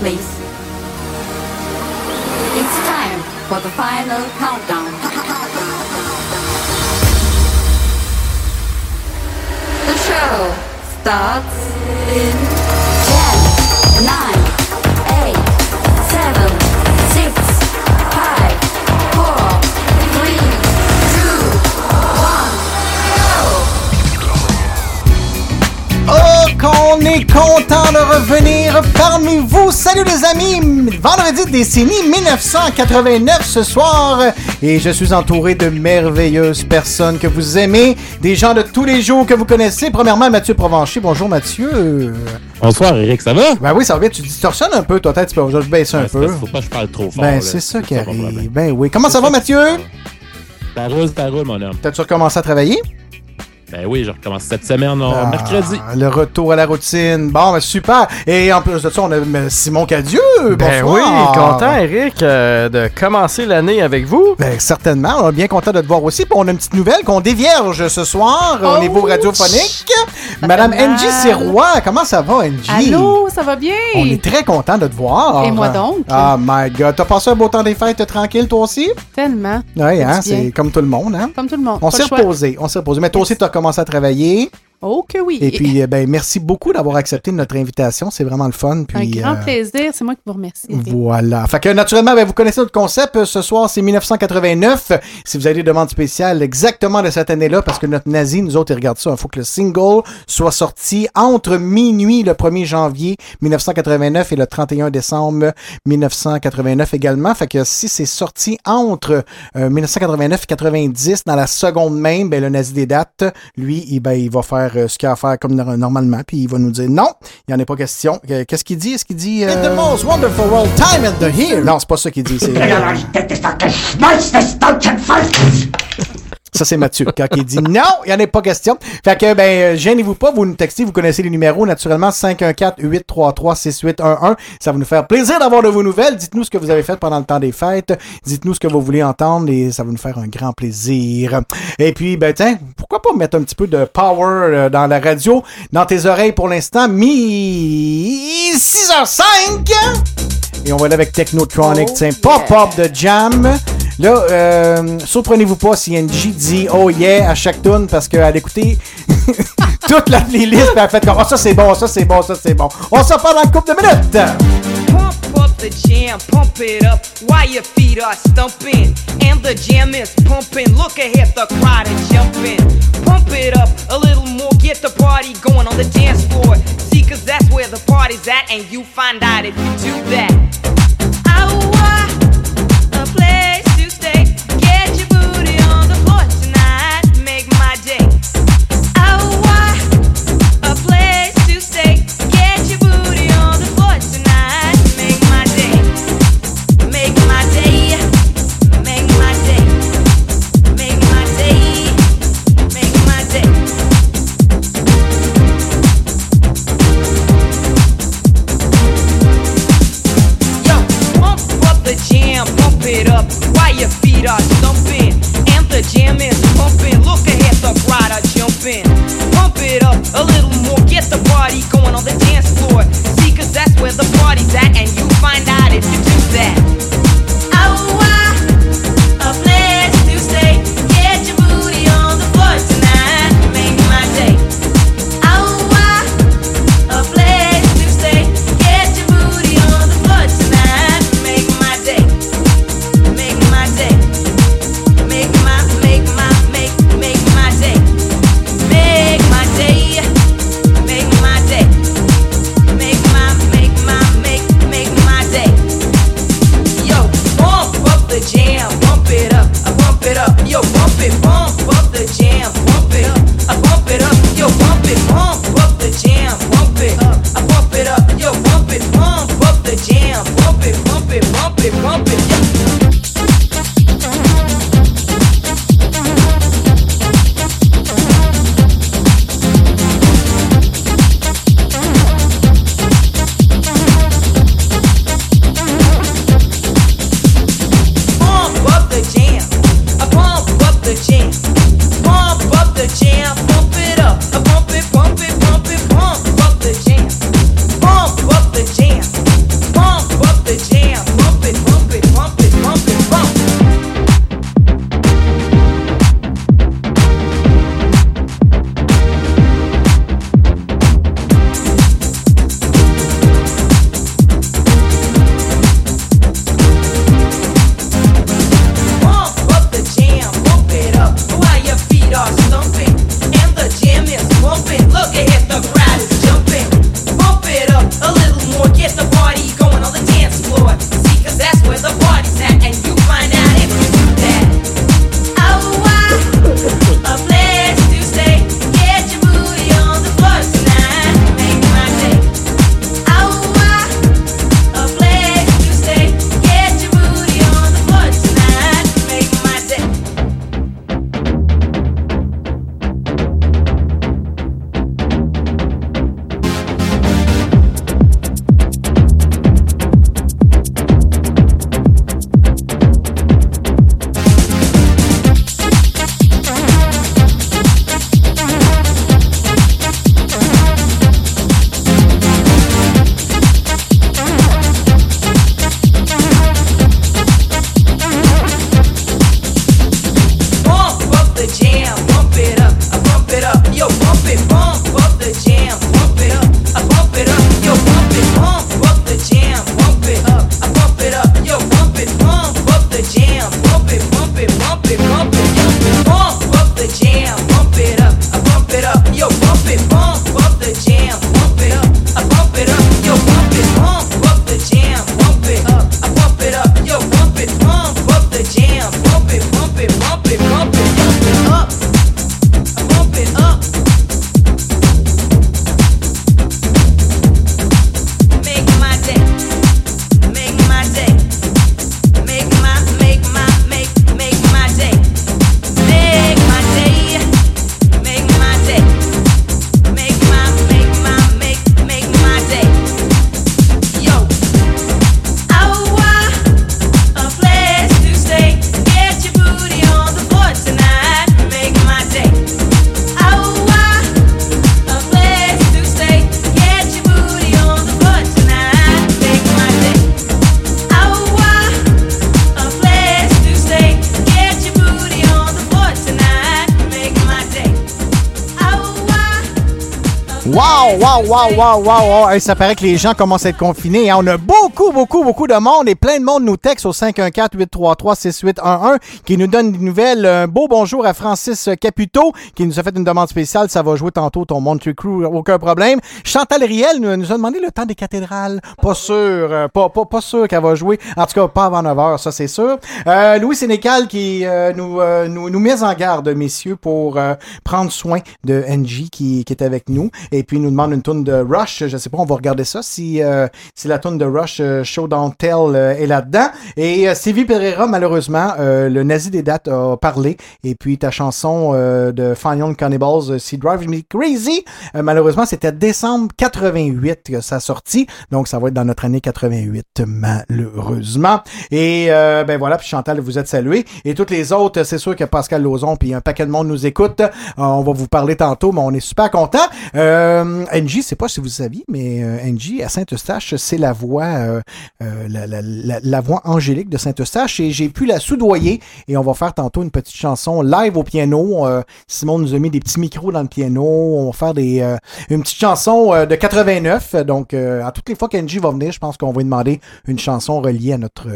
please? It's time for the final countdown. The show starts est content de revenir parmi vous. Salut les amis, vendredi décennie 1989 ce soir et je suis entouré de merveilleuses personnes que vous aimez, des gens de tous les jours que vous connaissez. Premièrement, Mathieu Provencher. Bonjour Mathieu. Bonsoir Eric, ça va? Ben oui, ça va bien. Tu distorsionnes un peu, toi, tête. Tu peux je baisser un Ouais, peu. Faut pas que je parle trop fort. Ben, c'est ça qui arrive. Ben oui. Comment ça va, Mathieu? Ça roule, ça roule, mon homme. T'as-tu recommencé à travailler? Ben oui, je recommence cette semaine, non, Ah, mercredi. Le retour à la routine. Bon, ben super. Et en plus de ça, on a euh, Simon Cadieux. Ben Bonsoir. oui, content, Eric, euh, de commencer l'année avec vous. Ben, certainement. On est bien content de te voir aussi. Puis on a une petite nouvelle qu'on dévierge ce soir au Oh, niveau radiophonique. Madame. Angie Sirois. Comment ça va, Angie? Allô, ça va bien? On est très content de te voir. Et moi donc? Ah, my God. T'as passé un beau temps des fêtes tranquille, toi aussi? Tellement. Oui, hein? C'est comme tout le monde, hein? Comme tout le monde. On s'est reposé, on s'est reposé. Mais toi aussi, tu as commencé à travailler. Oh que oui. Et puis, euh, ben, merci beaucoup d'avoir accepté notre invitation. C'est vraiment le fun. Puis, un grand euh, plaisir. C'est moi qui vous remercie. Voilà. Fait que naturellement, ben, vous connaissez notre concept. Euh, Ce soir, c'est 1989. Si vous avez des demandes spéciales exactement de cette année-là, parce que notre nazi, nous autres, ils regardent ça. Il faut que le single soit sorti entre minuit le 1er janvier 1989 et le 31 décembre 1989 également. Fait que si c'est sorti entre euh, 1989 et 90 dans la seconde même, ben, le nazi des dates, lui, il, ben, il va faire euh, ce qu'il a à faire comme nor- normalement, puis il va nous dire non, il n'y en est pas question. Euh, Qu'est-ce qu'il dit? Est-ce qu'il dit... euh, the most wonderful world time the. Non, c'est pas ça qu'il dit. C'est, Ça, c'est Mathieu. Quand il dit non, il n'y en a pas question. Fait que, ben, euh, gênez-vous pas, vous nous textez, vous connaissez les numéros, naturellement, 514-833-6811. Ça va nous faire plaisir d'avoir de vos nouvelles. Dites-nous ce que vous avez fait pendant le temps des fêtes. Dites-nous ce que vous voulez entendre et ça va nous faire un grand plaisir. Et puis, ben, tiens, pourquoi pas mettre un petit peu de power euh, dans la radio, dans tes oreilles pour l'instant? Mi 6h05! Et on va aller avec Technotronic, Oh, tiens, pop-up de Jam. Là, euh, surprenez-vous pas si NJ dit oh yeah à chaque tune parce qu'elle a écouté toute la playlist et fait comme oh ça c'est bon, ça c'est bon, ça c'est bon. On s'en parle dans une couple de minutes. The jam, pump it up while your feet are stumping. And the jam is pumping. Look ahead, the crowd is jumping. Pump it up a little more, get the party going on the dance floor. See, cause that's where the party's at, and you find out if you do that. Ow, feet are stumping. And the jam is pumping. Look ahead, the crowd are jumping. Pump it up a little more, get the party going on the dance floor. See, cause that's where the party's at, and you find out if you do that. Wow, wow, wow, ça paraît que les gens commencent à être confinés. hein. On a beaucoup, beaucoup, beaucoup de monde et plein de monde nous texte au 514-833-6811 qui nous donne des nouvelles. Un beau bonjour à Francis Caputo qui nous a fait une demande spéciale. Ça va jouer tantôt ton Monty Crew, aucun problème. Chantal Riel nous, a demandé le temps des cathédrales. Pas sûr, euh, pas, pas, pas sûr qu'elle va jouer. En tout cas, pas avant 9h, ça c'est sûr. Euh, Louis Sénécal qui euh, nous, nous, met en garde, messieurs, pour prendre soin de NG qui, qui est avec nous. Et puis, nous demande une tourne de Rush. Je sais pas, on va regarder ça si, euh, si la tourne de Rush euh, Show Don't Tell euh, est là-dedans. Et euh, Sylvie Pereira, malheureusement, le nazi des dates a parlé. Et puis, ta chanson de Fine Cannibals, euh, Sea Drive Me Crazy, malheureusement, c'était décembre 88 que ça a sorti. Donc, ça va être dans notre année 88, malheureusement. Et ben voilà, puis Chantal, vous êtes salué. Et toutes les autres, c'est sûr que Pascal Lozon puis un paquet de monde nous écoute. On va vous parler tantôt, mais on est super content. Euh, NJ, c'est pas si vous saviez, mais euh, NJ à Saint-Eustache, c'est la voix, euh, euh, la, la, la, la voix angélique de Saint-Eustache. Et j'ai pu la soudoyer. Et on va faire tantôt une petite chanson live au piano. Euh, Simon nous a mis des petits micros dans le piano. On va faire des, euh, une petite chanson euh, de 89. Donc, euh, à toutes les fois qu'NJ va venir, je pense qu'on va lui demander une chanson reliée à notre,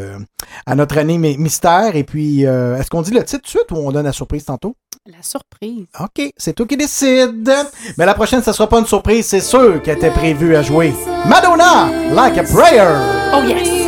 à notre année my- mystère. Et puis, euh, est-ce qu'on dit le titre tout de suite ou on donne la surprise tantôt? La surprise. OK, c'est toi qui décide. Mais la prochaine, ça sera pas une surprise, c'est sûr qu'elle était prévue à jouer. Madonna, Like a Prayer. Oh yes.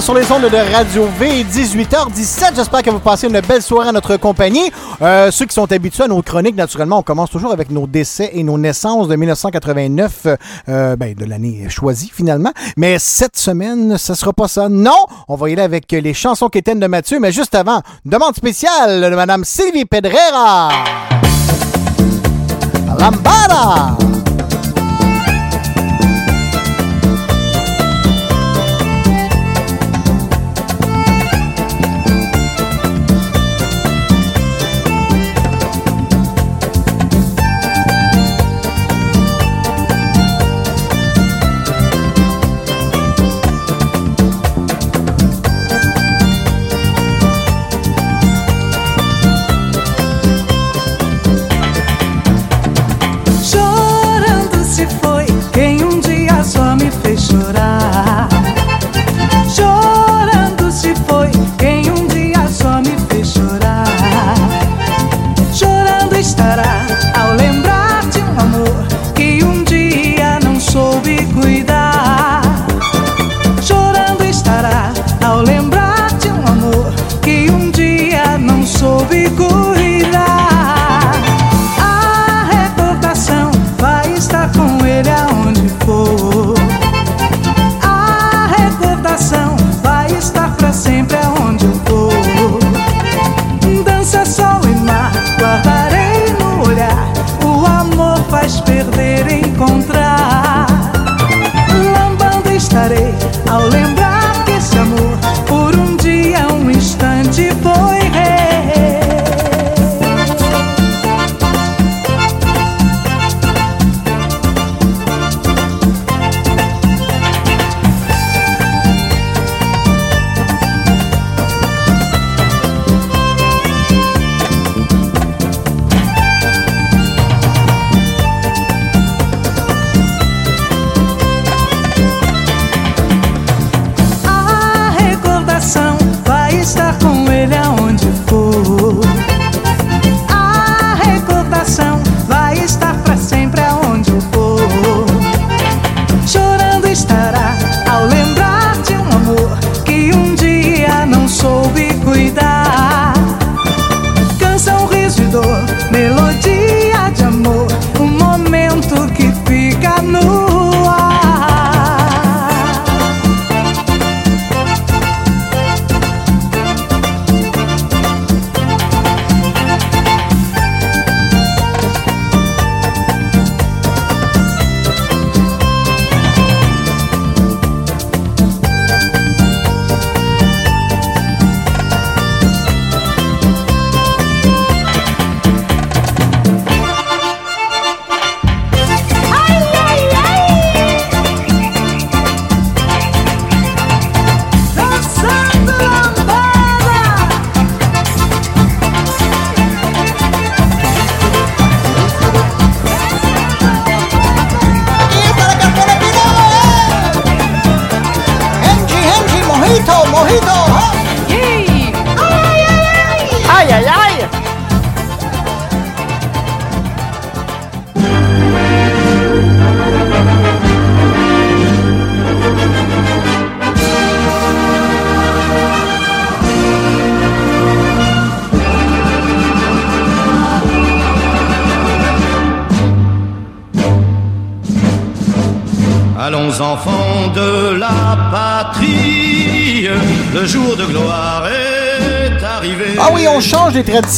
Sur les ondes de Radio V, 18h17. J'espère que vous passez une belle soirée à notre compagnie. Euh, ceux qui sont habitués à nos chroniques, naturellement, on commence toujours avec nos décès et nos naissances de 1989, euh, ben, de l'année choisie finalement. Mais cette semaine, ça sera pas ça. Non, on va y aller avec les chansons quétaines de Mathieu, mais juste avant, demande spéciale de Madame Sylvie Pedrera. Lambada.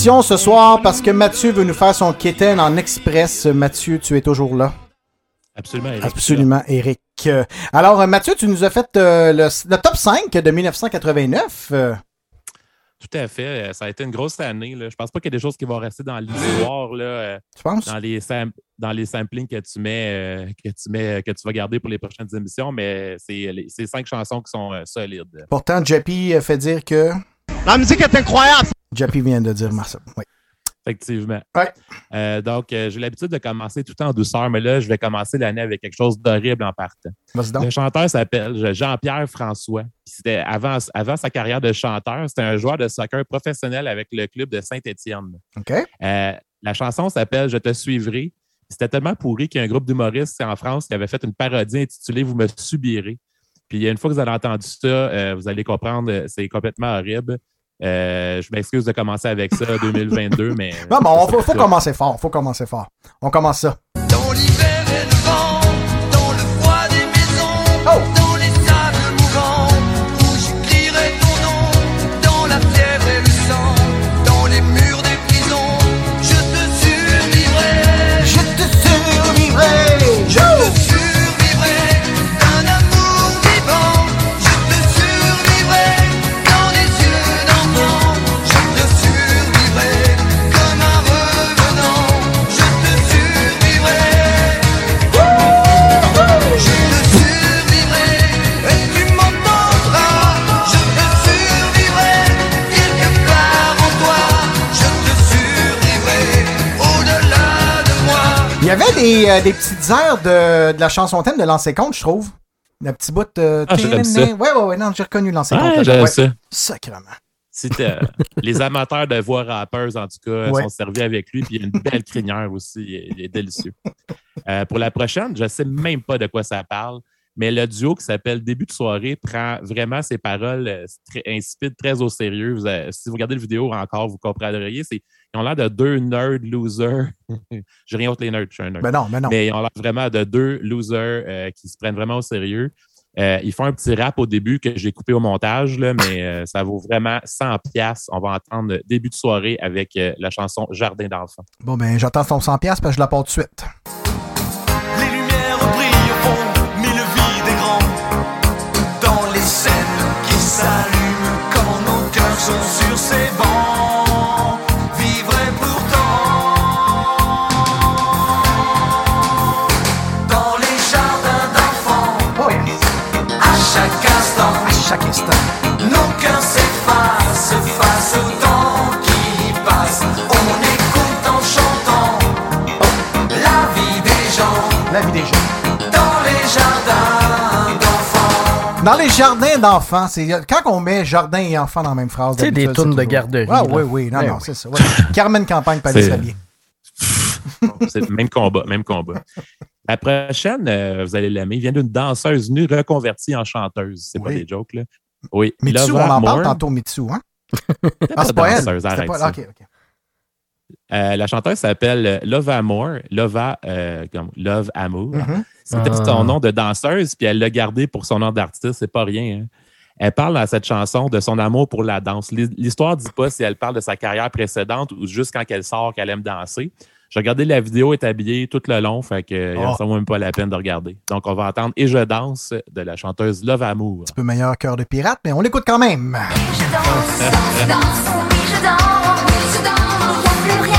Ce soir parce que Mathieu veut nous faire son quétaine en express. Mathieu, tu es toujours là. Absolument. Eric. Absolument, Eric. Euh, Alors, euh, Mathieu, tu nous as fait euh, le, le top 5 de 1989. Euh, Tout à fait. Ça a été une grosse année. Là. Je pense pas qu'il y a des choses qui vont rester dans l'histoire, là, tu penses? dans, les sam- dans les samplings que tu mets, euh, que tu mets, que tu vas garder pour les prochaines émissions, mais c'est les- c'est cinq chansons qui sont euh, solides. Pourtant, Jappy euh, fait dire que. La musique est incroyable! Jappy vient de dire Marcel. Oui. Effectivement. Ouais. Euh, donc, euh, j'ai l'habitude de commencer tout en douceur, mais là, je vais commencer l'année avec quelque chose d'horrible en partant. Le chanteur s'appelle Jean-Pierre François. C'était avant, avant sa carrière de chanteur, c'était un joueur de soccer professionnel avec le club de Saint-Étienne. OK. Euh, la chanson s'appelle Je te suivrai. C'était tellement pourri qu'il y a un groupe d'humoristes en France qui avait fait une parodie intitulée Vous me subirez. Puis une fois que vous avez entendu ça, euh, vous allez comprendre, euh, c'est complètement horrible. Euh, je m'excuse de commencer avec ça 2022, mais. Non, mais faut, faut commencer fort. Faut commencer fort. On commence ça. Des, euh, des petites airs de, de la chanson thème de Lancer Compte, je trouve. Le petit bout de. Ah, j'aime ça. Ouais, ouais, ouais, non, j'ai reconnu Lancer Compte. Ah, j'aime ça. Sacrement. C'était euh, les amateurs de voix rappeuses, en tout cas, Ouais. sont servis avec lui. Puis il y a une belle crinière aussi. Il est, il est délicieux. Euh, pour la prochaine, je ne sais même pas de quoi ça parle, mais le duo qui s'appelle Début de soirée prend vraiment ses paroles euh, très insipides, très au sérieux. Vous avez- si vous regardez la vidéo encore, vous comprendriez. Ils ont l'air de deux nerds losers. J'ai rien contre les nerds, je suis un nerd. Ben non, ben non. Mais ils ont l'air vraiment de deux losers euh, qui se prennent vraiment au sérieux. Euh, ils font un petit rap au début que j'ai coupé au montage, là, mais euh, ça vaut vraiment 100 pièces. On va entendre début de soirée avec euh, la chanson Jardin d'enfants. Bon, ben, j'attends ton 100$ parce que je la porte tout de suite. Sont sur ces bancs. Vivre et pourtant. Dans les jardins d'enfants. À chaque instant. À chaque instant. Dans les jardins d'enfants, c'est quand on met jardin et enfants dans la même phrase. Sais, des tunes c'est de garderie, Ah là. oui, oui, non, Ben non, oui. c'est ça. ouais. Carmen Campagne, pas C'est- bien. C'est le même combat, même combat. La prochaine, euh, vous allez l'aimer, vient d'une danseuse nue reconvertie en chanteuse. C'est pas des jokes, là. Oui. Mitsu, on en parle tantôt, Mitsu, hein? Ah, c'est pas elle. danseuse, C'était arrête pas- ça. ok, ok. Euh, la chanteuse s'appelle Lova Moore. Lova, euh, comme Love Amour. Mhm. C'était Ah. son nom de danseuse, puis elle l'a gardé pour son nom d'artiste. C'est pas rien. hein. Elle parle dans cette chanson de son amour pour la danse. L'hi- L'histoire dit pas si elle parle de sa carrière précédente ou juste quand elle sort qu'elle aime danser. J'ai regardé la vidéo, elle est habillée tout le long, fait que Oh. ça vaut même pas la peine de regarder. Donc, on va entendre Et je danse de la chanteuse Love Amour. Un peu meilleur cœur de pirate, mais on l'écoute quand même. Et je danse, danse, danse. Je. Oui, danse, danse, danse. Oui, je danse, oui,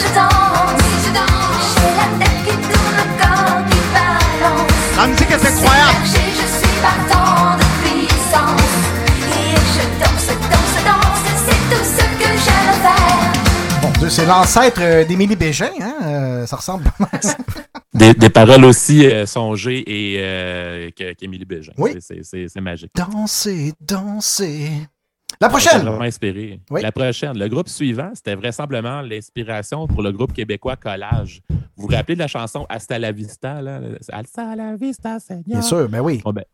je danse. J'ai la tête qui tourne, le corps qui balance. La musique est incroyable. C'est l'ancêtre euh, d'Émilie Bégin, hein? euh, ça ressemble pas mal à ça. Des, des paroles aussi euh, songées et euh, qu'Émilie Bégin. Oui. C'est- magique. Danser, danser. La prochaine! vraiment inspiré. Oui. La prochaine. Le groupe suivant, c'était vraisemblablement l'inspiration pour le groupe québécois Collage. Vous vous rappelez de la chanson Hasta la vista? Là? Hasta la vista, Seigneur. Bien sûr, ben oui. Bon, ben,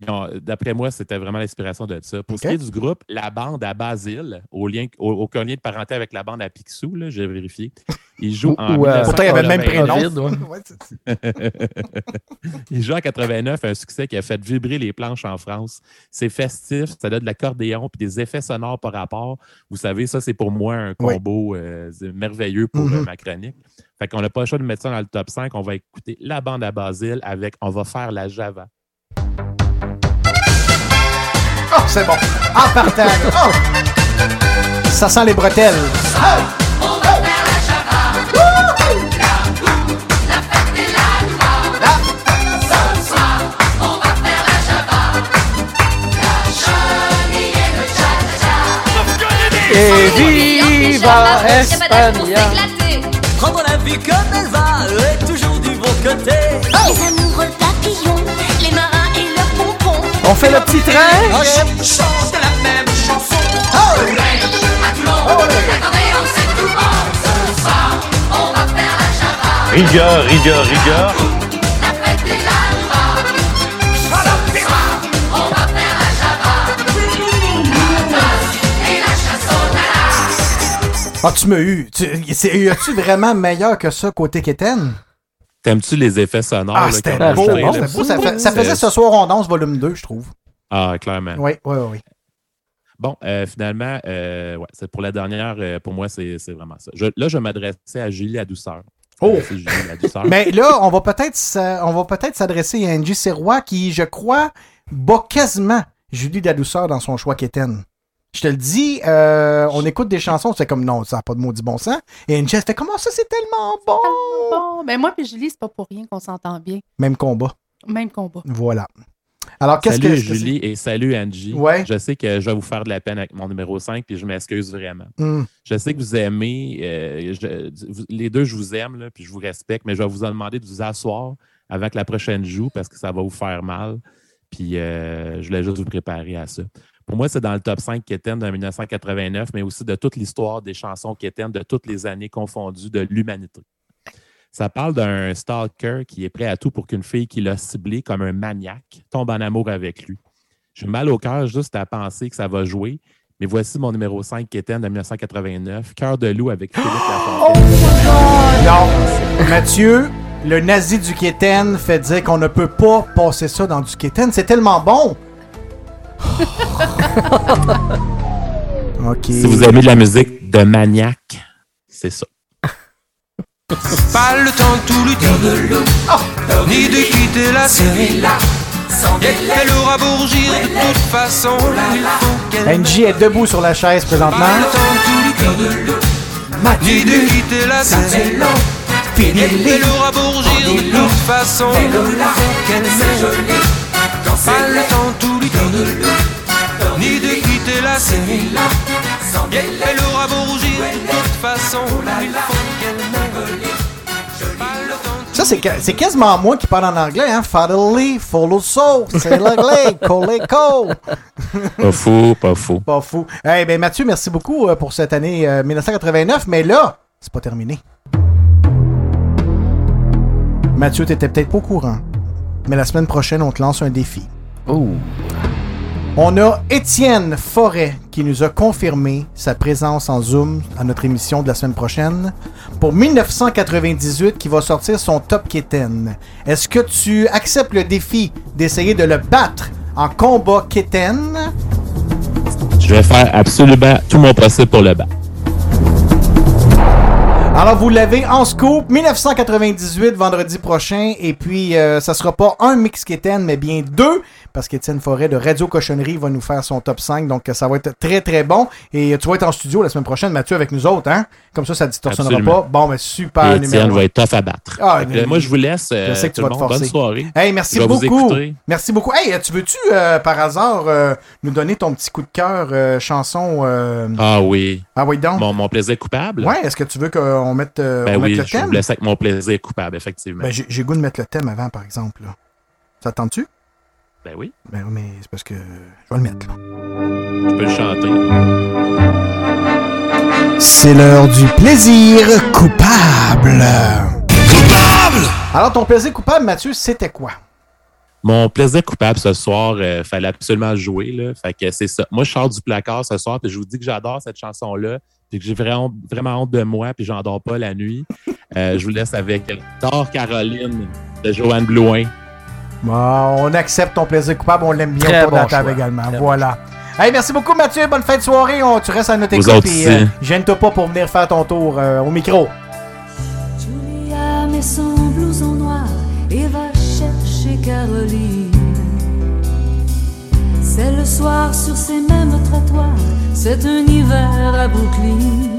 D'après moi, c'était vraiment l'inspiration de ça. Pour ce qui est du groupe, la bande à Basile, au lien, au, aucun lien de parenté avec la bande à Picsou, là, j'ai vérifié. Ils jouent en Ou, euh, Pourtant, il y avait le même 1989. prénom. David, ouais. Ouais, c'est- Il joue en 89, un succès qui a fait vibrer les planches en France. C'est festif, ça donne de l'accordéon puis des effets sonores par rapport. Vous savez, ça, c'est pour moi un Oui. combo euh, merveilleux pour euh, ma chronique. Fait qu'on n'a pas le choix de mettre ça dans le top 5. On va écouter la bande à Basile avec On va faire la Java. Oh, c'est bon. En partant. Oh! Ça sent les bretelles. Et viva España! Prendre la vie comme elle va, et toujours du bon côté. Les On fait le petit train! Chante la même chanson. Charade. Rigueur, rigueur, rigueur. Ah, tu m'as eu. Tu, c'est- y a-tu vraiment meilleur que ça côté Kéten? T'aimes-tu les effets sonores? Ah, c'était beau. Ça, fait- ça faisait ce soir on danse volume 2, je trouve. Ah, clairement. Oui, oui, oui. Bon, euh, finalement, euh, ouais, c'est pour la dernière, euh, pour moi, c'est vraiment ça. Je- là, je m'adressais à Julie la douceur. Oh! Julie la douceur. Mais là, on va peut-être on va peut-être s'adresser à Angie Sirois qui, je crois, bat quasiment Julie la douceur dans son choix Kéten. Je te le dis, euh, on écoute des chansons, c'est comme non, ça n'a pas de maudit bon sens. Et Angie, elle fait comment ça, c'est tellement bon! Bon, ben moi puis Julie, c'est pas pour rien qu'on s'entend bien. Même combat. Même combat. Voilà. Alors, qu'est-ce salut que Julie et salut Angie. Ouais. Je sais que je vais vous faire de la peine avec mon numéro 5 puis je m'excuse vraiment. Hmm. Je sais que vous aimez, euh, je- vous- les deux, je vous aime, là, puis je vous respecte, mais je vais vous demander de vous asseoir avant que la prochaine joue parce que ça va vous faire mal. Puis euh, je voulais juste vous préparer à ça. Pour moi, c'est dans le top 5 Kéten de 1989, mais aussi de toute l'histoire des chansons Kéten de toutes les années confondues de l'humanité. Ça parle d'un stalker qui est prêt à tout pour qu'une fille qui l'a ciblé comme un maniaque tombe en amour avec lui. J'ai mal au cœur juste à penser que ça va jouer, mais voici mon numéro 5 Kéten de 1989, Cœur de loup avec Philippe Lafontaine. Non, Mathieu, le nazi du Kéten fait dire qu'on ne peut pas passer ça dans du Kéten. C'est tellement bon! Si vous aimez de la musique de maniaque, c'est ça. Pas le temps de tout lutter, ni de quitter la série. Elle aura beau rougir de toute façon, il faut qu'elle Angie est debout sur la chaise présentement. Pas le temps de tout lutter, ni de quitter la série. Elle aura beau rougir de toute façon, il faut qu'elle m'aime. Pas le temps de tout ni de quitter la série. Elle aura beau rougir de toute façon, il faut qu'elle de Ça, c'est, quasiment moi qui parle en anglais, hein? Fatally, follow so, c'est l'anglais, coleco. Pas fou, pas fou. Pas fou. Eh ben Mathieu, merci beaucoup euh, pour cette année euh, 1989, mais là, c'est pas terminé. Mathieu, t'étais peut-être pas au courant, mais la semaine prochaine, on te lance un défi. Oh. On a Étienne Forêt qui nous a confirmé sa présence en Zoom à notre émission de la semaine prochaine pour 1998 qui va sortir son top Keten. Est-ce que tu acceptes le défi d'essayer de le battre en combat Keten? Je vais faire absolument tout mon possible pour le battre. Alors vous l'avez en scoop 1998 vendredi prochain et puis euh, ça sera pas un mix Keten mais bien deux parce qu'Étienne Forêt de Radio Cochonnerie va nous faire son top 5 donc ça va être très très bon et tu vas être en studio la semaine prochaine Mathieu avec nous autres hein? Comme ça ça distorsionnera Absolument. pas bon mais super Et Étienne va être tough à battre. Ah, mais- moi, je vous laisse. euh, Je sais que tu vas te forcer. Bonne soirée. Hey, merci Je vais vous beaucoup. Merci beaucoup. Hey, tu veux-tu euh, par hasard euh, nous donner ton petit coup de cœur euh, chanson euh, Ah oui. Ah oui donc? Mon, mon plaisir coupable? Ouais, est-ce que tu veux qu'on mette, euh, Ben on mette oui, le je vous thème? laisse avec mon plaisir coupable, effectivement. Ben, j'ai goût de mettre le thème avant par exemple là. Ça tente-tu? Ben oui, Ben oui, mais c'est parce que je vais le mettre là. je peux le chanter. C'est l'heure du plaisir coupable. Coupable! Alors, ton plaisir coupable, Mathieu, c'était quoi? Mon plaisir coupable ce soir, il fallait absolument jouer. Là. Fait que c'est ça. Moi, je sors du placard ce soir, puis je vous dis que j'adore cette chanson-là, puis que j'ai vraiment, vraiment honte de moi, puis j'en dors pas la nuit. Euh, je vous laisse avec Dors Caroline de Joanne Blouin. Bon, on accepte ton plaisir coupable, on l'aime bien autour de la bon table également. Très voilà. Hey, merci beaucoup, Mathieu. Bonne fin de soirée. On, tu restes à notre écoute. Et, euh, gêne-toi pas pour venir faire ton tour euh, au micro. Julia met son blouson noir et va chercher Caroline. C'est le soir sur ces mêmes trottoirs, c'est un hiver à Brooklyn.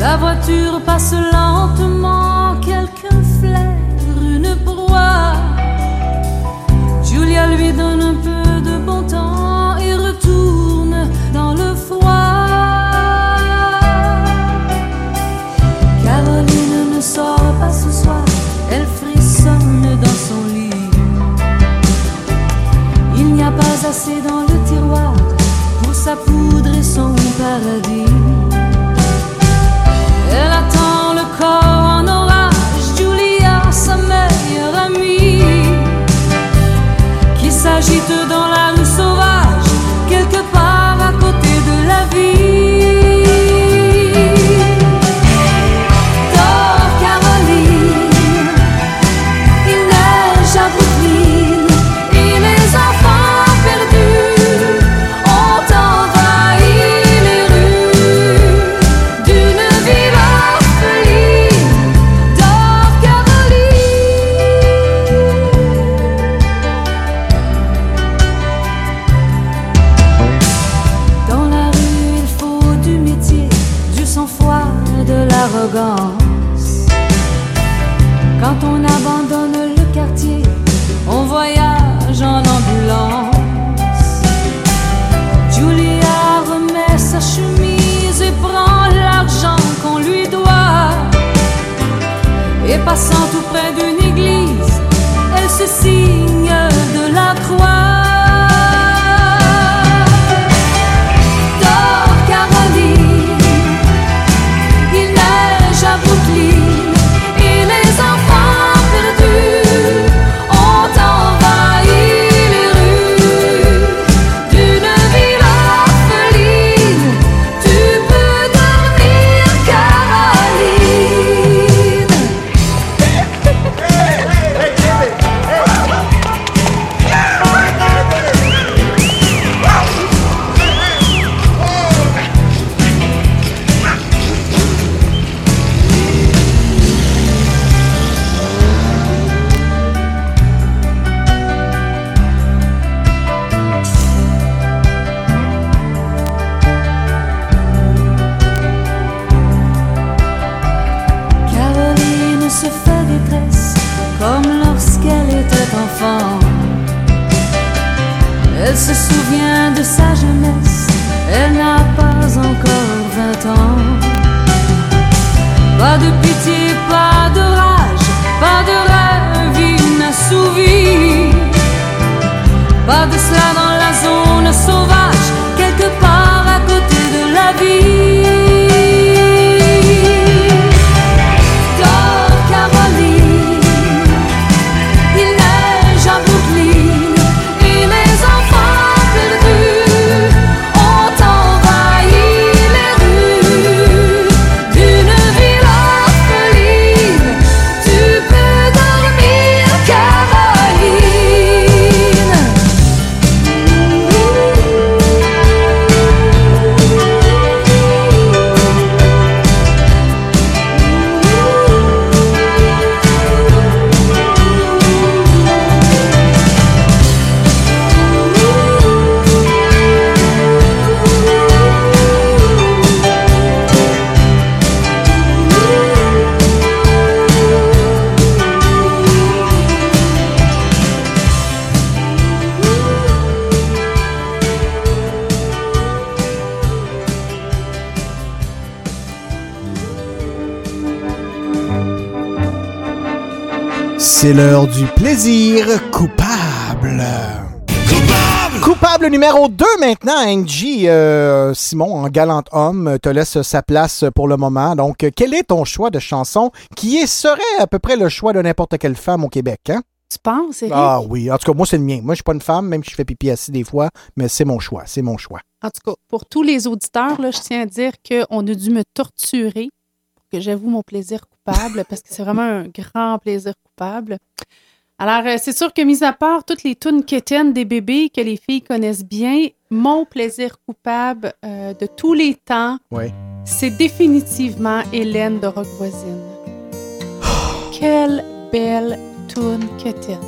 La voiture passe lentement, quelqu'un flaire une Julia lui donne un peu de bon temps et retourne dans le froid. Caroline ne sort pas ce soir, elle frissonne dans son lit. Il n'y a pas assez dans le sa poudre et son paradis. Et C'est l'heure du plaisir coupable. Coupable! Coupable numéro 2 maintenant, Angie. Euh, Simon, en galant homme, te laisse sa place pour le moment. Donc, quel est ton choix de chanson qui est- serait à peu près le choix de n'importe quelle femme au Québec? Hein? Tu penses, Eric? Ah oui, en tout cas, moi, c'est le mien. Moi, je suis pas une femme, même si je fais pipi assis des fois, mais c'est mon choix. C'est mon choix. En tout cas, pour tous les auditeurs, là, je tiens à dire qu'on a dû me torturer que j'avoue mon plaisir coupable, parce que c'est vraiment un grand plaisir coupable. Alors, euh, c'est sûr que, mis à part toutes les tunes quétaines des bébés que les filles connaissent bien, mon plaisir coupable euh, de tous les temps, c'est définitivement Hélène de Rock Voisine. Quelle belle tune quétaine.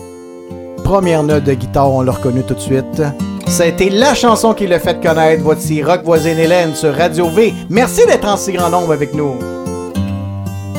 Première note de guitare, on l'a reconnu tout de suite. Ça a été la chanson qui l'a fait connaître. Voici Rock Voisine Hélène sur Radio V. Merci d'être en si grand nombre avec nous.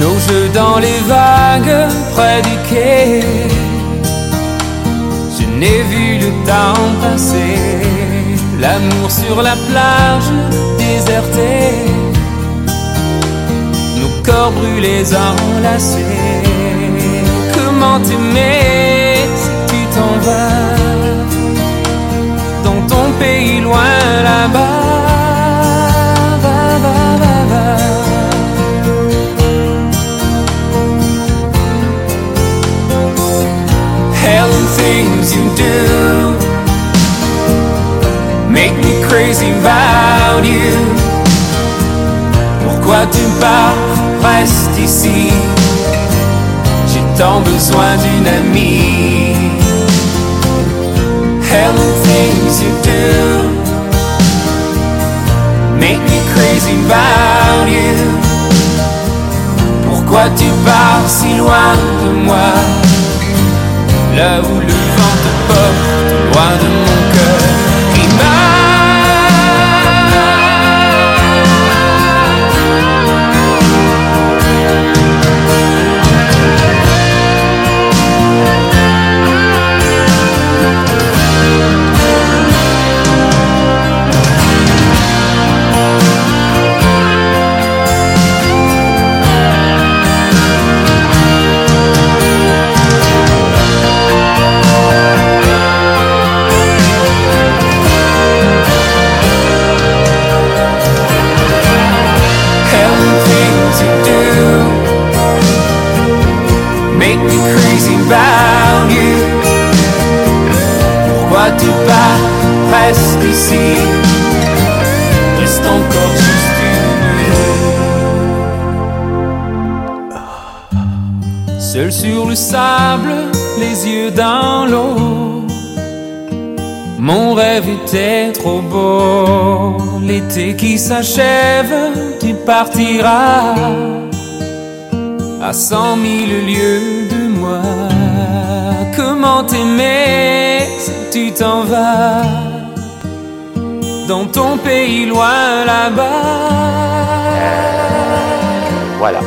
Nos jeux dans les vagues près. Je n'ai vu le temps passer. L'amour sur la plage désertée. Nos corps brûlés enlacés. Comment t'aimer si tu t'en vas dans ton pays loin là-bas? Things you do make me crazy about you. Pourquoi tu pars, reste ici? J'ai tant besoin d'une amie. Hell and things you do make me crazy about you. Pourquoi tu pars si loin de moi? Là où le vent te porte, loin de mon cœur reste ici. Reste encore juste une nuit. Seul sur le sable, les yeux dans l'eau. Mon rêve était trop beau. L'été qui s'achève, tu partiras à cent mille lieues de moi. Comment t'aimer si tu t'en vas? Dans ton pays loin là-bas? Voilà.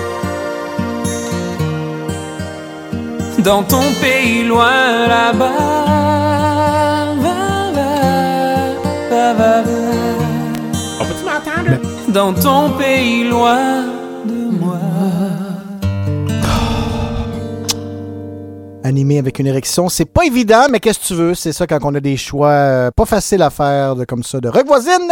Dans ton pays loin là-bas. Va, va, va, m'entendre? Dans ton pays loin Animé avec une érection, c'est pas évident, mais qu'est-ce que tu veux? C'est ça quand on a des choix euh, pas faciles à faire comme ça de Rock voisine.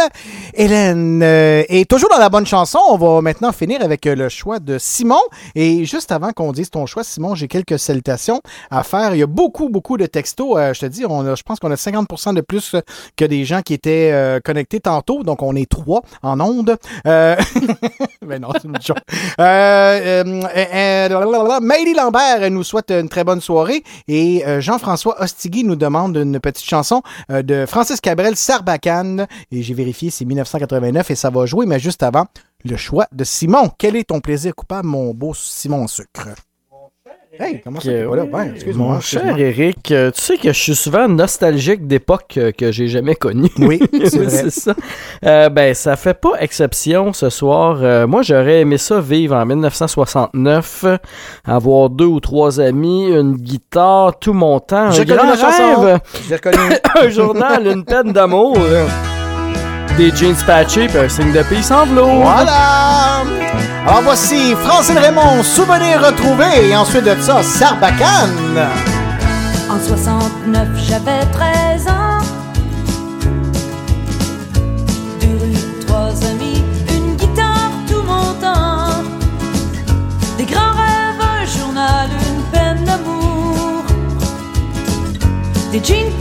Hélène euh, est toujours dans la bonne chanson. On va maintenant finir avec euh, le choix de Simon. Et juste avant qu'on dise ton choix, Simon, j'ai quelques salutations à faire. Il y a beaucoup, beaucoup de textos. Euh, je te dis, on a, je pense qu'on a 50% de plus que des gens qui étaient euh, connectés tantôt. Donc, on est trois en onde. Euh... mais non, c'est une joke. Euh, euh, euh, euh, Lambert nous souhaite une très bonne soirée et euh, Jean-François Ostigui nous demande une petite chanson euh, de Francis Cabrel, Sarbacane. Et j'ai vérifié, c'est 1989 et ça va jouer, mais juste avant, le choix de Simon. Quel est ton plaisir coupable, mon beau Simon Sucre? Hey, comment ça, t'es pas là? Ben, excuse-moi, Mon cher. Eric, euh, tu sais que je suis souvent nostalgique d'époques euh, que j'ai jamais connues. Oui, c'est ça. Euh, ben, ça fait pas exception ce soir. Euh, moi, j'aurais aimé ça vivre en 1969, euh, avoir deux ou trois amis, une guitare, tout mon temps. J'ai un grand rêve. J'ai reconnu. un journal, une peine d'amour. Des jeans patchés puis un signe de peace en velours. Voilà! Alors voici Francine Raymond, souvenir retrouvé, et ensuite de ça, Sarbacane. En 69, j'avais 13 ans. Deux rues, trois amis, une guitare, tout mon temps. Des grands rêves, un journal, une peine d'amour. Des jeans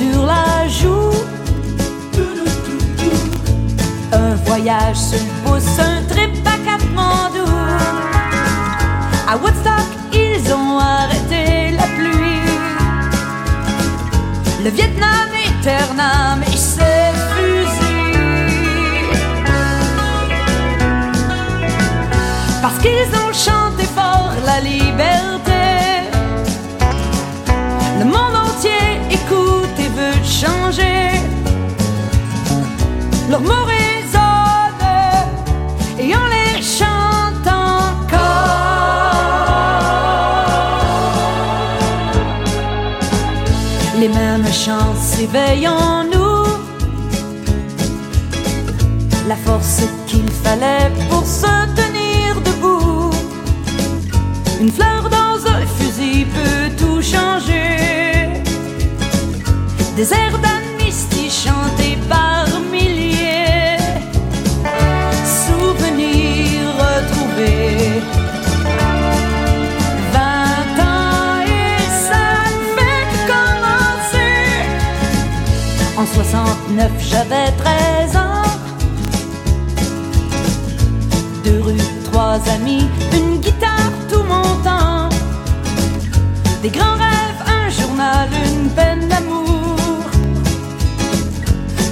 sur la joue. Un voyage sur le pouce, un trip à Katmandou. À Woodstock, ils ont arrêté la pluie. Le Vietnam éternel et ses fusils. qu'ils ont chanté fort la liberté. Changer. Leurs mots résonnent et on les chante encore. Les mêmes chants s'éveillent en nous. La force qu'il fallait pour se tenir debout. Une fleur dans un fusil peut tout changer. Des airs d'amnistie chantés par milliers. Souvenirs retrouvés. Vingt ans et ça ne fait commencer. En 69, j'avais 13 ans. Deux rues, trois amis, une guitare tout mon temps. Des grands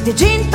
Des jeans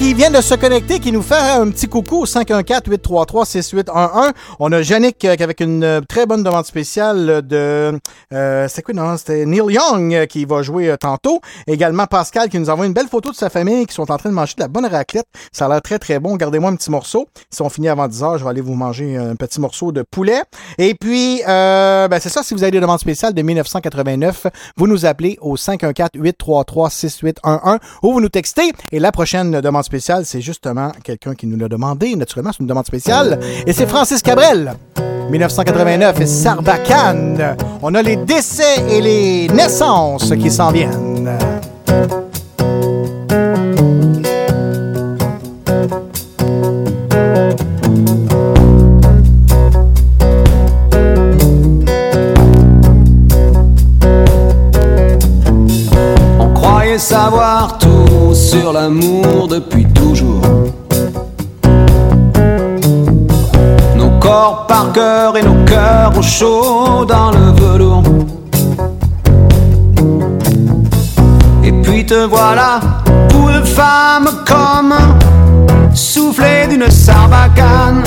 qui viennent de se connecter, qui nous font un petit coucou au 514-833-6811. On a Yannick euh, avec une euh, très bonne demande spéciale de... Euh, c'est quoi, non? C'était Neil Young euh, qui va jouer tantôt. Également Pascal qui nous envoie une belle photo de sa famille qui sont en train de manger de la bonne raclette. Ça a l'air très, très bon. Gardez-moi un petit morceau. Si on finit avant 10 heures, je vais aller vous manger un petit morceau de poulet. Et puis, euh, ben c'est ça. Si vous avez des demandes spéciales de 1989, vous nous appelez au 514-833-6811 ou vous nous textez. Et la prochaine demande spéciale, c'est justement quelqu'un qui nous l'a demandé. Naturellement, c'est une demande spéciale. Et c'est Francis Cabrel. 1989 et Sarbacane. On a les décès et les naissances qui s'en viennent. Sur l'amour depuis toujours. Nos corps par cœur et nos cœurs au chaud dans le velours. Et puis te voilà, pour de femme comme soufflé d'une sarbacane.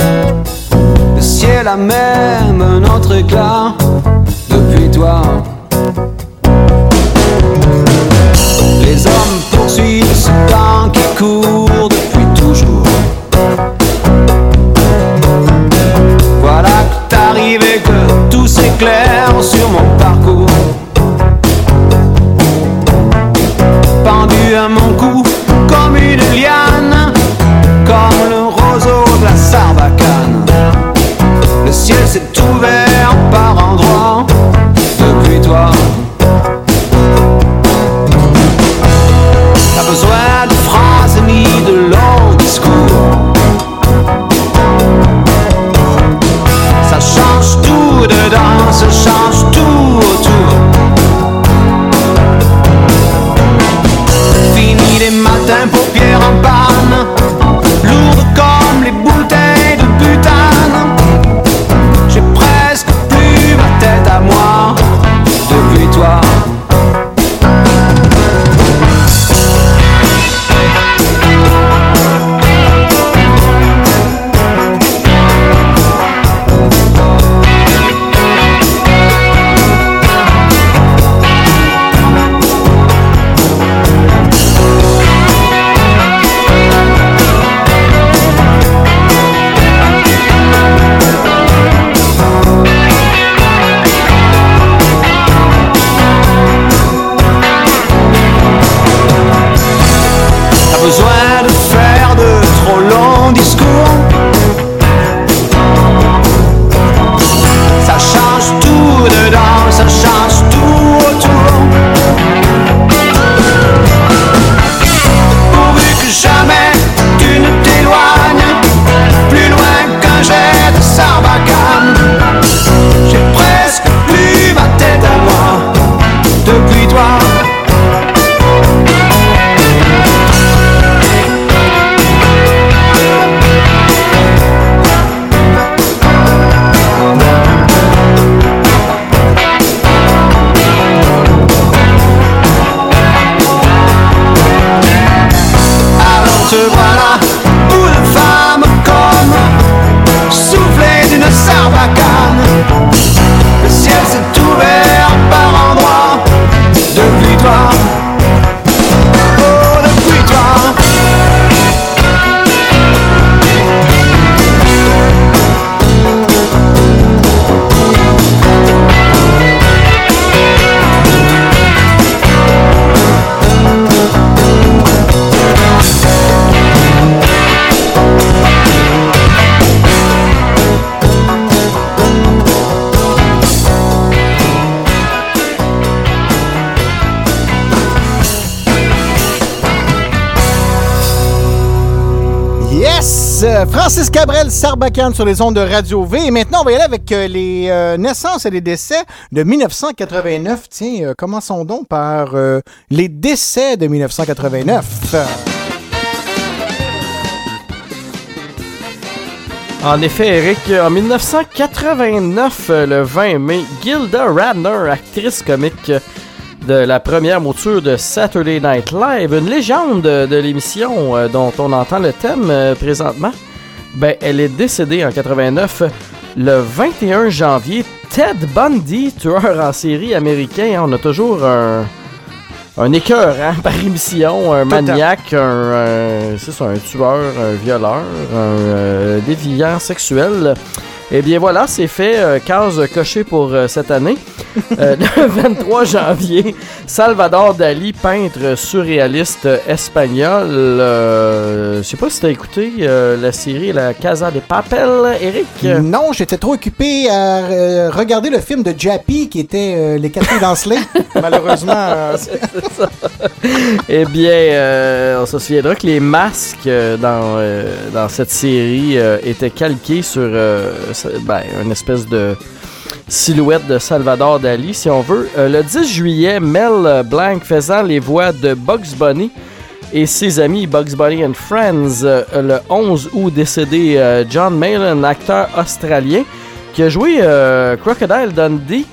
Le ciel a même un autre éclat depuis toi. Les hommes poursuivent ce temps qui court depuis toujours. Voilà que t'arrives et que tout s'éclaire sur mon parcours. Pendu à mon cou comme une liane, comme le roseau de la sarbacane. Le ciel s'est ouvert Francis Cabrel Sarbacane sur les ondes de Radio V. Et maintenant, on va y aller avec euh, les euh, naissances et les décès de 1989. Tiens, euh, commençons donc par les décès de 1989. En effet, Eric, en 1989, euh, le 20 mai, Gilda Radner, actrice comique de la première mouture de Saturday Night Live, une légende de, l'émission dont on entend le thème présentement, ben, elle est décédée en 89 le 21 janvier. Ted Bundy, tueur en série américain, hein, on a toujours un, un écœur hein, par émission, un Tout maniaque, un, ça, un tueur, un violeur, un euh, déviant sexuel. Eh bien voilà, c'est fait, euh, case cochée pour euh, cette année. Euh, le 23 janvier, Salvador Dali, peintre surréaliste espagnol. euh, je sais pas si t'as écouté euh, la série La Casa de Papel, Eric? Non, j'étais trop occupé à euh, regarder le film de Jappy qui était Les dans Slay. Malheureusement. euh, Eh bien, on se souviendra que les masques dans, dans cette série étaient calqués sur ça- ben, une espèce de silhouette de Salvador Dali, si on veut. Euh, le 10 juillet, Mel Blanc faisant les voix de Bugs Bunny et ses amis Bugs Bunny and Friends. Euh, le 11 août, décédé euh, John Mayall, acteur australien qui a joué Crocodile Dundee.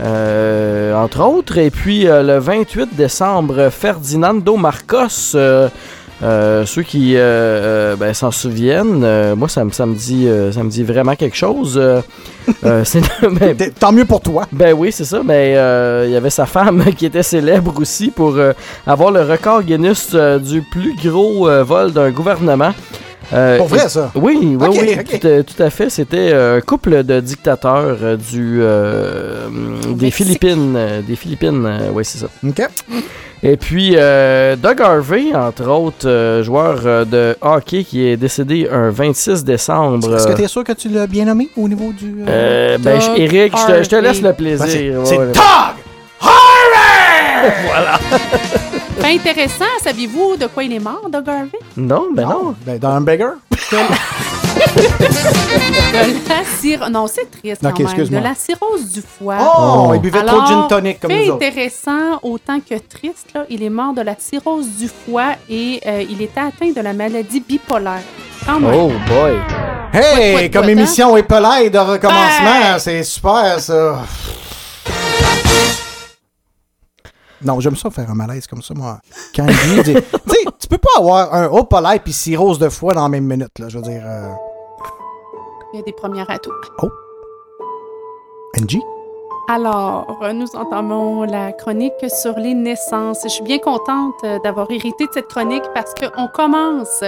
Entre autres. Et puis le 28 décembre, Ferdinando Marcos. Euh, ceux qui euh, euh, ben, s'en souviennent, euh, moi ça me, ça, me dit, euh, ça me dit vraiment quelque chose. Euh, euh, c'est- ben, Tant mieux pour toi. ben oui, c'est ça. Mais euh, il y avait sa femme qui était célèbre aussi pour euh, avoir le record Guinness euh, du plus gros euh, vol d'un gouvernement. Euh, Pour vrai, ça? Oui, oui, oui, ok. Tout, à- tout à fait. C'était un couple de dictateurs euh, du, euh, des Philippines. euh, des Philippines, oui, c'est ça. OK. Et puis, euh, Doug Harvey, entre autres, euh, joueur euh, de hockey qui est décédé un 26 décembre. Est-ce que tu es sûr que tu l'as bien nommé au niveau du. euh, euh, ben, Eric, je te, laisse le plaisir. Ben, c'est- c'est Ouais, Doug voilà. Pas intéressant, saviez-vous de quoi il est mort, Doug Harvey? Non, ben non. Ben, dans un beggar? De la cirrhose. Non, c'est triste quand Ok, même. excuse-moi. De la cirrhose du foie. Oh, il buvait trop de gin tonic comme fait nous autres. intéressant, autant que triste, là, il est mort de la cirrhose du foie et euh, il était atteint de la maladie bipolaire. Quand même. Oh boy. Hey, comme émission épelaille de recommencement, Ben. c'est super ça. Non, j'aime ça faire un malaise comme ça, moi. Quand il dit, tu sais, tu peux pas avoir un haut polaire puis cirrhose de foie dans la même minute, là. Je veux dire, euh, Il y a des premières atouts. NG? Alors, euh, nous entamons la chronique sur les naissances. Je suis bien contente euh, d'avoir hérité de cette chronique parce qu'on commence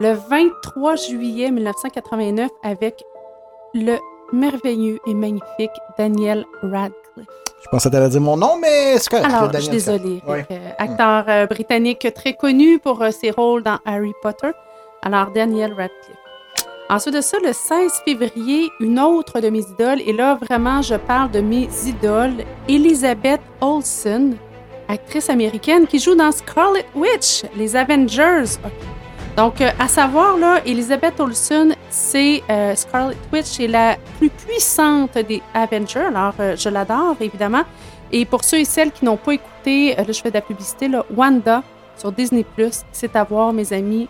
le 23 juillet 1989 avec le merveilleux et magnifique Daniel Radcliffe. Je pensais t'allais dire mon nom, mais c'est correct. Alors, je suis désolée. Ouais. Euh, acteur euh, britannique très connu pour euh, ses rôles dans Harry Potter. Alors, Daniel Radcliffe. Ensuite de ça, le 16 février, une autre de mes idoles, et là, vraiment, je parle de mes idoles, Elizabeth Olsen, actrice américaine qui joue dans Scarlet Witch, les Avengers. Donc, euh, à savoir, là, Elizabeth Olsen, c'est euh, Scarlet Witch, c'est la plus puissante des Avengers. Alors, euh, je l'adore, évidemment. Et pour ceux et celles qui n'ont pas écouté, euh, là, je fais de la publicité, là, Wanda sur Disney+, c'est à voir, mes amis.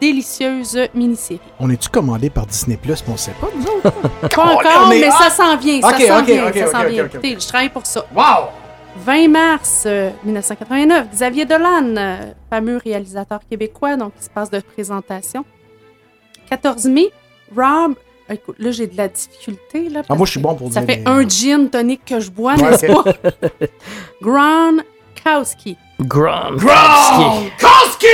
Délicieuse mini-série. On est-tu commandé par Disney Plus, mais on sait pas, nous autres? Pas encore, mais ça s'en vient, ça s'en vient, ça s'en vient. Écoutez, je travaille pour ça. Wow! 20 mars euh, 1989, Xavier Dolan, euh, fameux réalisateur québécois, donc il se passe de présentation. 14 mai, Rob. Écoute, là, j'ai de la difficulté. Là, Ah, moi, je suis bon pour Ça dire fait un gin tonic que je bois, Ouais, n'est-ce ok. Pas? Gronkowski. Grand.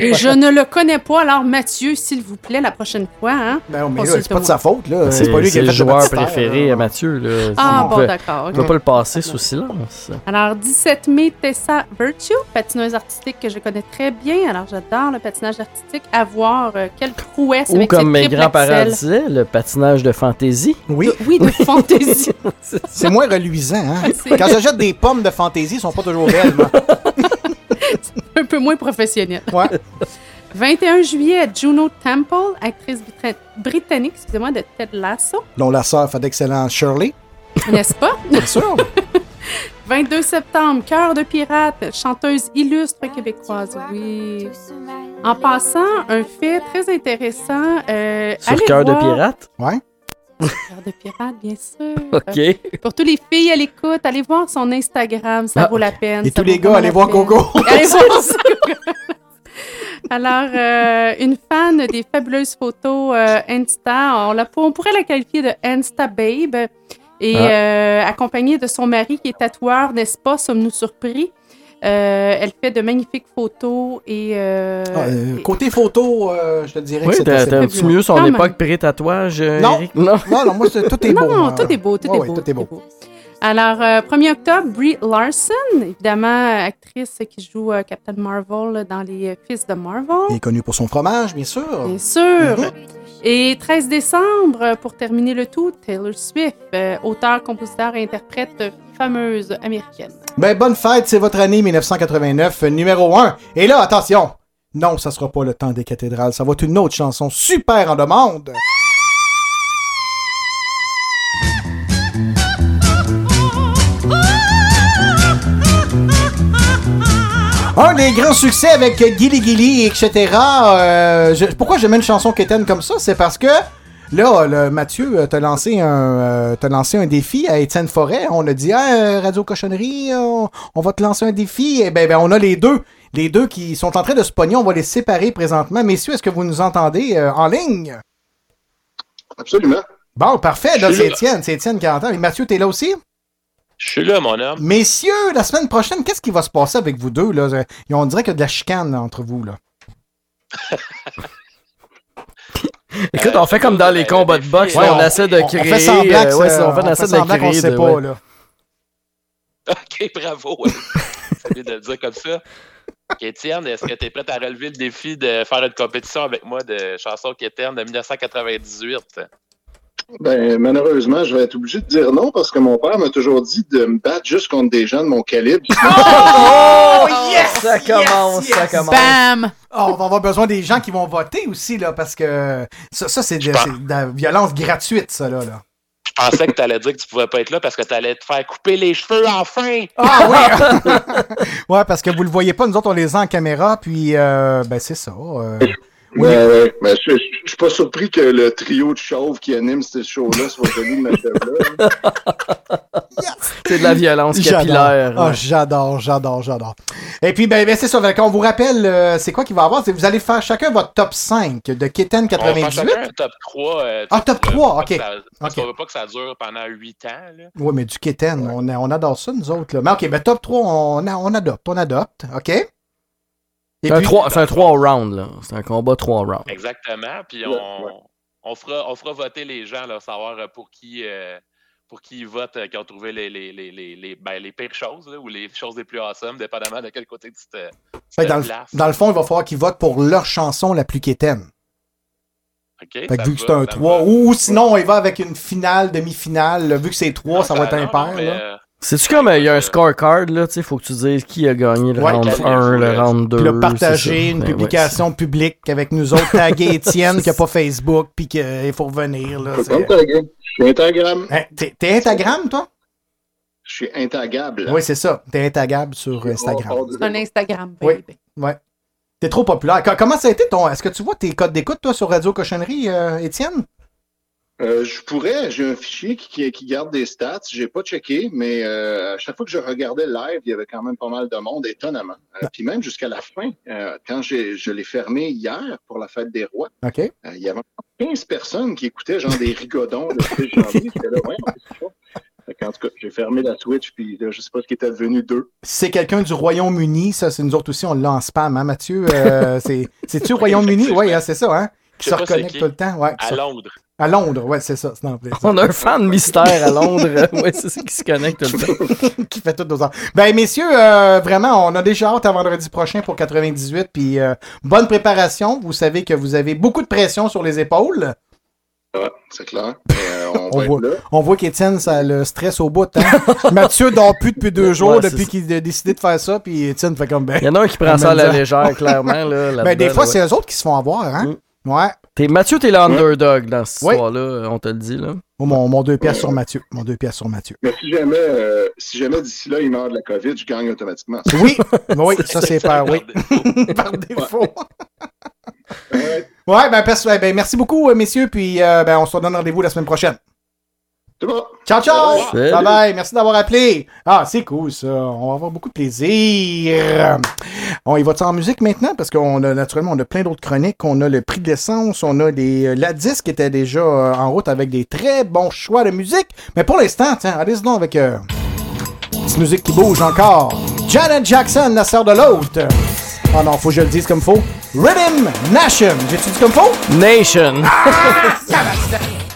Et je ne le connais pas, alors Mathieu, s'il vous plaît, la prochaine fois. Hein, Ben, mais c'est pas de sa faute, là. C'est pas lui qui c'est a le joueur préféré à Mathieu. Là. Ah, bon, d'accord, ok. peut pas le passer sous silence. Alors, 17 mai, Tessa Virtue, patineuse artistique que je connais très bien. Alors, j'adore le patinage artistique. À voir euh, quelle prouesse Ou avec comme mes grands-parents disaient, le patinage de fantaisie. Oui. Oui, de fantaisie. C'est moins reluisant, hein? Quand j'achète des pommes de fantaisie, elles sont pas toujours belles, moi. un peu moins professionnel. Ouais. 21 juillet, Juno Temple, actrice brita- britannique excusez-moi, de Ted Lasso, dont la sœur fait d'excellents Shirley. n'est-ce pas? Bien sûr. 22 septembre, Cœur de pirate, chanteuse illustre québécoise, oui. En passant, un fait très intéressant. euh, Sur cœur de pirate? Ouais. Cœur de pirate, bien sûr. OK. Pour tous les filles à l'écoute, allez voir son Instagram, ça Ah. vaut la peine. Et tous les gars, allez voir peine. Coco. Allez voir. Alors, euh, une fan des fabuleuses photos euh, Insta, on, la- on pourrait la qualifier de Insta Babe, et Ah. euh, accompagnée de son mari qui est tatoueur, n'est-ce pas? Sommes-nous surpris? Euh, elle fait de magnifiques photos et. euh, Ah, euh, et- côté photo, euh, je te dirais Oui, que c'est assez un petit mieux son époque pré-tatouage, euh, Non. Eric? Non. Non, non, moi, tout est beau. Non, tout est beau, tout Ouais, est ouais, beau. tout est beau. Alors, euh, 1er octobre, Brie Larson, évidemment, actrice qui joue euh, Captain Marvel dans Les Fils de Marvel. Il est connu pour son fromage, bien sûr. Bien sûr. Mhm. Et 13 décembre, pour terminer le tout, Taylor Swift, euh, auteur, compositeur et interprète fameuse américaine. Ben, bonne fête, c'est votre année 1989, euh, numéro 1. Et là, attention! Non, ça sera pas le temps des cathédrales, ça va être une autre chanson super en demande. Un des grands succès avec Gilly Gilly, etc. Euh, pourquoi je mets une chanson quétaine comme ça? C'est parce que là, le, Mathieu, euh, t'as lancé, un, euh, lancé un défi à Étienne Forêt. On a dit, euh, Radio Cochonnerie, euh, on, on va te lancer un défi. Et ben, ben, on a les deux. Les deux qui sont en train de se pogner. On va les séparer présentement. Messieurs, est-ce que vous nous entendez euh, en ligne? Absolument. Bon, parfait. Là, c'est. Étienne. C'est Étienne qui entend. Et Mathieu, t'es là aussi? Je suis là, mon homme. Messieurs, la semaine prochaine, qu'est-ce qui va se passer avec vous deux? Là? On dirait qu'il y a de la chicane là, entre vous. Là. Écoute, on fait comme dans les combats de boxe, Ouais, on, on- essaie de on- on créer. fait semblant que euh, ouais, ça- on fait, on essaie fait de semblant qu'on créer sait de- pas, ouais. là. OK, bravo. ouais. C'est bien de le dire comme ça. OK, Étienne, est-ce que tu es prêt à relever le défi de faire une compétition avec moi de chansons quétaines de 1998? Ben, malheureusement, je vais être obligé de dire non parce que mon père m'a toujours dit de me battre juste contre des gens de mon calibre. Oh, yes! Ça commence, ça commence. Bam! Oh, on va avoir besoin des gens qui vont voter aussi, là, parce que ça, ça, c'est de, la violence gratuite, ça, là. là. Je pensais que tu allais dire que tu pouvais pas être là parce que tu allais te faire couper les cheveux enfin! Ah oui! ouais, parce que vous le voyez pas, nous autres, on les a en caméra, puis, euh, ben, c'est ça. euh, oui. Ouais, ouais. Ben, je, je- je suis pas surpris que le trio de chauves qui anime ce show-là soit connu de ma chef-là. C'est de la violence capillaire. Là. j'adore, j'adore, j'adore. Et puis, ben, ben, c'est ça. Qu'on vous rappelle, euh, c'est quoi qu'il va y avoir? Vous allez faire chacun votre top 5 de Keten On va faire 98. chacun un top 3. euh, Ah, top pour- 3, pour ok. ça- Parce Ok. qu'on veut pas que ça dure pendant 8 ans. Là. Oui, mais du Keten, on, on adore ça, nous autres. Là. Mais OK, ben top 3, on, a- on adopte, on adopte. OK? Et C'est un puis- 3 c'est un 3 round, là. C'est un combat 3 rounds. Exactement. Puis on, ouais. on, fera, on fera voter les gens, là, savoir euh, pour qui, euh, pour qui ils votent, euh, qui ont trouvé les, les, les, les, les, ben, les pires choses là, ou les choses les plus awesome, dépendamment de quel côté tu te, tu Fait te que dans, le, places. dans le fond, il va falloir qu'ils votent pour leur chanson la plus Keten. OK, Fait que vu que c'est un ça me 3, va. ou sinon, on y va avec une finale, demi-finale. là. Vu que c'est 3, ça va être non, impair. non, mais, là. euh, C'est-tu comme euh, il y a un scorecard, là, tu sais, faut que tu dises qui a gagné le Ouais, round quel 1, le round 2. Puis le partager, une Ben ouais, publication publique avec nous autres, taguer Étienne qui n'a pas Facebook, puis qu'il faut revenir. Là, taguer. Je suis Instagram. Hein, T'es Instagram, toi? Je suis intagable. Oui, c'est ça. T'es intagable sur Instagram. C'est un Instagram, Oui, ouais. T'es trop populaire. Co- Comment ça a été ton. Est-ce que tu vois tes codes d'écoute, toi, sur Radio Cochonnerie, euh, Étienne? Euh, je pourrais, j'ai un fichier qui, qui- qui garde des stats, j'ai pas checké, mais euh, à chaque fois que je regardais live, il y avait quand même pas mal de monde, étonnamment. Euh, Puis même jusqu'à la fin, euh, quand j'ai, je l'ai fermé hier pour la fête des rois, OK. euh, il y avait 15 personnes qui écoutaient genre des rigodons de janvier. Là, ouais, qu'en tout cas, j'ai fermé la Switch, puis là, je sais pas ce qui était devenu d'eux. C'est quelqu'un du Royaume-Uni, ça, c'est nous autres aussi, on l'a en spam, hein, Mathieu? Euh, c'est, c'est-tu c'est-tu Royaume-Uni? Oui, hein, c'est ça, hein? Qui se reconnecte tout le temps. Ouais, À se- Londres. À Londres, ouais, c'est ça. c'est en plein ça. On a un fan mystère à Londres. ouais, c'est ça qui se connecte tout le temps. qui fait toutes nos heures. Ben, messieurs, euh, vraiment, on a déjà hâte à vendredi prochain pour 98. Puis, euh, bonne préparation. Vous savez que vous avez beaucoup de pression sur les épaules. Ouais, c'est clair. Euh, on, voit, on voit qu'Étienne, ça le stress au bout. Hein? Mathieu dort plus depuis deux jours Ouais, depuis ça. qu'il a décidé de faire ça. Puis Étienne fait comme ben. Il y en a un qui prend ça à la légère, clairement. Là, Ben, des fois, là, c'est eux autres qui se font avoir. Hein? Ouais. T'es, Mathieu, t'es l'underdog dans cette Oui. histoire-là, on te le dit. Là. Oh, mon, mon deux pièces sur Mathieu. Mon deux pièces sur Mathieu. Mais si jamais, euh, si jamais d'ici là, il meurt de la COVID, je gagne automatiquement. Oui, oui, ça c'est par, oui. par défaut. Ouais, ben, pers- ben, merci beaucoup, euh, messieurs. Puis, euh, ben, on se donne rendez-vous la semaine prochaine. Ciao, ciao! Salut. Bye bye, merci d'avoir appelé. Ah, c'est cool ça. On va avoir beaucoup de plaisir. On y va en musique maintenant? Parce qu'on a naturellement on a plein d'autres chroniques. On a le prix de l'essence, on a des. La disque qui était déjà euh, en route avec des très bons choix de musique. Mais pour l'instant, tiens, allez-y donc avec euh, petite musique qui bouge encore. Janet Jackson, la sœur de l'autre. Ah non, faut que je le dise comme faut. Rhythm Nation. J'ai-tu dit comme faut? Nation. Thank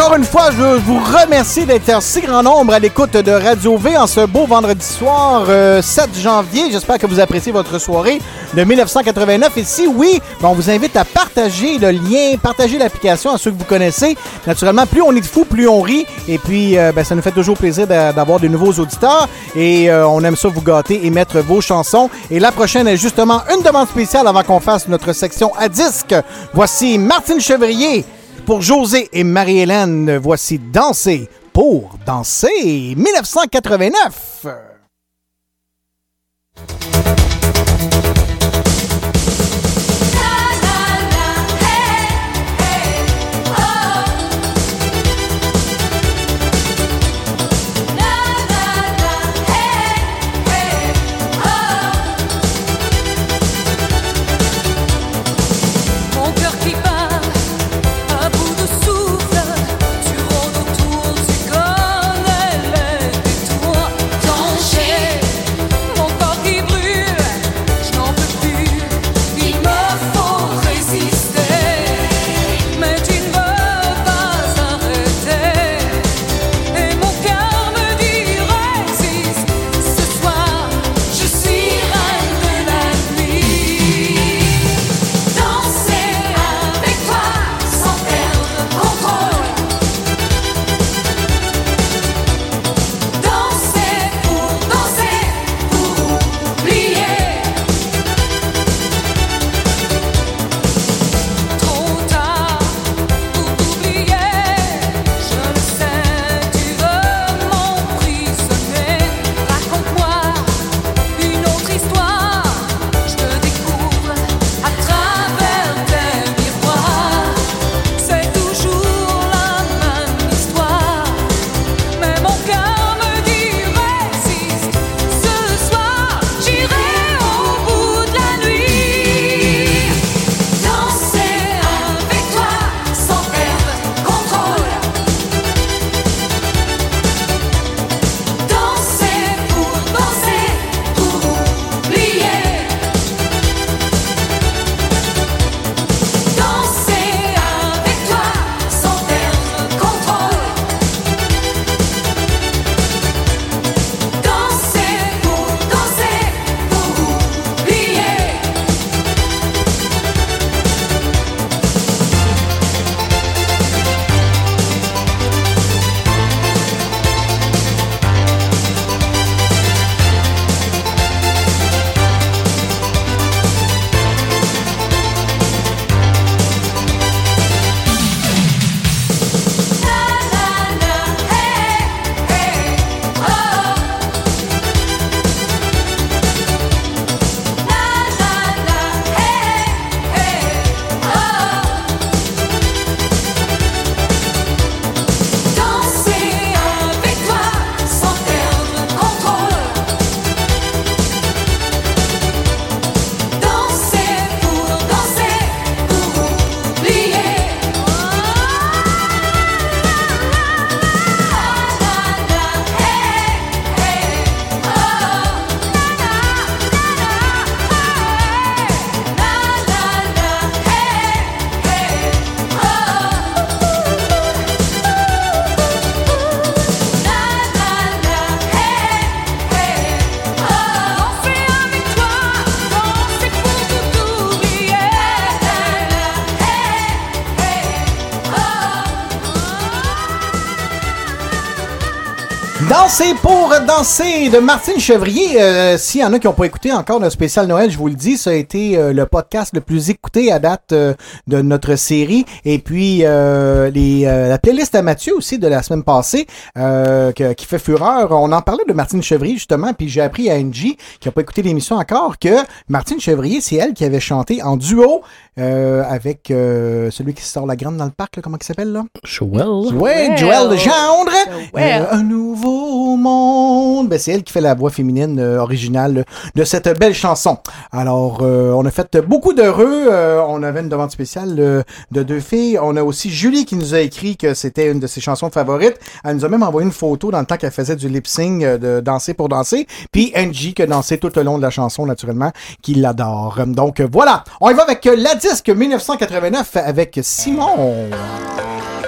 Encore une fois, je vous remercie d'être en si grand nombre à l'écoute de Radio V en ce beau vendredi soir, euh, 7 janvier. J'espère que vous appréciez votre soirée de 1989. Et si oui, ben, on vous invite à partager le lien, partager l'application à ceux que vous connaissez. Naturellement, plus on est de fous, plus on rit. Et puis, euh, ben, ça nous fait toujours plaisir d'a- d'avoir de nouveaux auditeurs. Et euh, on aime ça vous gâter et mettre vos chansons. Et la prochaine est justement une demande spéciale avant qu'on fasse notre section à disque. Voici Martine Chevrier. Pour José et Marie-Hélène, voici Danser pour danser 1989. Danser de Martine Chevrier. Euh, S'il y en a qui n'ont pas écouté encore notre spécial Noël, je vous le dis, ça a été euh, le podcast le plus écouté à date euh, de notre série. Et puis euh, les, euh, la playlist à Mathieu aussi de la semaine passée euh, que- qui fait fureur. On en parlait de Martine Chevrier justement, puis j'ai appris à Angie qui n'a pas écouté l'émission encore que Martine Chevrier, c'est elle qui avait chanté en duo euh, avec euh, celui qui sort la grande dans le parc, là, comment il s'appelle là? Joël. Ouais, Joël Legendre. Euh, un nouveau monde. Ben, c'est elle qui fait la voix féminine euh, originale de cette belle chanson. Alors, euh, on a fait beaucoup d'heureux. Euh, on avait une demande spéciale euh, de deux filles. On a aussi Julie qui nous a écrit que c'était une de ses chansons favorites. Elle nous a même envoyé une photo dans le temps qu'elle faisait du lip-sync euh, de Danser pour danser. Puis Angie qui a dansé tout le long de la chanson, naturellement, qui l'adore. Donc, voilà. On y va avec la disque 1989 avec Simon.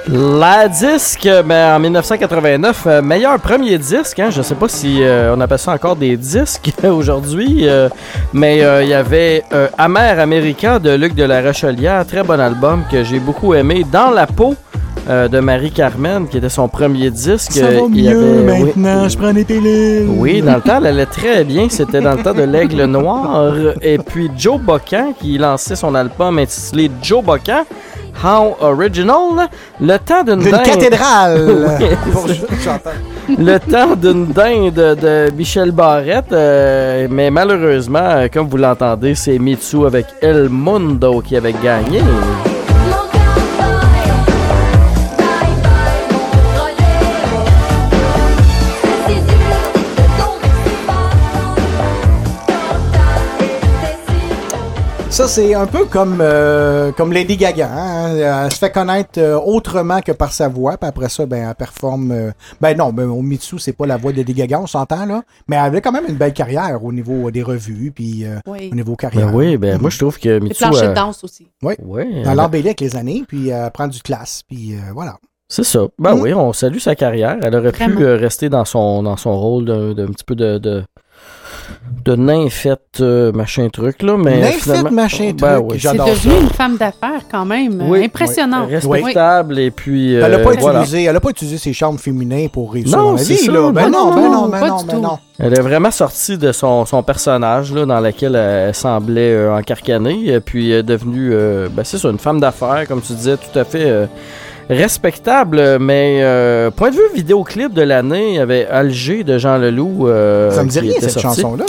La disque, ben, en 1989, euh, meilleur premier disque. Hein, je sais pas si euh, on appelle ça encore des disques aujourd'hui, euh, mais il y avait Amer America de Luc de la Rochelière, très bon album que j'ai beaucoup aimé. Dans la peau de Marie-Carmen, qui était son premier disque. Ça va il mieux avait- oui. maintenant, je prends des pilules. Oui, dans le temps, elle allait très bien. C'était dans le temps de l'Aigle Noir. Et puis Joe Bocan, qui lançait son album intitulé Joe Bocan. How Original, le temps d'une dinde- cathédrale. Oui, le temps d'une dinde de Michel Barrette, euh, mais malheureusement, euh, comme vous l'entendez, c'est Mitsu avec El Mundo qui avait gagné. Ça, c'est un peu comme, euh, comme Lady Gaga. hein. Elle se fait connaître euh, autrement que par sa voix. Puis après ça, ben, elle performe. euh, ben non, ben, au Mitsu, c'est pas la voix de Lady Gaga, on s'entend là. Mais elle avait quand même une belle carrière au niveau des revues. Puis euh, Oui. au niveau carrière. Ben oui, ben moi je trouve que Mitsu. euh, de danse aussi. Oui. Ouais, Elle elle- avec les années. Puis elle prend du classe. Puis euh, voilà. C'est ça. Ben Mm. oui, on salue sa carrière. Elle aurait Vraiment. pu euh, rester dans son, dans son rôle d'un d'un petit peu de, de, de nymphette, euh, machin truc, là. Mais Nymphette, finalement- machin Ben truc, oui. C'est J'adore devenu ça. une femme d'affaires quand même. Oui. Impressionnant. Respectable, et puis. Elle n'a euh, pas, voilà. utilisé, elle a pas utilisé ses charmes féminins pour réussir Non, dans la c'est vie. ça, là. Ben ben non, non, ben non, ben non, du ben tout. non. Elle est vraiment sortie de son, son personnage là, dans lequel elle semblait euh, encarcanée, et puis est devenue, euh, ben, c'est ça, une femme d'affaires, comme tu disais, tout à fait euh, respectable. Mais euh, point de vue vidéoclip de l'année, il y avait Alger de Jean Leloup. euh, Ça me dit rien, cette chanson-là.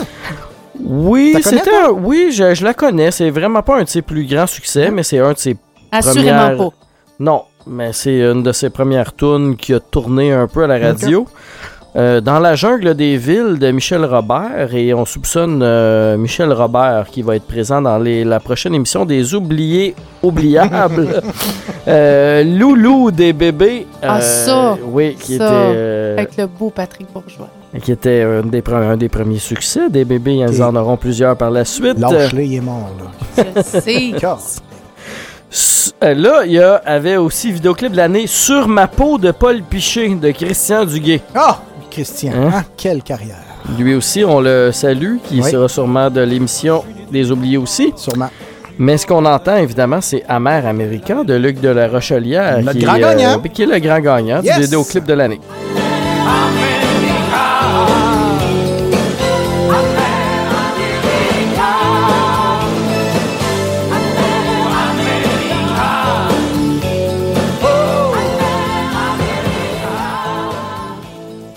Oui, c'était un- oui, je, je la connais. C'est vraiment pas un de ses plus grands succès, mais c'est un de ses Assurément premières- pas. Non, mais c'est une de ses premières tunes qui a tourné un peu à la radio. Euh, dans la jungle des villes de Michel Robert et on soupçonne euh, Michel Robert qui va être présent dans les- la prochaine émission des oubliés oubliables. Euh, Loulou des bébés. Ah, euh, ça! Oui, qui Ça, était euh, Avec le beau Patrick Bourgeois. qui était un des, pre- un des premiers succès des bébés. Ils en auront plusieurs par la suite. Lâche-les, il est mort, là. Je sais. Là, il y a- avait aussi vidéoclip de l'année Sur ma peau de Paul Piché de Christian Duguay. Ah, Christian, Hein? hein, quelle carrière. Lui aussi, on le salue, qui Oui. sera sûrement de l'émission Les Oubliés aussi. Sûrement. Mais ce qu'on entend, évidemment, c'est Amer America de Luc de la Rochelière. Notre qui, grand est, gagnant. qui est le grand gagnant Yes. du vidéoclip de l'année.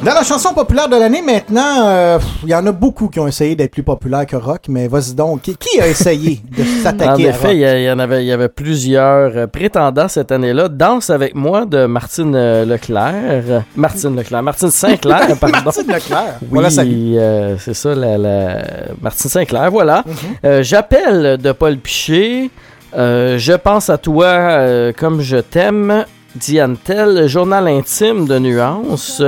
Dans la chanson populaire de l'année, maintenant, euh, il y en a beaucoup qui ont essayé d'être plus populaires que rock, mais vas-y donc, qui, qui a essayé de En s'attaquer à rock? effet, il y, en avait, il y avait plusieurs euh, prétendants cette année-là. Danse avec moi de Martine euh, Leclerc. Martine Leclerc. Martine Sinclair, pardon. Martine Leclerc. Oui, Voilà, euh, c'est ça, la, la- Martine Sinclair, voilà. Mhm. Euh, J'appelle de Paul Piché. Je pense à toi comme je t'aime. Diane Tell. Journal intime de Nuance.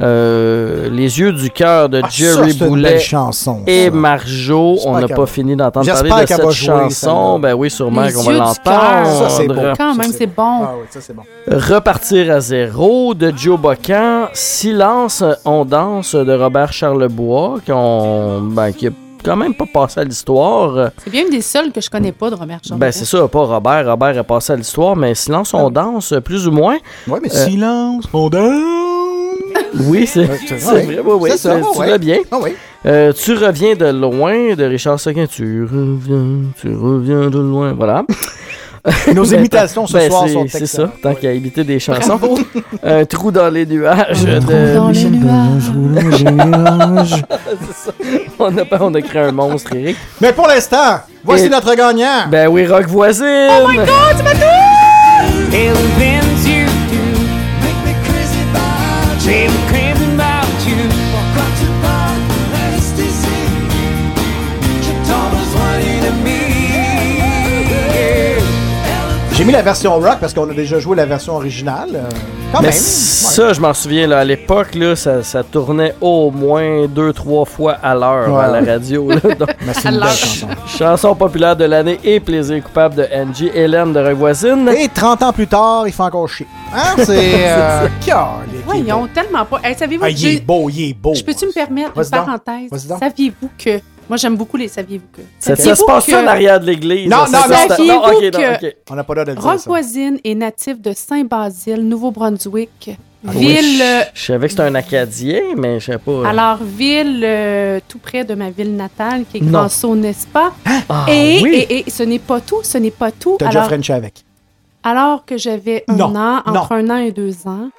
Euh, les yeux du cœur de Ah, Jerry Boulet chanson, et. Marjo. On n'a pas fini d'entendre parler de cette chanson. Ben oui, sûrement qu'on va yeux du l'entendre. cœur. Ça, c'est beau. Quand même, c'est bon. Ah oui, ça c'est bon. Repartir à zéro de Joe Bocan, Silence, on danse de Robert Charlebois, ben, qui a quand même pas passé à l'histoire. C'est bien une des seules que je connais pas de Robert Jean. Ben c'est ça, pas Robert. Robert est passé à l'histoire, mais Silence, on danse, plus ou moins. Ouais, mais Euh, silence, on danse. Oui, c'est Ouais, vrai. vrai, oui, oui, C'est ça, tu ouais. vas bien. Ah oui. Euh, tu reviens de loin de Richard Seguin. Tu reviens, tu reviens de loin. Voilà. Nos Ben, imitations ce ben, soir c'est- sont C'est ça, tant qu'à imiter des chansons. Un trou dans les nuages de dans les nuages. C'est ça. On a, pas- on a créé un monstre, Eric. Mais pour l'instant, voici Et- notre gagnant. Ben oui, Rock Voisine! Oh my god, tu m'as J'ai mis la version rock parce qu'on a déjà joué la version originale. euh, quand Mais même. ça, je m'en souviens, là, à l'époque, là, ça, ça tournait au moins deux, trois fois à l'heure Ouais. à la radio. là. Donc, Mais c'est une belle chanson. chanson populaire de l'année et plaisir coupable de Angie Hélène de Revoisine. Et 30 ans plus tard, il fait encore chier. Hein? C'est. euh, Ouais, ils ont tellement pas. Hey, Savez-vous Ah, que il est beau, il est beau. Je peux-tu me permettre une parenthèse? Saviez-vous que. Moi, j'aime beaucoup les Saviez-vous que. Ça, ça se passe que en arrière de l'église? Non, non, ça, non, Saviez-vous non, ok, non, que- ok. On n'a pas l'air de le dire. ça. Rock-Voisine est natif de Saint-Basile, Nouveau-Brunswick. Ah oui, ville. euh, je, je savais que c'était un Acadien, mais je sais pas. euh, Alors, ville euh, tout près de ma ville natale, qui est Non. Grandsault, n'est-ce pas? Ah, et, oui. et, et ce n'est pas tout, ce n'est pas tout. T'as déjà Alors, French avec. alors que j'avais un Non, an, non. entre un an et deux ans,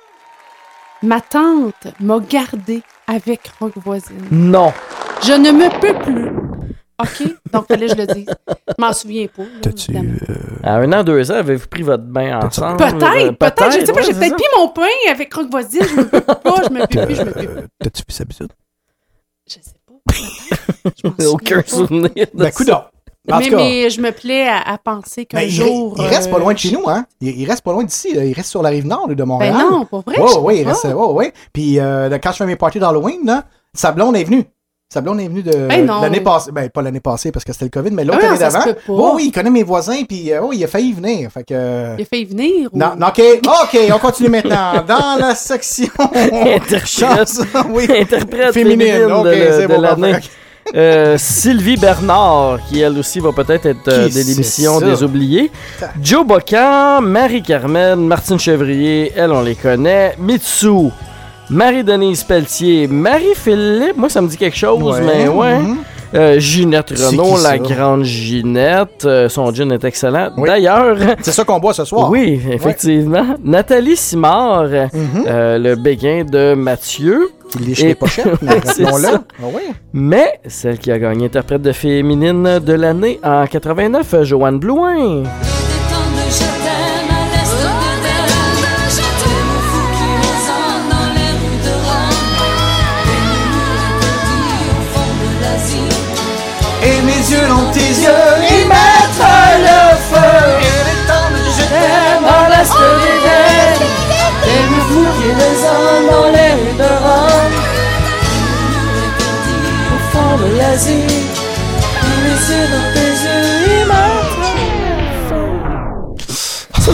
ma tante m'a gardé avec Rock Voisine. Non. Je ne me peux plus. OK? Donc, fallait que je le dise. Je m'en souviens pas. là, évidemment. À un an, deux ans, avez-vous pris votre bain ensemble? Peut-être, Euh, peut-être. Je sais pas, ouais, j'ai peut-être ça. pris mon pain avec Rock Voisine. Je me peux pas, je me peux plus, je me peux plus. T'as-tu vu sa bisoude? Je sais pas. Souviens Aucun pas. souvenir. ça. coudonc. En Mais, mais je me plais à, à penser qu'un ben, il, jour. il reste pas euh, loin de chez nous, hein? Il, il reste pas loin d'ici. Il reste sur la rive nord de Montréal. Ben non, pas vrai. Ouais, sais il reste. Ouais. Puis euh, quand je fais mes parties d'Halloween, là, sa blonde est venue. Sa blonde est venue de Ben l'année passée. Ben, pas l'année passée parce que c'était le COVID, mais l'autre Ah, année d'avant. Ouais, oui, il connaît mes voisins, puis euh, oui, il a failli venir. Fait que. Il a failli venir. ou- Non, non, OK, OK, on continue maintenant. Dans la section. Interprète. Oui. Interprète Féminine, féminine, ok, c'est bon, l'année. Euh, Sylvie Bernard, qui elle aussi va peut-être être euh, Qui de c'est l'émission ça? des oubliés. Joe Bocan, Marie-Carmen, Martine Chevrier, elle on les connaît. Mitsu, Marie-Denise Pelletier, Marie-Philippe, moi ça me dit quelque chose, Ouais, mais ouais. mhm. Euh, Ginette Renault, la grande Ginette, euh, son gin est excellent. Oui. D'ailleurs, C'est ça qu'on boit ce soir. oui, effectivement. Nathalie Simard, Mhm. euh, le béguin de Mathieu. Qui liche Et- les pochettes, rappelons-le. ça. Ah oui. Mais celle qui a gagné interprète de féminine de l'année en 89, Joanne Blouin. Et mes yeux dans tes yeux, ils mettent le feu. Et les temps de je t'aime dans l'Est d'Éden. Et le fou qui les hommes dans les rues de Rome. Au fond de l'Asie. Et mes yeux dans tes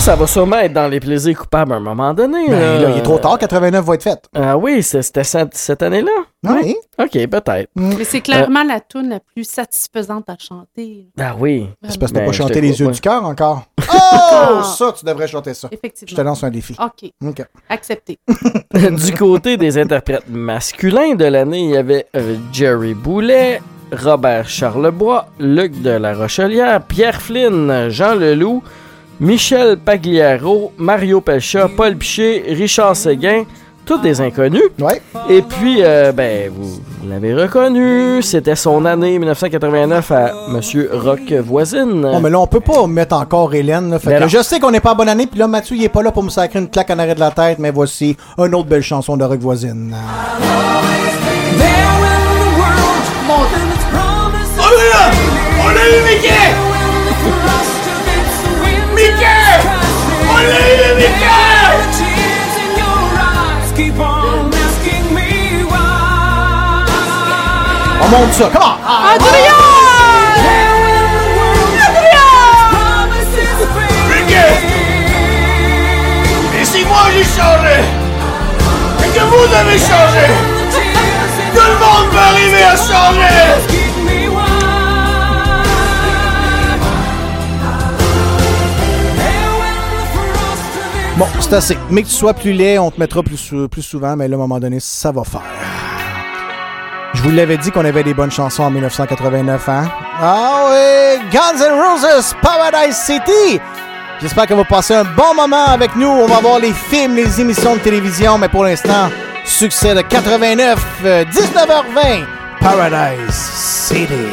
Ça, va sûrement être dans les plaisirs coupables à un moment donné. Ben, là, il est trop tard, 89 va être faite. Ah oui, c'était cette, cette année-là? Ah oui. Ok, peut-être. Mais c'est clairement la tune la plus satisfaisante à chanter. Ah oui. C'est parce que t'as Ben, pas chanté les yeux du cœur encore. Ah. Oh, ça, tu devrais chanter ça. Effectivement. Je te lance un défi. OK. OK. Accepté. du côté des interprètes masculins de l'année, il y avait euh, Jerry Boulet, Robert Charlebois, Luc de la Rochelière, Pierre Flynn, Jean Leloup, Michel Pagliaro, Mario Pelcha, Paul Piché, Richard Séguin, tous des inconnus. Ouais. Et puis, euh, ben, vous, vous l'avez reconnu, c'était son année 1989 à Monsieur Rock Voisine. Oh, mais là, on peut pas mettre encore Hélène. là. Fait Ben que non. je sais qu'on n'est pas à bonne année, puis là, Mathieu, il est pas là pour me sacrer une claque en arrêt de la tête, mais voici une autre belle chanson de rock voisine. On a eu Mickey Mickey On monte ça, comment? Et si moi j'ai changé Et que vous avez changé? Tout le monde peut arriver à changer? Bon, c'est assez. Mais que tu sois plus laid, on te mettra plus, plus souvent, mais là, à un moment donné, ça va faire. Je vous l'avais dit qu'on avait des bonnes chansons en 1989, hein? Ah oui! Guns N' Roses, Paradise City! J'espère que vous passez un bon moment avec nous. On va voir les films, les émissions de télévision, mais pour l'instant, succès de 89, euh, 19h20, Paradise City.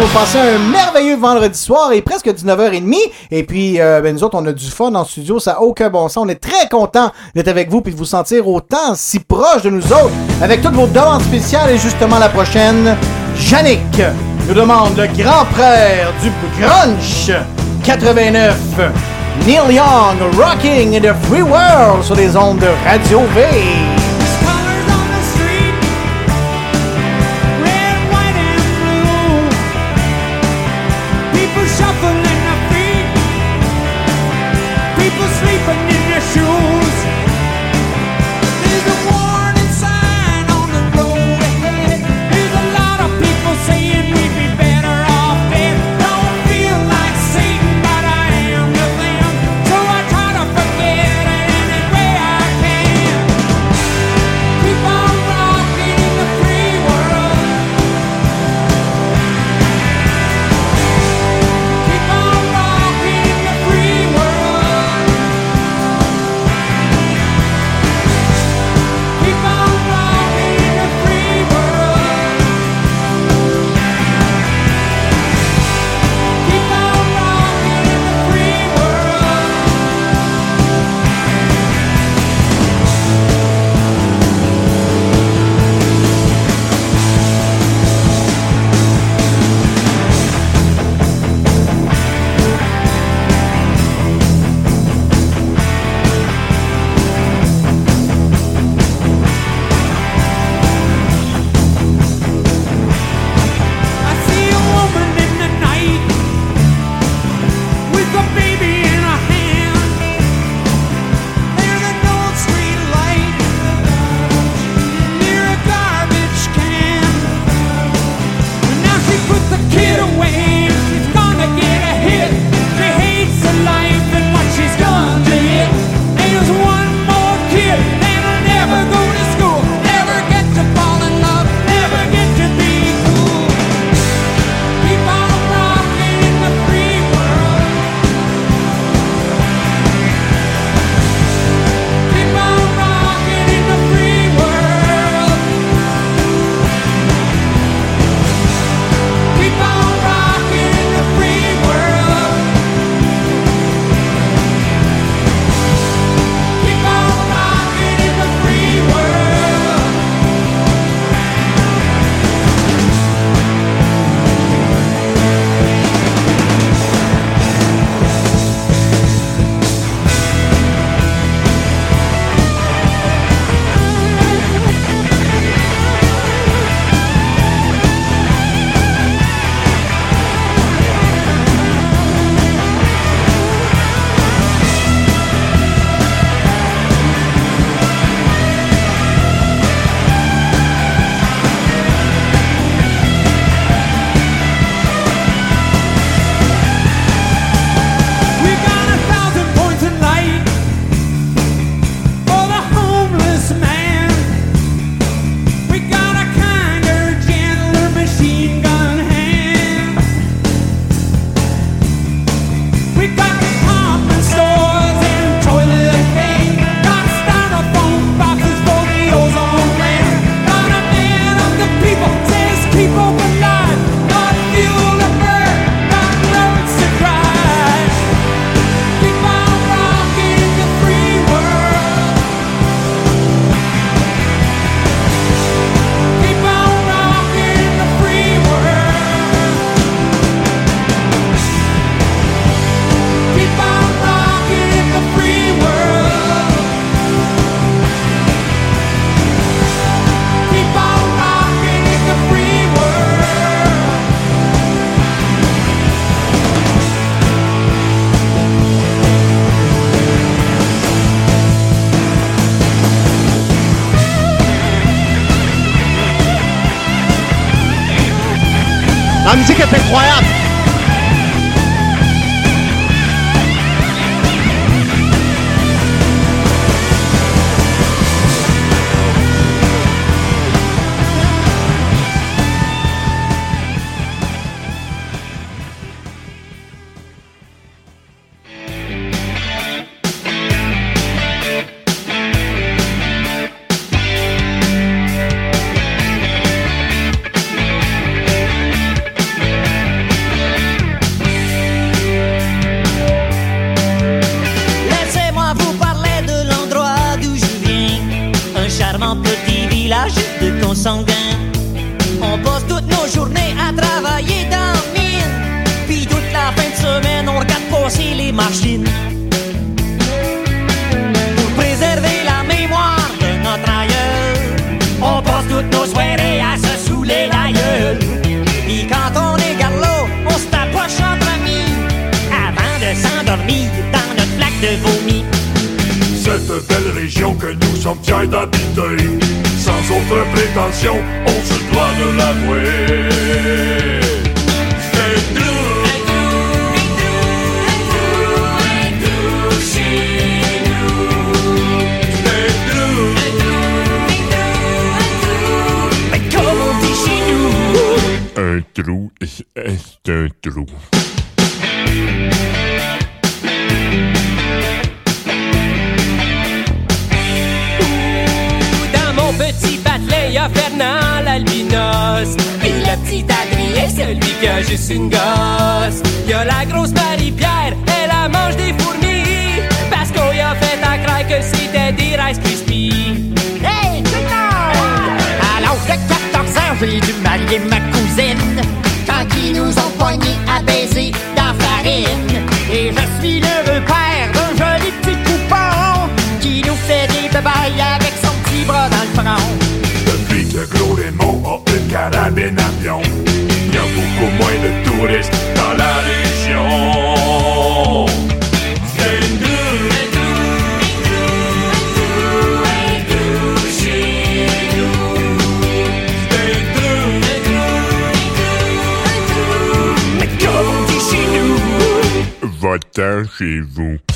vous passez un merveilleux vendredi soir et presque 19h30. Et puis, euh, ben, nous autres, on a du fun en studio, ça n'a aucun bon sens. On est très content d'être avec vous puis de vous sentir autant si proche de nous autres avec toutes vos demandes spéciales. Et justement, la prochaine, Yannick nous demande le grand frère du grunge 89, Neil Young, Rocking in the Free World sur les ondes de Radio V. que te juegue. Chez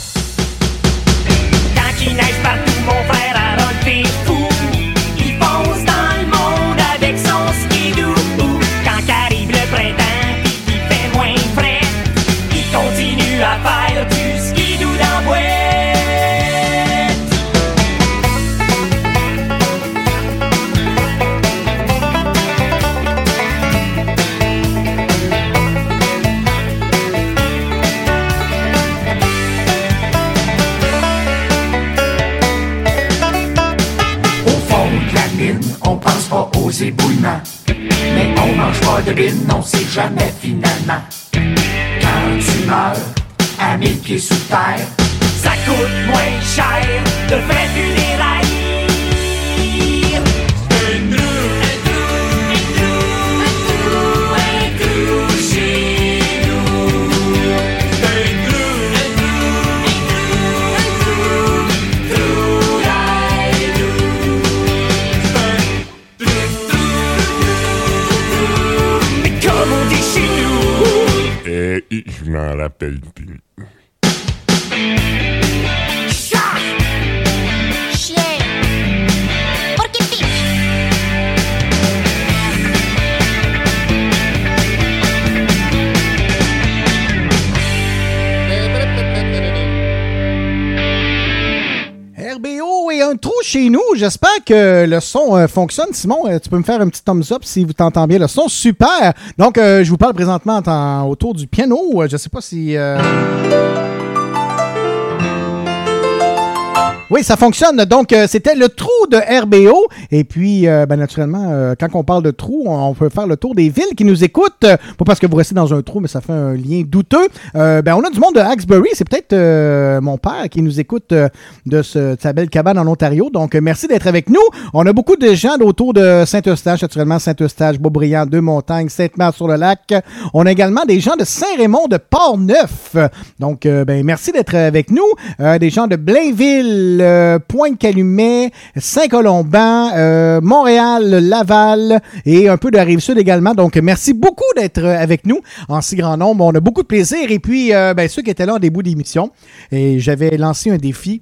que le son euh, fonctionne. Simon, euh, tu peux me faire un petit thumbs up si vous t'entendez bien. Le son, super. Donc, euh, je vous parle présentement en- autour du piano. Je sais pas si... Oui, ça fonctionne. Donc, c'était le trou de RBO. Et puis, euh, ben, naturellement, euh, quand on parle de trou, on, peut faire le tour des villes qui nous écoutent. Euh, pas parce que vous restez dans un trou, mais ça fait un lien douteux. Ben, on a du monde de Hawkesbury. C'est peut-être mon père qui nous écoute de, ce, sa belle cabane en Ontario. Donc, merci d'être avec nous. On a beaucoup de gens autour de Saint-Eustache, naturellement, Saint-Eustache, Beaubriand, Deux-Montagnes, Sainte-Mère-sur-le-Lac. On a également des gens de Saint-Raymond de Port-Neuf. Donc, ben, merci d'être avec nous. Des gens de Blainville, Pointe-Calumet, Saint-Colomban, euh, Montréal, Laval et un peu de Rive-Sud également. Donc, merci beaucoup d'être euh, avec nous en si grand nombre. On a beaucoup de plaisir. Et puis, euh, ben, ceux qui étaient là en début d'émission, j'avais lancé un défi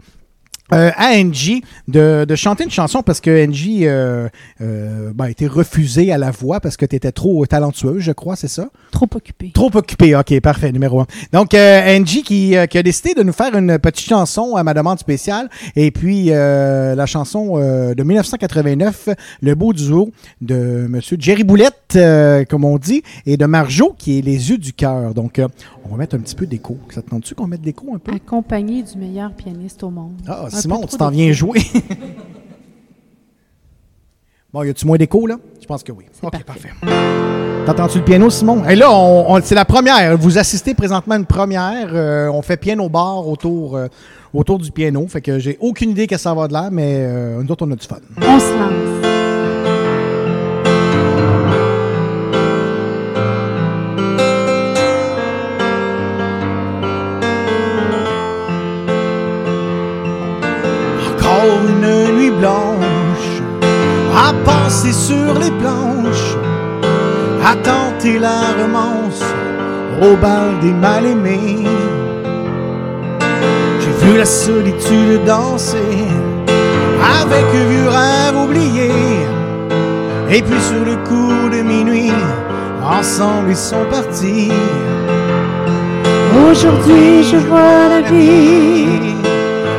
euh, à Angie de, de chanter une chanson parce que Angie euh, euh, ben, a été refusée à la voix parce que tu étais trop talentueuse, je crois, c'est ça? Trop occupé. Trop occupé, ok, parfait, numéro un. Donc, euh, Angie qui, euh, qui a décidé de nous faire une petite chanson à ma demande spéciale. Et puis, euh, la chanson euh, de 1989, Le beau duo de Monsieur Jerry Boulette, euh, comme on dit, et de Marjo, qui est Les yeux du cœur. Donc, euh, on va mettre un petit peu d'écho. Ça te tente-tu qu'on mette de l'écho un peu? Accompagné du meilleur pianiste au monde. Ah, Un Simon, tu t'en viens jouer. Bon, y a-tu moins d'écho, là? Je pense que oui. OK, parfait. T'entends-tu le piano, Simon? Et là, on, on- c'est la première. Vous assistez présentement à une première. Euh, on fait piano bar autour, euh, autour du piano. Fait que j'ai aucune idée que ça va de l'air, mais euh, nous autres, on a du fun. On se lance. À passer sur les planches, à tenter la romance au bal des mal-aimés. J'ai vu la solitude danser avec vieux rêve oublié. Et puis sur le coup de minuit, ensemble ils sont partis. Aujourd'hui, je vois la vie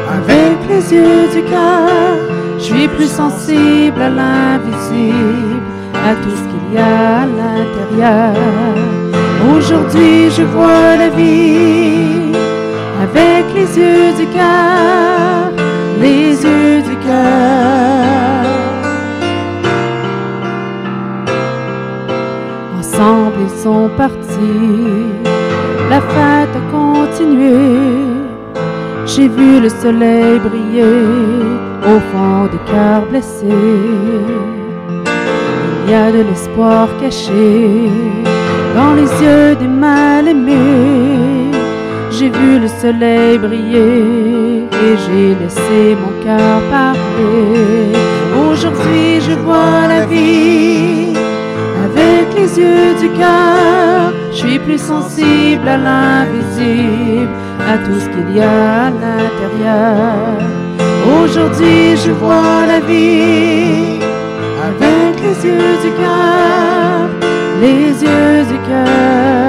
avec les yeux du cœur. Je suis plus sensible à l'invisible, à tout ce qu'il y a à l'intérieur. Aujourd'hui, je vois la vie avec les yeux du cœur, les yeux du cœur. Ensemble, ils sont partis. La fête a continué. J'ai vu le soleil briller au fond des cœurs blessés. Il y a de l'espoir caché dans les yeux des mal-aimés. J'ai vu le soleil briller et j'ai laissé mon cœur parler. Aujourd'hui, je vois la vie avec les yeux du cœur. Je suis plus sensible à l'invisible, à tout ce qu'il y a à l'intérieur. Aujourd'hui, je vois la vie avec les yeux du cœur, les yeux du cœur.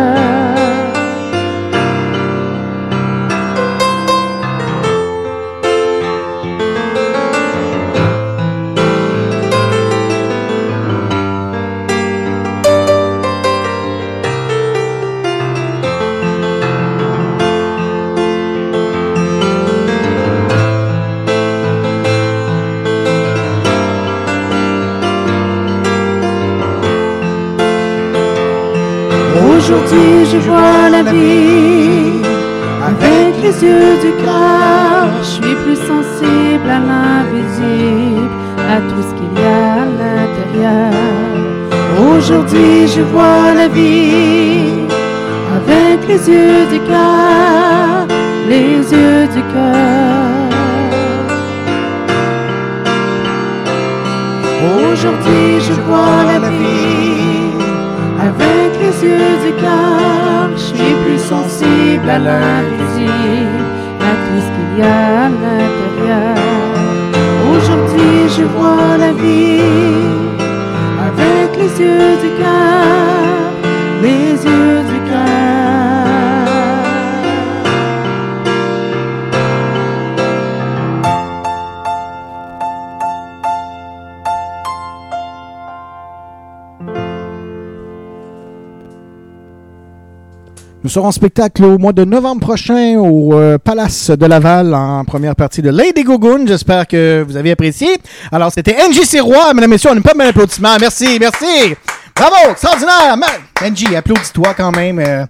Je vois la vie avec les yeux du cœur. Je suis plus sensible à l'invisible, à tout ce qu'il y a à l'intérieur. Aujourd'hui, je vois la vie avec les yeux du cœur, les yeux du cœur. Aujourd'hui, je vois la vie yeux du cœur. Je suis plus sensible à l'invisible, à tout ce qu'il y a à l'intérieur. Aujourd'hui, je vois la vie avec les yeux du cœur, les yeux Nous serons en spectacle au mois de novembre prochain au euh, Palace de Laval en première partie de Lady Gogoon. J'espère que vous avez apprécié. Alors, c'était NJ Sirois. Mesdames et messieurs, on n'a pas mal d'applaudissements. Merci, merci. Bravo, extraordinaire. NJ, applaudis-toi quand même. Euh,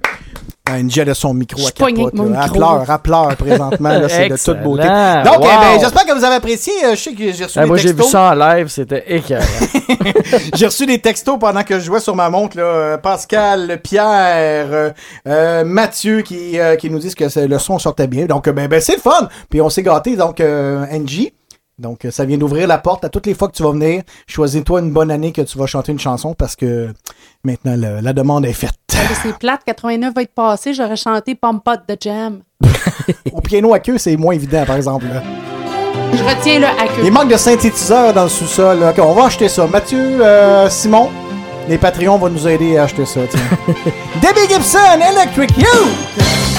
euh, NJ a de son micro Je à capote. mon là. Elle micro. pleure, elle pleure présentement. là, C'est de toute beauté. Donc, eh ben, j'espère que vous avez apprécié. Euh, Je sais que j'ai reçu Ah, des moi, j'ai vu textos. ça en live, c'était écœurant. J'ai reçu des textos pendant que je jouais sur ma montre. Là. Euh, Pascal, Pierre, euh, euh, Mathieu qui, euh, qui nous disent que le son sortait bien. Donc, ben, ben, c'est le fun. Puis on s'est gâtés. Donc, euh, Angie. Donc, euh, ça vient d'ouvrir la porte à toutes les fois que tu vas venir. Choisis-toi une bonne année que tu vas chanter une chanson parce que maintenant, le- la demande est faite. C'est plate, 89 va être passé, j'aurais chanté Pump Pot de Jam. Au piano à queue, c'est moins évident, par exemple. là. Je retiens le à queue. Il manque de synthétiseurs dans le sous-sol. Ok, on va acheter ça. Mathieu, euh, Simon, les Patreons vont nous aider à acheter ça. tiens. Debbie Gibson, Electric You!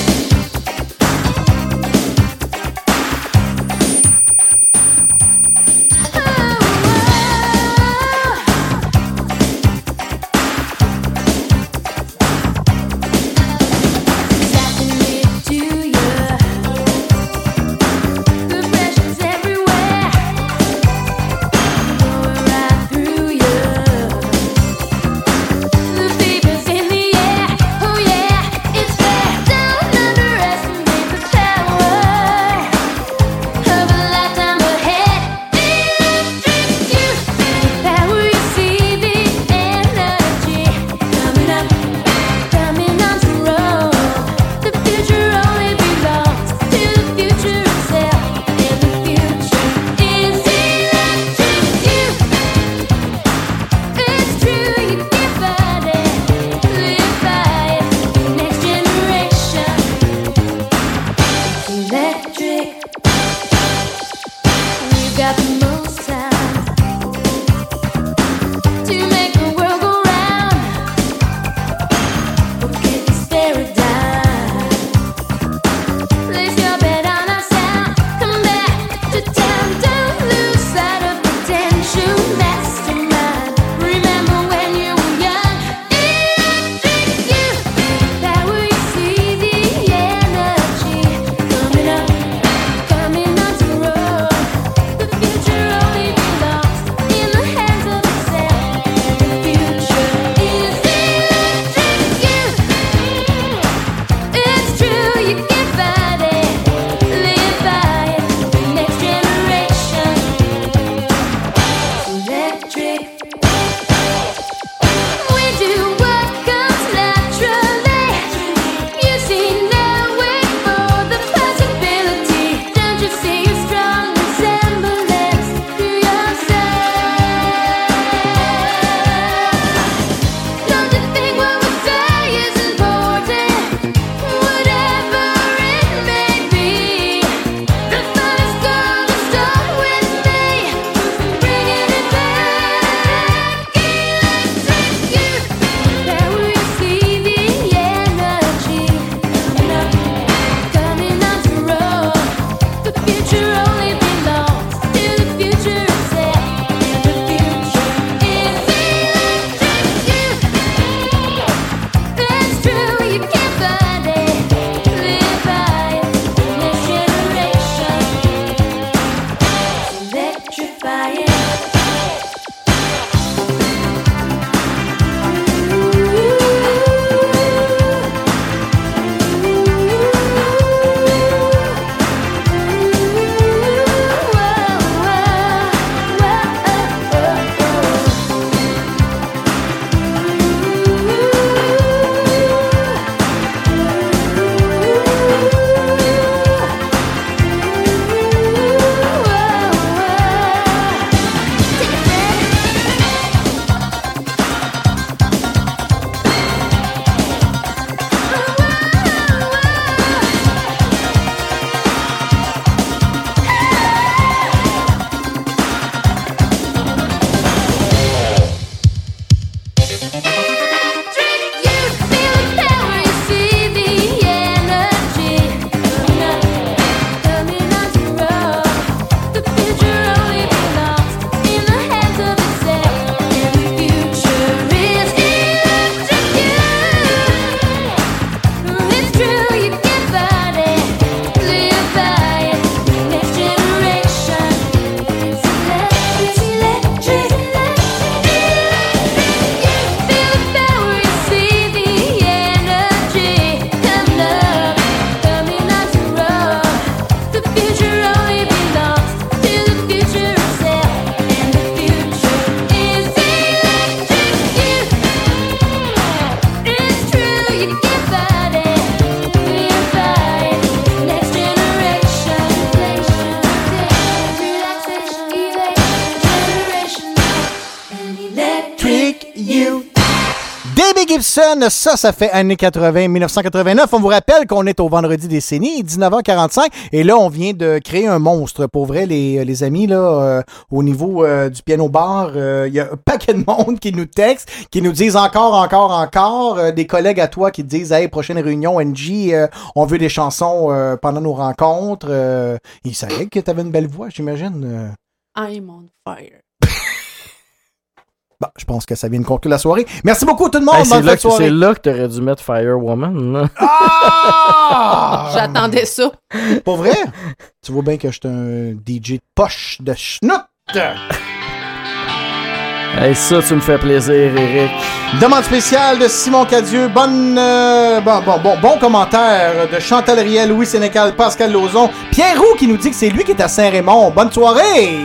Ça, ça fait années 80, 1989. On vous rappelle qu'on est au vendredi décennie, 19h45. Et là, on vient de créer un monstre. Pour vrai, les, les amis, là, euh, au niveau euh, du piano bar, euh, il y a un paquet de monde qui nous texte, qui nous disent encore, encore, encore. Des collègues à toi qui te disent, hey, prochaine réunion, NG, on veut des chansons pendant nos rencontres. Ils savaient que tu avais une belle voix, j'imagine. I'm on fire. Bon, je pense que ça vient de conclure la soirée. Merci beaucoup tout le monde. Hey, c'est là, que- soirée. c'est là que t'aurais dû mettre Firewoman. Ah! J'attendais ça. Pour vrai? tu vois bien que je suis un DJ de poche de schnout. Hey, ça, tu me fais plaisir, Eric. Demande spéciale de Simon Cadieux. Bonne, euh, bon, bon, bon, bon commentaire de Chantal Riel, Louis Sénécal, Pascal Lauzon. Pierre Roux qui nous dit que c'est lui qui est à Saint-Raymond. Bonne soirée!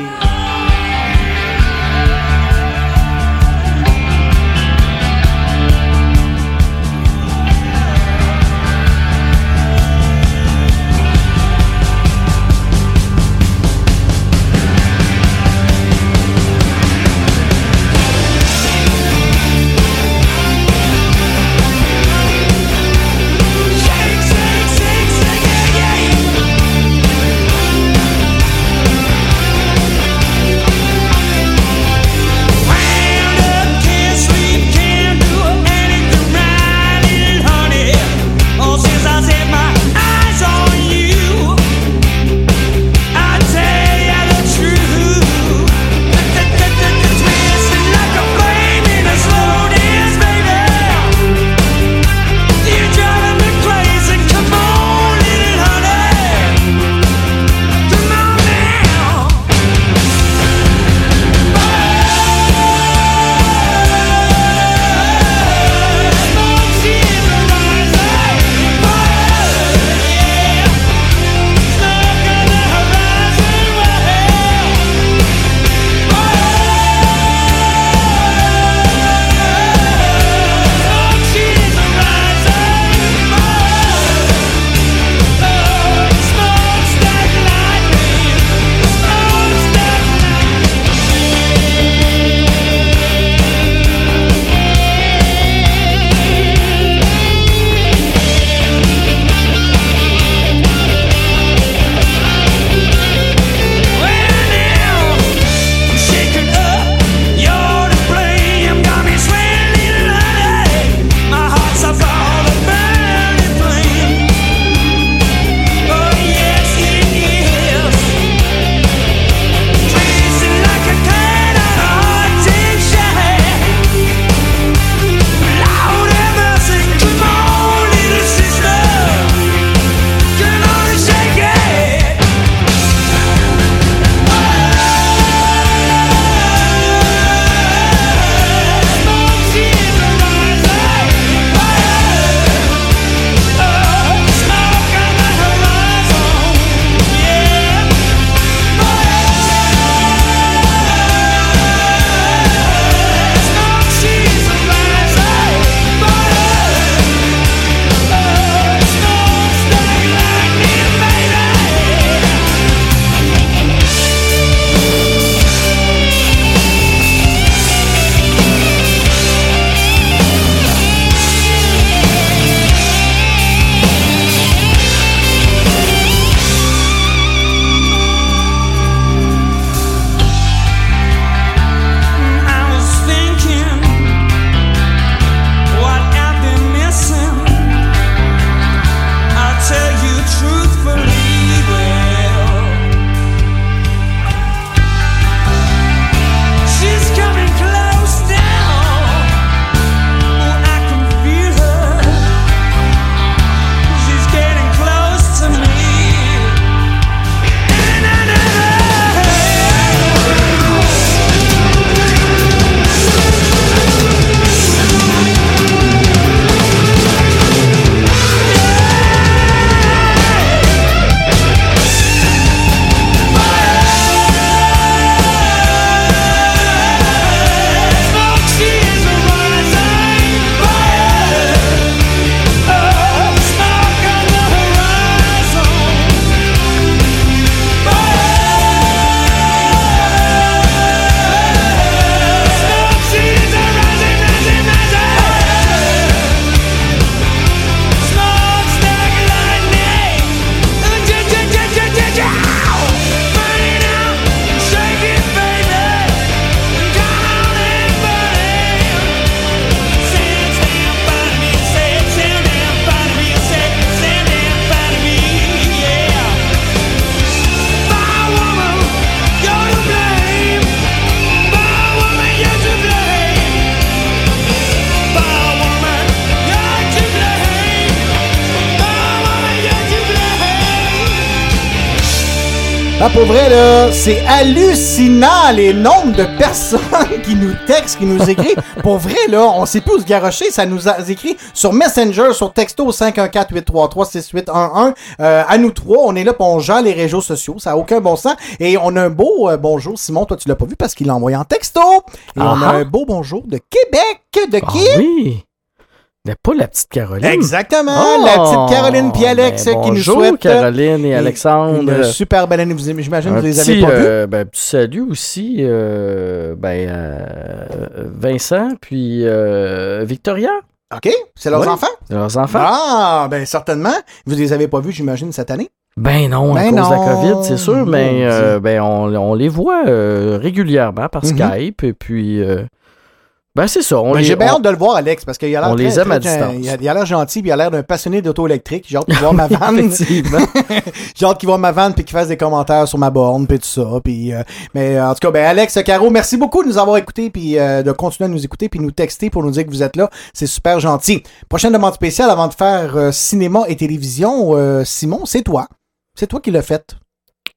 Ah, pour vrai, là, c'est hallucinant les nombres de personnes qui nous textent, qui nous écrivent. pour vrai, là, on sait plus où se garrocher. Ça nous a écrit sur Messenger, sur texto 514-833-6811. Euh, à nous trois, on est là pour on gère les réseaux sociaux. Ça a aucun bon sens. Et on a un beau euh, bonjour. Simon, toi, tu l'as pas vu parce qu'il l'a envoyé en texto. Et on a un beau bonjour de Québec. De Ah qui? oui. Mais pas la petite Caroline. Exactement, Oh, la petite Caroline puis Alex ben, qui nous souhaitent Caroline et Alexandre. Une super belle année. J'imagine que vous les avez pas vus. euh, ben, petit salut aussi, euh, ben, euh, Vincent, puis euh, Victoria. OK, c'est leurs enfants? C'est leurs enfants. Ah, ben certainement. Vous les avez pas vus, j'imagine, cette année? Ben non, à Ben cause de la. COVID, c'est sûr, mais euh, ben on, on les voit euh, régulièrement par Mhm. Skype, et puis, euh, ben c'est ça. Ben, J'ai bien on- hâte de le voir, Alex, parce qu'il a l'air on très, les aime très- à distance. Il a l'air gentil, puis il a l'air d'un passionné d'auto électrique. J'ai hâte de voir ma vanne. J'ai hâte qu'il voit ma vanne puis qu'il fasse des commentaires sur ma borne puis tout ça. Puis, euh, mais euh, en tout cas, ben Alex, Caro, merci beaucoup de nous avoir écoutés puis euh, de continuer à nous écouter puis nous texter pour nous dire que vous êtes là. C'est super gentil. Prochaine demande spéciale avant de faire euh, cinéma et télévision, Simon, c'est toi. C'est toi qui l'as fait.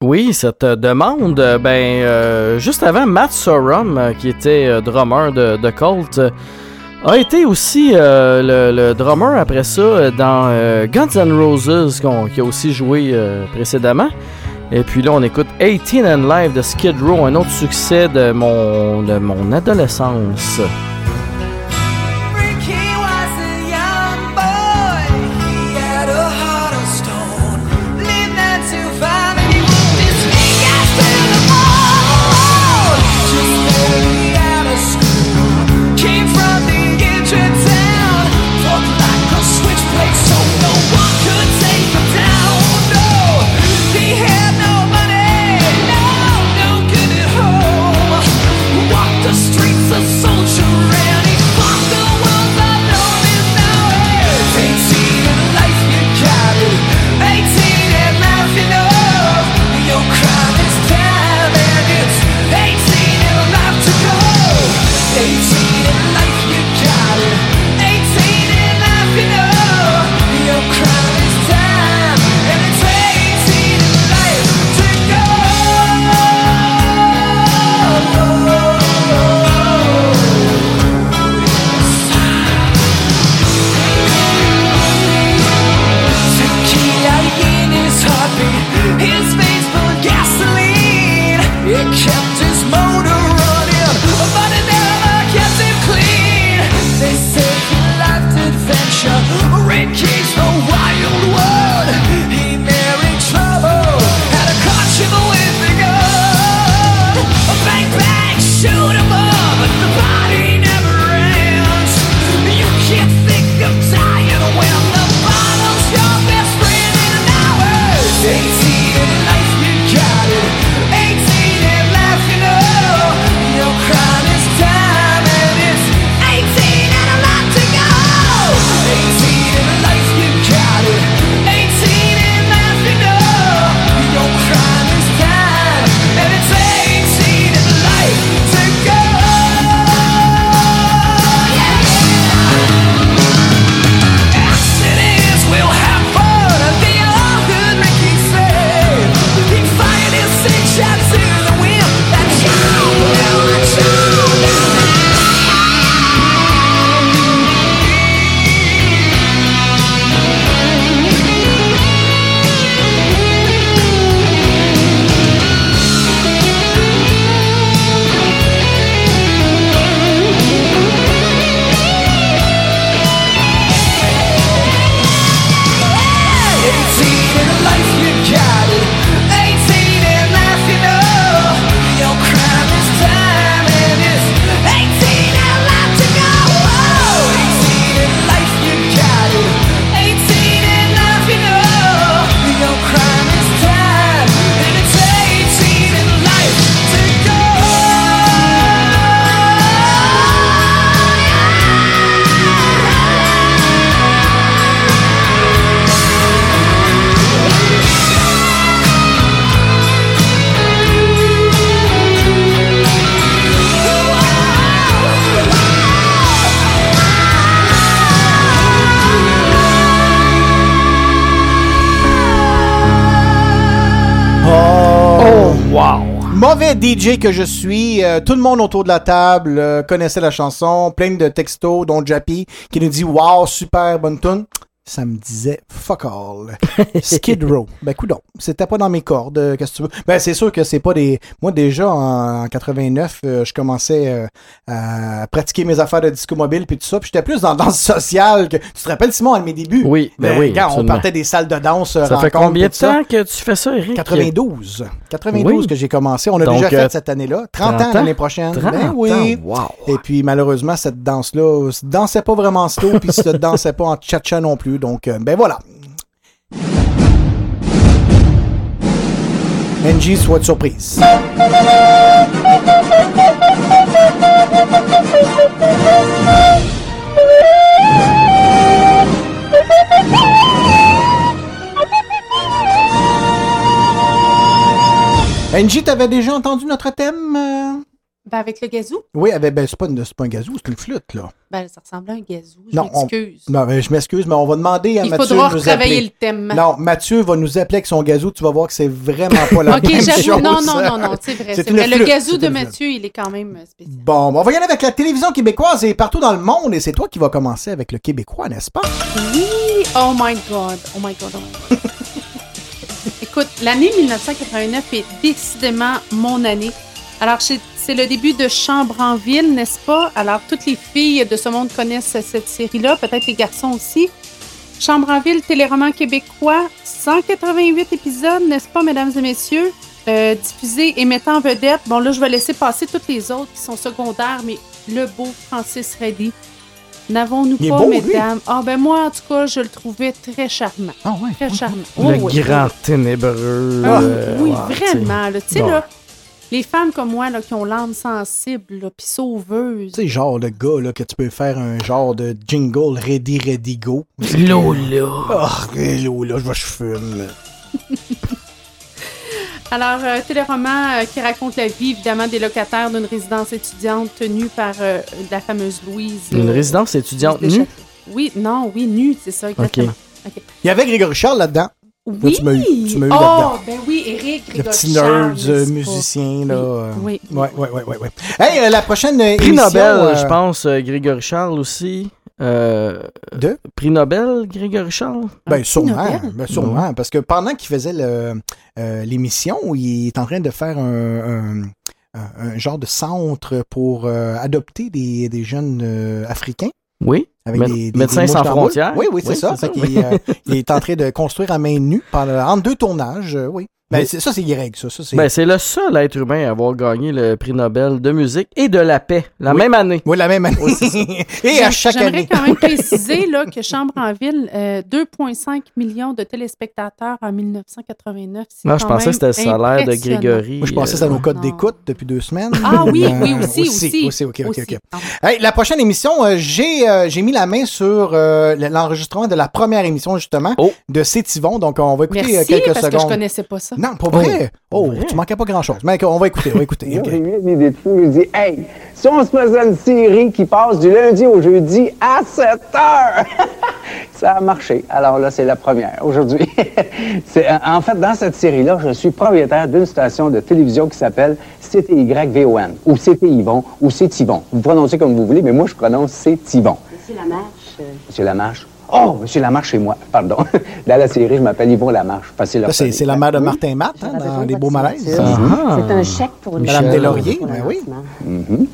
Oui, cette euh, demande, euh, ben, euh, juste avant, Matt Sorum, qui était drummer de, de euh, a été aussi le, drummer après ça dans Guns N' Roses, qui a aussi joué précédememment. Et puis là, on écoute 18 and Live de Skid Row, un autre succès de mon, de mon adolescence. Mauvais DJ que je suis, euh, tout le monde autour de la table euh, connaissait la chanson, plein de textos, dont Jappy, qui nous dit Wow, super bonne tune. Ça me disait fuck all. Skid Row. Ben, coudon. C'était pas dans mes cordes. euh, Qu'est-ce que tu veux? Ben, c'est sûr que c'est pas des. Moi, déjà, en, en 89, euh, je commençais euh, à pratiquer mes affaires de disco mobile puis tout ça. Puis j'étais plus dans la danse sociale que. Tu te rappelles, Simon, à mes débuts? Oui, ben oui, Regarde, on partait des salles de danse. Ça fait combien de ça. temps que tu fais ça, Eric? 92. 92 Oui. que j'ai commencé. On a Donc, déjà fait euh, cette année-là. 30, 30 ans? l'année prochaine. 30 ben oui. ans, wow. Et puis malheureusement, cette danse-là se dansait pas vraiment slow, puis se dansait pas en cha-cha non plus. Donc, euh, ben voilà. NG, soit de surprise. NG, t'avais déjà entendu notre thème? Ben, avec le gazou, Oui, ben, ben, c'est pas, pas un gazou, c'est une flûte, là. ben, ça ressemble à un gazou. Je Non, on- m'excuse. non, ben, je m'excuse, mais on va demander à Il Mathieu faudra de nous retravailler le thème. Non, Mathieu va nous appeler avec son gazou. Tu vas voir que c'est vraiment pas la même chose. Non, non, non, non, c'est vrai. C'est vrai. Le flûte, gazou c'est de. Mathieu, il est quand même euh, spécial. Bon, on va y aller avec la télévision québécoise et partout dans le monde. Et c'est toi qui vas commencer avec le québécois, n'est-ce pas? Oui, oh my god, oh my god, oh my god. Écoute, l'année 1989 est décidément mon année. Alors, c'est c'est le début de Chambre en ville, n'est-ce pas? Alors, toutes les filles de ce monde connaissent cette série-là, peut-être les garçons aussi. Chambre en ville, téléroman québécois, 188 épisodes, n'est-ce pas, mesdames et messieurs? Euh, diffusé et mettant en vedette. Bon, là, je vais laisser passer toutes les autres qui sont secondaires, mais le beau Francis Reddy. N'avons-nous pas, beau, mesdames? Ah, ben moi, en tout cas, je le trouvais très charmant. Ah, ouais. Très charmant. Le Oh, oui. grand ténébreux. Ah, euh, oui, tu sais. vraiment. là. Tu sais, là, les femmes comme moi, là, qui ont l'âme sensible, puis sauveuses. Tu sais, genre le gars là, que tu peux faire un genre de jingle ready, ready, go. Lola. Ah, Lola, je vais je fume. Alors, euh, téléroman euh, qui raconte la vie, évidemment, des locataires d'une résidence étudiante tenue par euh, la fameuse Louise. Une euh, résidence étudiante nue? Oui, non, oui, nue, c'est ça, exactement. Ok. Il y avait Grégory Charles là-dedans. Là, Oui! tu m'as eu, tu m'as eu oh, là-dedans. ben oui, Eric, Le petit nerd euh, musicien, là. euh, Oui. Ouais, ouais, ouais, ouais, ouais. Hey, euh, la prochaine Prix émission, Nobel, euh, je pense, euh, Grégory Charles aussi. Euh, De? Prix Nobel, Grégory Charles? Ben, sûrement. Nobel? Ben, sûrement. Parce que pendant qu'il faisait le, euh, l'émission, il est en train de faire un, un- un- un genre de centre pour euh, adopter des, des jeunes euh, africains. Oui. Avec des, des- Médecins des sans frontières. Oui, oui, c'est Oui, ça. Fait ça, oui. euh, il est en train de construire à main nue pendant, entre deux tournages. euh, oui. Ben, Oui. c'est, ça, c'est Greg, ça. Ben, c'est le seul être humain à avoir gagné le prix Nobel de musique et de la paix la Oui. même année. Oui, la même année. Et à chaque J'aimerais année. quand même préciser là, que Chambre en ville, euh, 2,5 millions de téléspectateurs en 1989. c'est Moi, je pensais que c'était le salaire de. Grégory. Moi, je pensais que c'était nos codes d'écoute depuis deux semaines. Ah oui, Euh, oui, aussi, aussi. aussi, ok, ok, Aussi. ok. Hey, la prochaine émission, euh, j'ai euh, j'ai mis la main sur euh, l'enregistrement de la première émission, justement, de C'est Yvon. Donc, on va écouter Merci, euh, quelques parce que je secondes. connaissais pas ça. Non, pas vrai? Oh, tu manquais pas grand-chose. Mais on va écouter, on va écouter. Moi, ok. j'ai eu une idée de fou. Je dis, hey, si on se faisait une série qui passe du lundi au jeudi à 7 heures, ça a marché. Alors là, c'est la première aujourd'hui. C'est- en fait, dans cette série-là, je suis propriétaire d'une station de télévision qui s'appelle CTYVON, ou CT Yvon, ou C'est Yvon. Vous prononcez comme vous voulez, mais moi, je prononce C'est Yvon. Monsieur Lamarche, euh, Monsieur Lamarche. Oh, Monsieur Lamarche, c'est moi. Pardon. Dans la série, je m'appelle Yvon Lamarche. C'est la mère de Martin Matt, hein, dans Les Beaux Malaises. Mhm. c'est un chèque pour une Madame Michel. Deslauriers, ben oui. Mhm.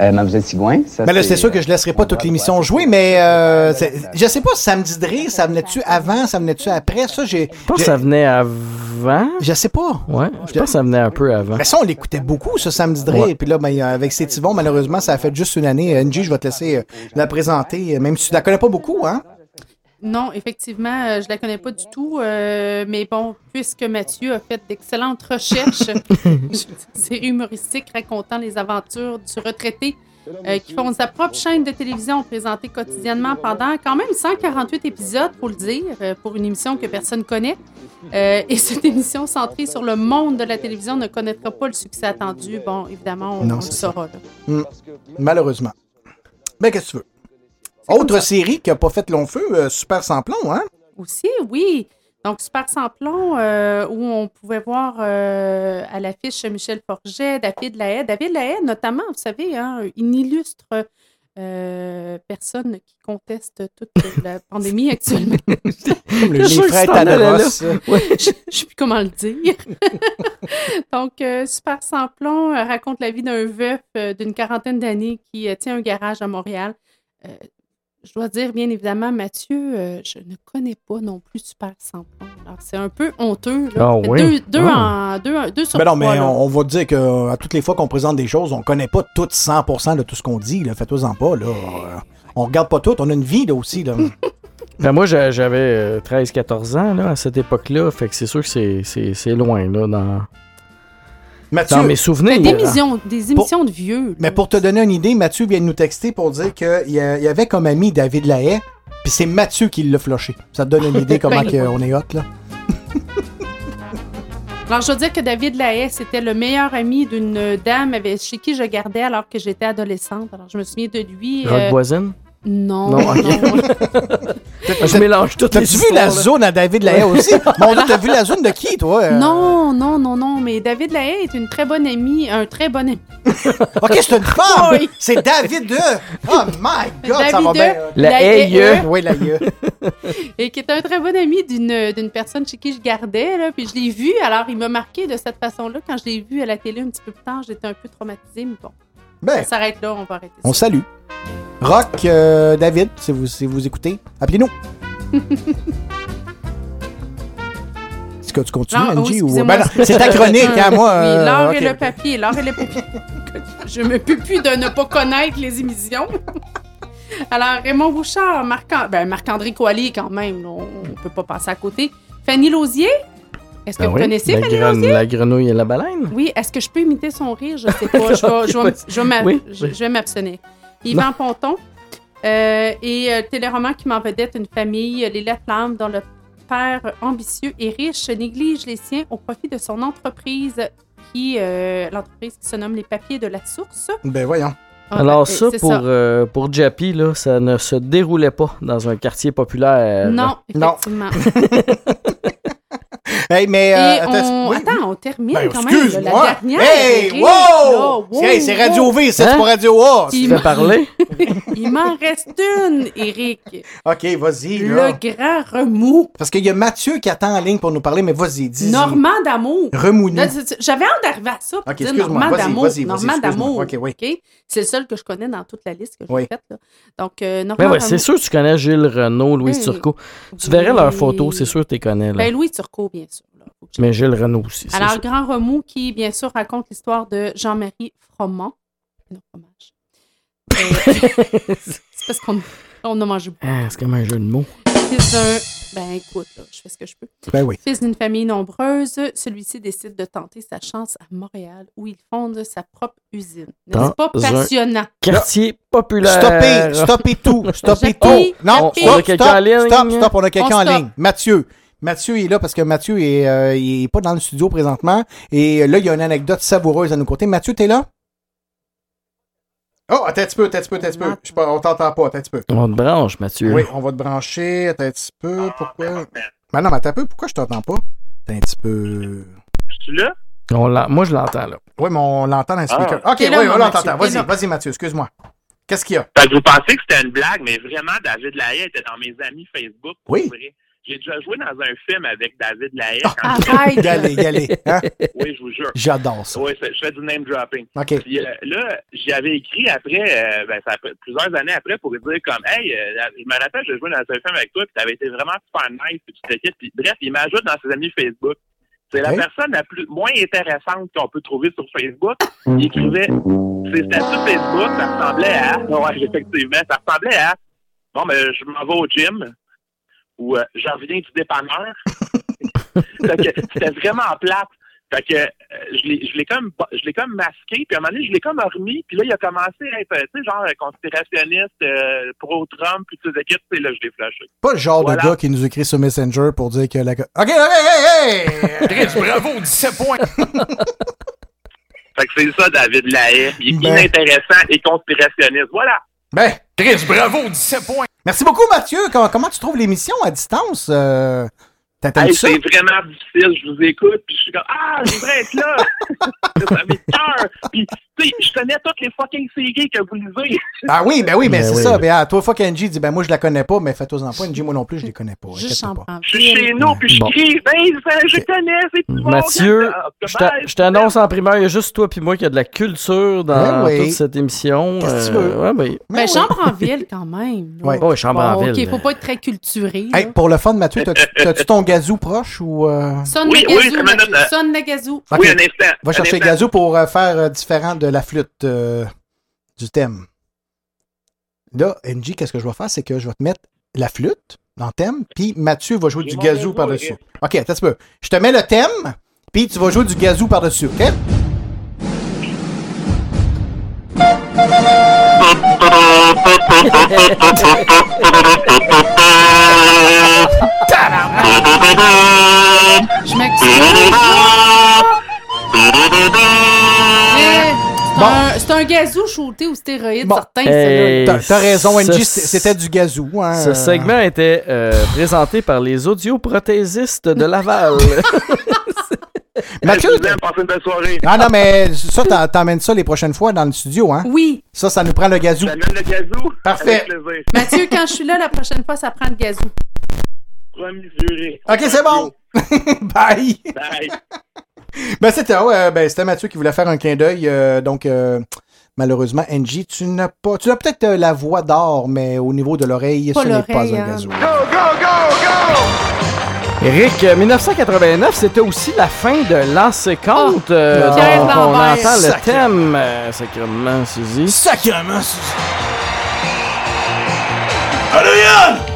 Euh, Mademoiselle Sigouin, ça Mais là, c'est- c'est sûr que je laisserai pas toute l'émission jouer, mais euh, c'est- je sais pas, Samedi de rire, ça venait-tu avant, ça venait-tu après? Ça, j'ai. Je pense que ça venait avant. Je sais pas. Ouais, je pense que ça venait un peu avant. Mais ça, on l'écoutait beaucoup, ce samedi de rire. Ouais. Puis là, ben, avec ces Yvon, malheureusement, ça a fait juste une année. NG, je vais te laisser euh, la présenter, euh, même si tu la connais pas beaucoup, hein? Non, effectivement, euh, je la connais pas du tout. euh, mais bon, puisque Mathieu a fait d'excellentes recherches, série humoristique racontant les aventures du retraité euh, qui font sa propre chaîne de télévision présentée quotidiennement pendant quand même 148 épisodes, pour le dire, euh, pour une émission que personne connaît. Euh, et cette émission centrée sur le monde de la télévision ne connaîtra pas le succès attendu. Bon, évidemment, on, Non, on le c'est saura. là. Hmm. Malheureusement. Mais qu'est-ce que tu veux? Autre série qui a pas fait long feu, euh, Super sans plomb, hein? Aussi, oui. Donc, Super Samplon, euh, où on pouvait voir euh, à l'affiche Michel Forget, David Lahaye. David Lahaye, notamment, vous savez, hein, une illustre euh, personne qui conteste toute la pandémie actuellement. Le- Je les frères là. Tanaros. Je ne sais plus comment le dire. Donc, euh, Super Samplon euh, raconte la vie d'un veuf d'une quarantaine d'années qui tient un garage à Montréal. Euh, je dois dire, bien évidemment, Mathieu, euh, je ne connais pas non plus Super Samplon. Alors, c'est un peu honteux. là. Ah oui? Deux, deux Ah. en, deux, deux sur Ben non, trois, mais là. on, on va te dire que à toutes les fois qu'on présente des choses, on connaît pas tout 100% de tout ce qu'on dit. Faites-vous-en pas. Là. Euh, On regarde pas tout. On a une vie là aussi. Là. Ben, moi, j'a- j'avais 13-14 ans là, à cette époque-là. Fait que c'est sûr que c'est loin là, dans, Mathieu, dans mes souvenirs. Des émissions, des émissions de vieux. Mais pour te donner une idée, Mathieu vient de nous texter pour dire qu'il y, a- il y avait comme ami David Lahaye, puis c'est Mathieu qui l'a floché. Ça te donne une idée comment Ben, que on est hot, là. Alors, je veux dire que David Lahaye, c'était le meilleur ami d'une dame avec- chez qui je gardais alors que j'étais adolescente. Alors, je me souviens de lui. Rock euh, voisine? Non. Non, ok. Je mélange les T'as-tu vu la là. zone à David Lahaye aussi? Mon Dieu, t'as vu la zone de qui, toi? euh? Non, non, non, non, mais David Lahaye est une très bonne amie, un très bon ami. Ok, c'est une femme! Oui. C'est David de... Oh my God, ça va David bien. de- La Haye. Oui, la Haye. Et qui est un très bon ami d'une d'une personne chez qui je gardais, là, puis je l'ai vu, alors il m'a marqué de cette façon-là. Quand je l'ai vu à la télé un petit peu plus tard, j'étais un peu traumatisée, mais bon. Ben. Ça s'arrête là, on va arrêter On salue. Rock, euh, David, si vous, si vous écoutez, appelez-nous. Est-ce que tu continues, Non, oui, Angie? ou... excusez-moi, Ben c'est ta chronique, hein, moi. Oui, euh, l'or ok, et le papier, l'or et le papier. Je me peux plus de ne pas connaître les émissions. Alors, Raymond Bouchard, Marc- ben, Marc-André Coallier, quand même, on ne peut pas passer à côté. Fanny Lausier, est-ce que Ah vous oui? connaissez la, Fanny gren- Lausier? la grenouille et la baleine? Oui, est-ce que je peux imiter son rire? Je sais pas. Je vais, je vais m- je vais m'a- Oui, je- oui. Yvan Ponton euh, et euh, le téléroman qui m'en vedette une famille, euh, les Laflammes, dont le père ambitieux et riche néglige les siens au profit de son entreprise qui, euh, l'entreprise qui se nomme Les Papiers de la Source. Ben voyons. Ah, Alors ben, ça, c'est pour, euh, pour Jappy, là, ça ne se déroulait pas dans un quartier populaire. Non, effectivement. Hey, mais... Et euh, on... attends, oui. Attends, on termine Ben, quand même. là, excuse-moi. La dernière. Hey, Eric, wow! c'est Radio. V, c'est Hein? pas Radio A. Il Tu fais parler? Il m'en reste une, Eric. OK, vas-y. Le grand remous. Parce qu'il y a Mathieu qui attend en ligne pour nous parler, mais vas-y, dis Normand d'amour. C'est- J'avais hâte d'arriver à ça. pour Ok, dire excuse-moi, Normand vas-y, d'amour. Normand d'amour. Ok, oui. C'est le seul que je connais dans toute la liste que j'ai Oui. faite. là. Donc, euh, Normand Ben ouais, c'est sûr que tu connais Gilles Renault, Louis Hey. Turcot. Tu verrais leurs photos, c'est sûr que tu les connais. Là. Ben, Louis Turcot, bien sûr. Mais Gilles Renault aussi. Alors, sûr. Grand Remous qui, bien sûr, raconte l'histoire de Jean-Marie Froment. Non, fromage. Euh, c'est parce qu'on on a mangé beaucoup. Ah, c'est comme un jeu de mots. Fils d'un. Ben écoute, là, je fais ce que je peux. Ben oui. Fils d'une famille nombreuse, celui-ci décide de tenter sa chance à Montréal où il fonde sa propre usine. N'est-ce pas un passionnant? Quartier populaire. Stoppez, stoppez tout, stoppez tout. Non, j'ai stop, pris- quelqu'un stop, en ligne. stop, stop, on a quelqu'un On en ligne. Mathieu. Mathieu est là parce que Mathieu est, euh, il est pas dans le studio présentement. Et là, il y a une anecdote savoureuse à nous conter. Mathieu, t'es là? Oh, attends un petit peu, attends un petit peu, attends un petit peu. Je sais pas, on t'entend pas, attends un petit peu. On te branche, Mathieu. Oui, on va te brancher, attends un petit peu. Pourquoi? Ben non, mais attends un peu, pourquoi je t'entends pas? Attends un petit peu. Je suis là? On Moi, je l'entends, là. Oui, mais on l'entend dans le Ah. speaker. Ok, oui, on l'entend. Vas-y, vas-y, Mathieu, excuse-moi. Qu'est-ce qu'il y a? Fait que vous pensez que c'était une blague, mais vraiment, David Lahaye était dans mes amis Facebook. pour Oui. vrai. J'ai déjà joué dans un film avec David Lahaye. Ah, j'étais- Arrête! Aller. Hein? Oui, je vous jure. J'adore ça. Oui, je fais du name dropping. OK. Puis euh, là, j'y avais écrit après, euh, ben, ça fait plusieurs années après, pour dire comme, hey, euh, je me rappelle, j'ai joué dans un film avec toi, puis t'avais été vraiment super nice, puis tu t'inquiètes. Puis bref, il m'ajoute dans ses amis Facebook. C'est la personne la plus moins intéressante qu'on peut trouver sur Facebook. Il écrivait ses statuts Facebook, ça ressemblait à. Ouais, effectivement, ça ressemblait à. Bon, ben, je m'en vais au gym. Ou euh, j'en reviens du dépanneur. Fait que C'était vraiment plate. Fait que euh, je l'ai je l'ai comme je l'ai comme masqué, puis à un moment donné, je l'ai comme remis, puis là, il a commencé à être, tu sais, genre conspirationniste, euh, pro-Trump, puis toutes ces équipes, puis là, je l'ai flashé. Pas le genre Voilà. de gars qui nous écrit sur Messenger pour dire que la. OK, OK, hey! Chris, bravo, 17 points. Fait que c'est ça, David Lahaye. Il est Ben. inintéressant et conspirationniste. Voilà. Ben, Chris, bravo, 17 points. Merci beaucoup, Mathieu. Comment, comment tu trouves l'émission à distance? Euh, Hey, c'est vraiment difficile. Je vous écoute, puis je suis comme Ah, je voudrais être là! ça m'écoeure! Puis, je connais toutes les fucking séries que vous lisez. Ah oui, ben oui, mais Ben c'est oui. ça. Ben, à toi, fois qu'Angie dit, ben moi, je la connais pas, mais fais-toi-en pas. Angie, moi non plus, je les connais pas. Je suis chez nous, puis je crie Ben, je connais, c'est tout bon, Mathieu, regarde, je t'a- je t'annonce en primaire, il y a juste toi puis moi qui a de la culture dans Ben oui. toute cette émission. Qu'est-ce que tu Euh, veux? ouais, oui. Ben, chambre en ville, quand même. Oh, chambre en ville. OK, faut pas être très culturé. Hey, pour le fun, Mathieu, t'as-tu ton gazou proche ou. euh, Sonne Oui, le oui, gazou, euh, Sonne le gazou. Ok. Oui, un instant. Va chercher le gazou pour euh, faire euh, différent de la flûte euh, du thème. Là, NG, qu'est-ce que je vais faire? C'est que je vais te mettre la flûte dans le thème, puis Mathieu va jouer du gazou par-dessus. ok. Attends un peu. Je te mets le thème, puis tu vas jouer du gazou par-dessus, OK? Je m'excuse. C'est un, gazou shooté aux stéroïdes, Bon. certain, Hey, celui-là. T'as raison, NG, c'était du gazou. Hein? Ce segment était euh, présenté par les audioprothésistes de Laval. Mathieu, une belle soirée. Ah non, mais ça, t'emmènes ça les prochaines fois dans le studio, hein? Oui. Ça, ça nous prend le gazou. J'amène le gazou? Parfait. Mathieu, quand je suis là la prochaine fois, ça prend le gazou. Promis juré. OK, c'est bon. Bye. Bye. Ben, c'était ouais, ben, c'était Mathieu qui voulait faire un clin d'œil. euh, donc, euh, malheureusement, Angie, tu n'as pas. Tu as peut-être euh, la voix d'or, mais au niveau de l'oreille, ce n'est pas un hein. gazou. Eric, euh, 1989, c'était aussi la fin de Lancer Compte. euh, Oh, Pierre donc, on entend le thème. euh, sacrément, Suzy.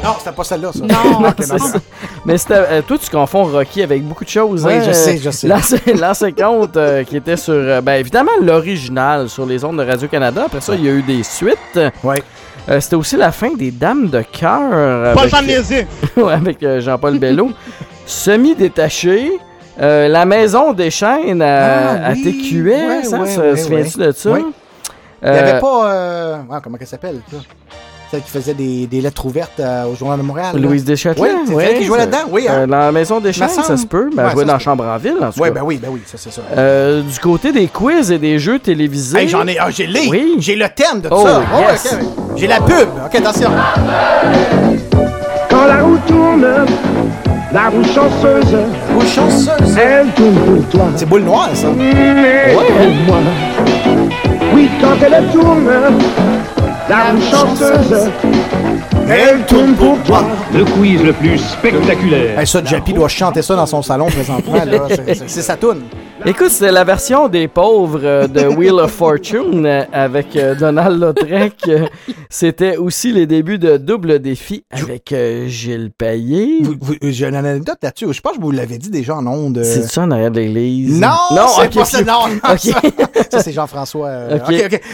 Non, c'était pas celle-là, ça. Non, Ok, C'est ça. Mais c'était, euh, toi, tu confonds Rocky avec beaucoup de choses. Oui, hein, je euh, sais, je sais. Lancer Compte, euh, qui était sur, euh, ben, évidemment, l'original sur les ondes de Radio-Canada. Après ça, il y a eu des suites. Ouais. Euh, c'était aussi la fin des Dames de cœur. Niaiser. Ouais, avec euh, Jean-Paul Bello. Semi-détaché. euh, la maison des chaînes à, Ah, à oui. TQS, Ouais, hein, ouais, se ouais, souviens-tu ouais. de ça? Il n'y avait pas. euh, ouais, comment elle s'appelle, ça? Celle qui faisait des, des lettres ouvertes euh, au Journal de Montréal. Louise Deschâtelet. Oui, c'est elle qui jouait là-dedans, oui. euh, Hein? dans la maison des chaînes, ça se peut. Ben, Ouais, elle jouait ça dans Chambre en ville, en tout Oui, cas. ben oui, ben oui, ça c'est ça. Euh, du côté des quiz et des jeux télévisés. Hey, j'en ai, ah, j'ai les, Oui. j'ai le thème de Oh, ça. ouais, yes. ok. J'ai la pub. Ok, attention. Quand la roue tourne, la roue chanceuse, Roue chanceuse. elle tourne pour toi. C'est boule noire, ça. Mais moi. Oui, quand elle tourne, la roue chanceuse, elle tourne pour toi. Le quiz le plus spectaculaire. Hey, ça, Jappy doit chanter ça dans son salon présentement. C'est sa toune. Écoute, c'était la version des pauvres euh, de Wheel of Fortune euh, avec euh, Donald Lautrec. C'était aussi les débuts de Double Défi avec Gilles Payet. J'ai une anecdote là-dessus. Je pense que vous l'avais dit déjà en ondes. C'est ça en arrière de l'église? Non, c'est ok, pas ça. Non, non, ça, ça, c'est Jean-François. euh.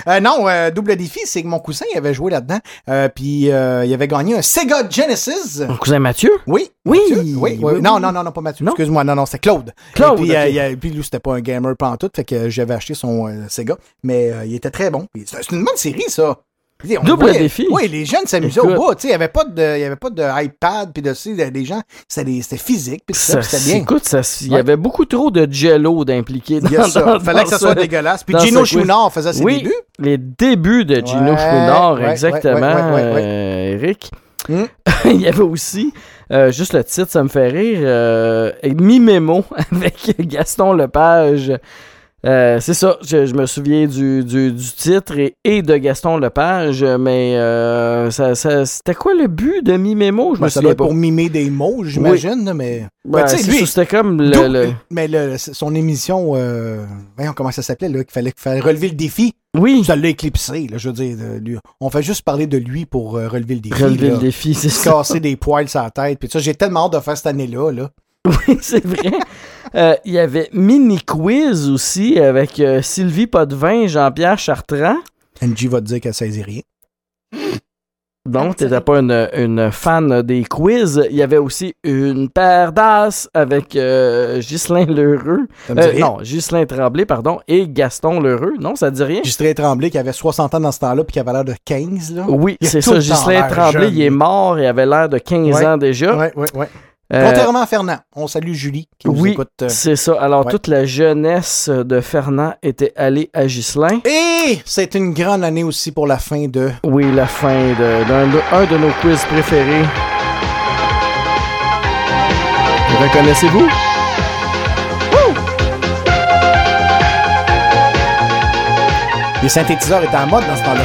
Euh, non, euh, double défi, c'est que mon cousin il avait joué là-dedans. Puis il avait gagné un Sega Genesis. Mon cousin Mathieu? Oui. Oui. Oui, oui. oui, Non, non, non, non, pas Mathieu. Excuse-moi. Non, non, c'est Claude. Claude, Et puis, euh, puis lui, c'était pas un gamer pantoute. Fait que j'avais acheté son euh, Sega. Mais euh, il était très bon. C'est une bonne série, ça. On Double voyait- défi. Oui, les jeunes s'amusaient au bout. Il n'y avait pas de, il y avait pas de iPad. Puis de ça. Les gens, c'était physique. Puis tout ça, c'était bien. Écoute, il y avait beaucoup trop de jello d'impliqué dans, Il Fallait que ça soit dégueulasse. Puis Gino. Chouinard faisait ses oui, débuts. les débuts de Gino Ouais, Chouinard, ouais, exactement, euh, Eric. Hmm. Il y avait aussi, euh, juste le titre, ça me fait rire, euh, Mi-Mémo avec Gaston Lepage. Euh, c'est ça, je, je me souviens du, du, du titre et, et de Gaston Lepage, mais euh, ça, ça- c'était quoi le but de Mi-Mémo? Je Ben, me ça doit souviens pas. pour mimer des mots, j'imagine, mais. Ben, Ben, lui, c'était comme le- Mais le- son émission, euh, voyons comment ça s'appelait, là, qu'il fallait, qu'il fallait relever le défi. Oui. Ça l'a éclipsé, là, je veux dire. lui. On fait juste parler de lui pour relever le défi. Relever là. le défi, c'est ça. casser des poils sur la tête. Puis ça, j'ai tellement hâte de faire cette année-là, là. Oui, c'est vrai. Euh, Il y avait Mini Quiz aussi avec euh, Sylvie Potvin, Jean-Pierre Chartrand. Angie va te dire qu'elle saisit rien. Donc, t'étais pas une, une fan des quiz. Il y avait aussi une paire d'as avec euh, Ghislain Lheureux. Ça me dit Euh, rien. non, Ghislain Tremblay, pardon, et Gaston Lheureux. Non, ça dit rien? Ghislain Tremblay, qui avait 60 ans dans ce temps-là, puis qui avait l'air de 15, là. Oui, c'est ça. Ghislain Tremblay, jeune, il est mort, il avait l'air de 15 Ouais. ans déjà. Ouais, ouais, ouais. Euh, Contrairement à Fernand, on salue Julie qui nous oui, écoute. euh, c'est ça. Alors, ouais. toute la jeunesse de Fernand était allée à Ghislain. Et c'est une grande année aussi pour la fin de. Oui, la fin de- d'un de, un de nos quiz préférés. Reconnaissez-vous? Les synthétiseurs étaient en mode dans ce temps-là.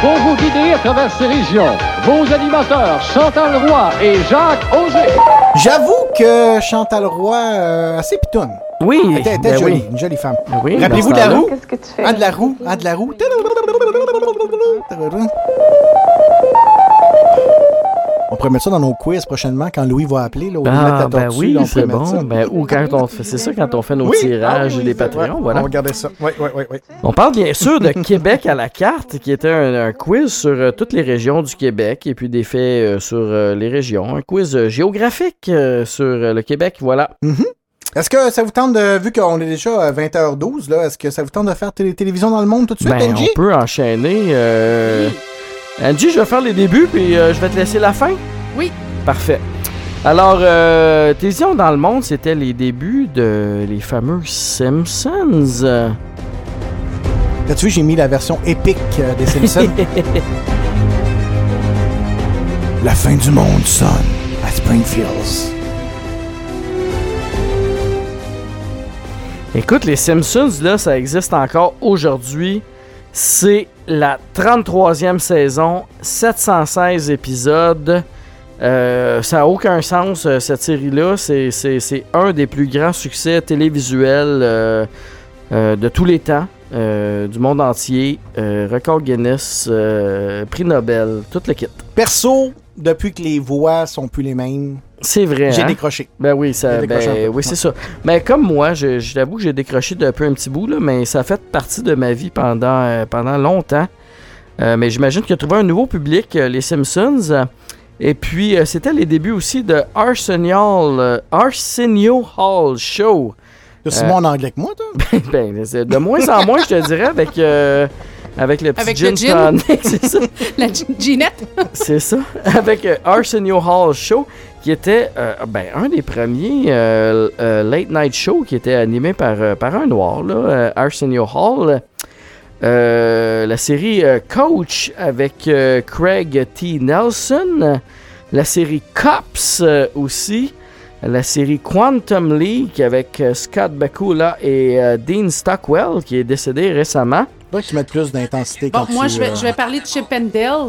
Pour vous guider à travers ces régions, vos animateurs Chantal Roy et Jacques Auger. J'avoue que Chantal Roy, euh, assez pitoune. Oui, Elle était, elle était ben jolie, oui. une jolie femme. Oui, Rappelez-vous de la roue? Qu'est-ce que tu fais? Ah, de la roue, ah, de la roue. On pourrait mettre ça dans nos quiz prochainement quand Louis va appeler. Là, Ah, ben tortue, oui, c'est bon. ça. Ben, ou quand on fait, c'est ça quand on fait nos Oui, tirages ah oui, des vrai. Patreons, voilà. On ça. Oui, oui, oui, oui. On parle bien sûr de Québec à la carte, qui était un, un quiz sur euh, toutes les régions du Québec et puis des faits euh, sur euh, les régions. Un quiz géographique sur le Québec, voilà. Mhm. Est-ce que ça vous tente de, vu qu'on est déjà à 20h12, là, est-ce que ça vous tente de faire télé télévision dans le monde tout de suite, Ben, on peut enchaîner. euh, Angie, je vais faire les débuts, puis euh, je vais te laisser la fin. Oui. Parfait. Alors, euh, Télévision dans le monde, c'était les débuts de les fameux Simpsons. T'as-tu vu, j'ai mis la version épique euh, des Simpsons? la fin du monde sonne à Springfield. Écoute, les Simpsons, là, ça existe encore aujourd'hui. C'est la 33e saison, 716 épisodes. Euh, ça n'a aucun sens, euh, cette série-là. C'est- un des plus grands succès télévisuels euh, de tous les temps, du monde entier. Record Guinness, prix Nobel, tout le kit. Perso, depuis que les voix sont plus les mêmes, C'est vrai. j'ai hein? décroché. Ben oui, ça, J'ai décroché ben, oui, c'est ça. Mais comme moi, je, je t'avoue que j'ai décroché depuis un petit bout, là, mais ça a fait partie de ma vie pendant, euh, pendant longtemps. Euh, mais j'imagine qu'il a trouvé un nouveau public, euh, les Simpsons. Et puis, euh, c'était les débuts aussi de Arsenio, euh, Arsenio Hall Show. C'est Euh, moins en anglais que moi, toi? ben, c'est de moins en moins, je te dirais, avec, euh, avec le petit Avec gin le gin. tonic, c'est ça. La Ginette. C'est ça. Avec euh, Arsenio Hall Show, qui était euh, ben, un des premiers euh, euh, late night show qui était animé par, euh, par un noir, là, euh, Arsenio Hall. Euh, la série euh, Coach avec euh, Craig T. Nelson. La série Cops euh, aussi. La série Quantum League avec euh, Scott Bakula et euh, Dean Stockwell qui est décédé récemment. Que tu mettes plus d'intensité Bon, quand moi, tu, je vais, euh, je vais parler de Chip and Dale.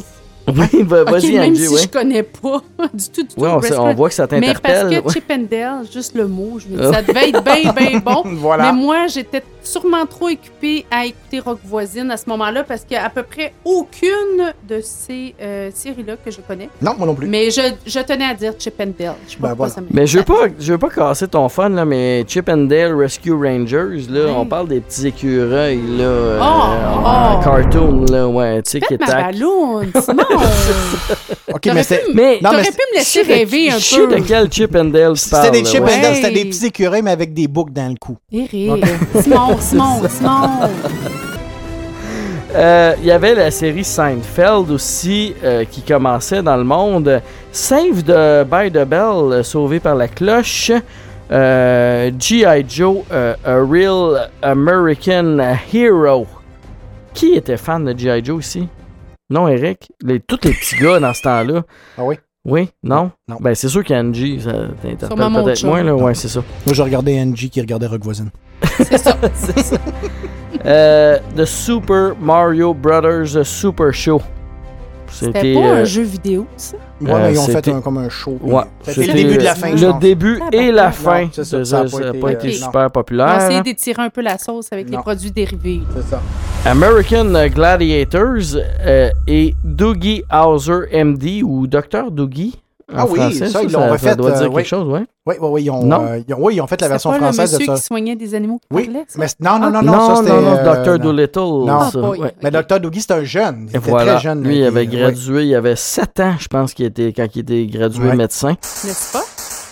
Oui, Ok, vas-y même Angie, si ouais. je connais pas du tout, du tout. Ouais, on voit que ça Mais t'interpelle, parce que ouais. Chip and Dale, juste le mot, je me dis, ça devait être bien, bien bon. Voilà. Mais moi, j'étais sûrement trop occupée à écouter Rock Voisine à ce moment-là parce qu'il y a à peu près aucune de ces euh, séries-là que je connais. Non, moi non plus. Mais je, je tenais à dire Chip and Dale. Je sais pas Ben pourquoi voilà. ça me Mais je veux pas, je veux pas casser ton fun là, mais Chip and Dale Rescue Rangers là, on parle des petits écureuils là, euh, Oh, en oh. cartoon là, ouais, tu sais qui ma Simon! Ok, mais c'est. pu, Mais- Non, mais pu me laisser rêver un Je sais peu. de quel Chip and Dale tu parles. C'était des ouais. and dale, c'était des petits écureuils, mais avec des boucles dans le cou. Eric, Ok. Simon, Simon, Simon. Euh, Il y avait la série Seinfeld aussi euh, qui commençait dans le monde. Save de By the Bell, euh, sauvé par la cloche. Euh, G.I. Joe, euh, A Real American Hero. Qui était fan de G.I. Joe ici? Non, Eric? Les, tous les petits gars dans ce temps-là. Ah oui? Oui? Non? Non. Ben, c'est sûr qu'Angie, ça t'interpelle peut-être moins, là. Ouais, c'est ça. Moi, je regardais Angie qui regardait Rock Voisine. C'est ça. c'est ça. Euh, The Super Mario Brothers Super Show. C'était pas euh, un jeu vidéo, ça? Ouais, Euh, mais ils ont fait c'était- un, comme un show. Ouais, C'était le début de la euh, fin, Le début Ah, et la fin. Ça, Ça ça a ça pas été, pas été euh, super On va populaire. essayer d'étirer un peu la sauce avec les produits dérivés. C'est ça. American Gladiators euh, et Doogie Howser MD ou Dr. Doogie? Ah oui, français, ça, ils l'ont refait, Ça doit dire euh, quelque oui. chose, ouais. Oui, oui, oui, ils ont, Non. euh, ils ont, oui, ils ont fait la version pas française le de monsieur ça. qui soignait des animaux qui Oui, parlaient, ça? mais non, non, non, non, non, ça non, c'était. non, euh, Dr. Doolittle. Non. ça, Ah, oui. ouais. Mais Dr. Dougie, c'est un jeune. Il Et était voilà. très jeune. Lui, il avait gradué, il avait 7 ans, je pense, qu'il était, quand il était gradué Ouais. médecin. N'est-ce pas?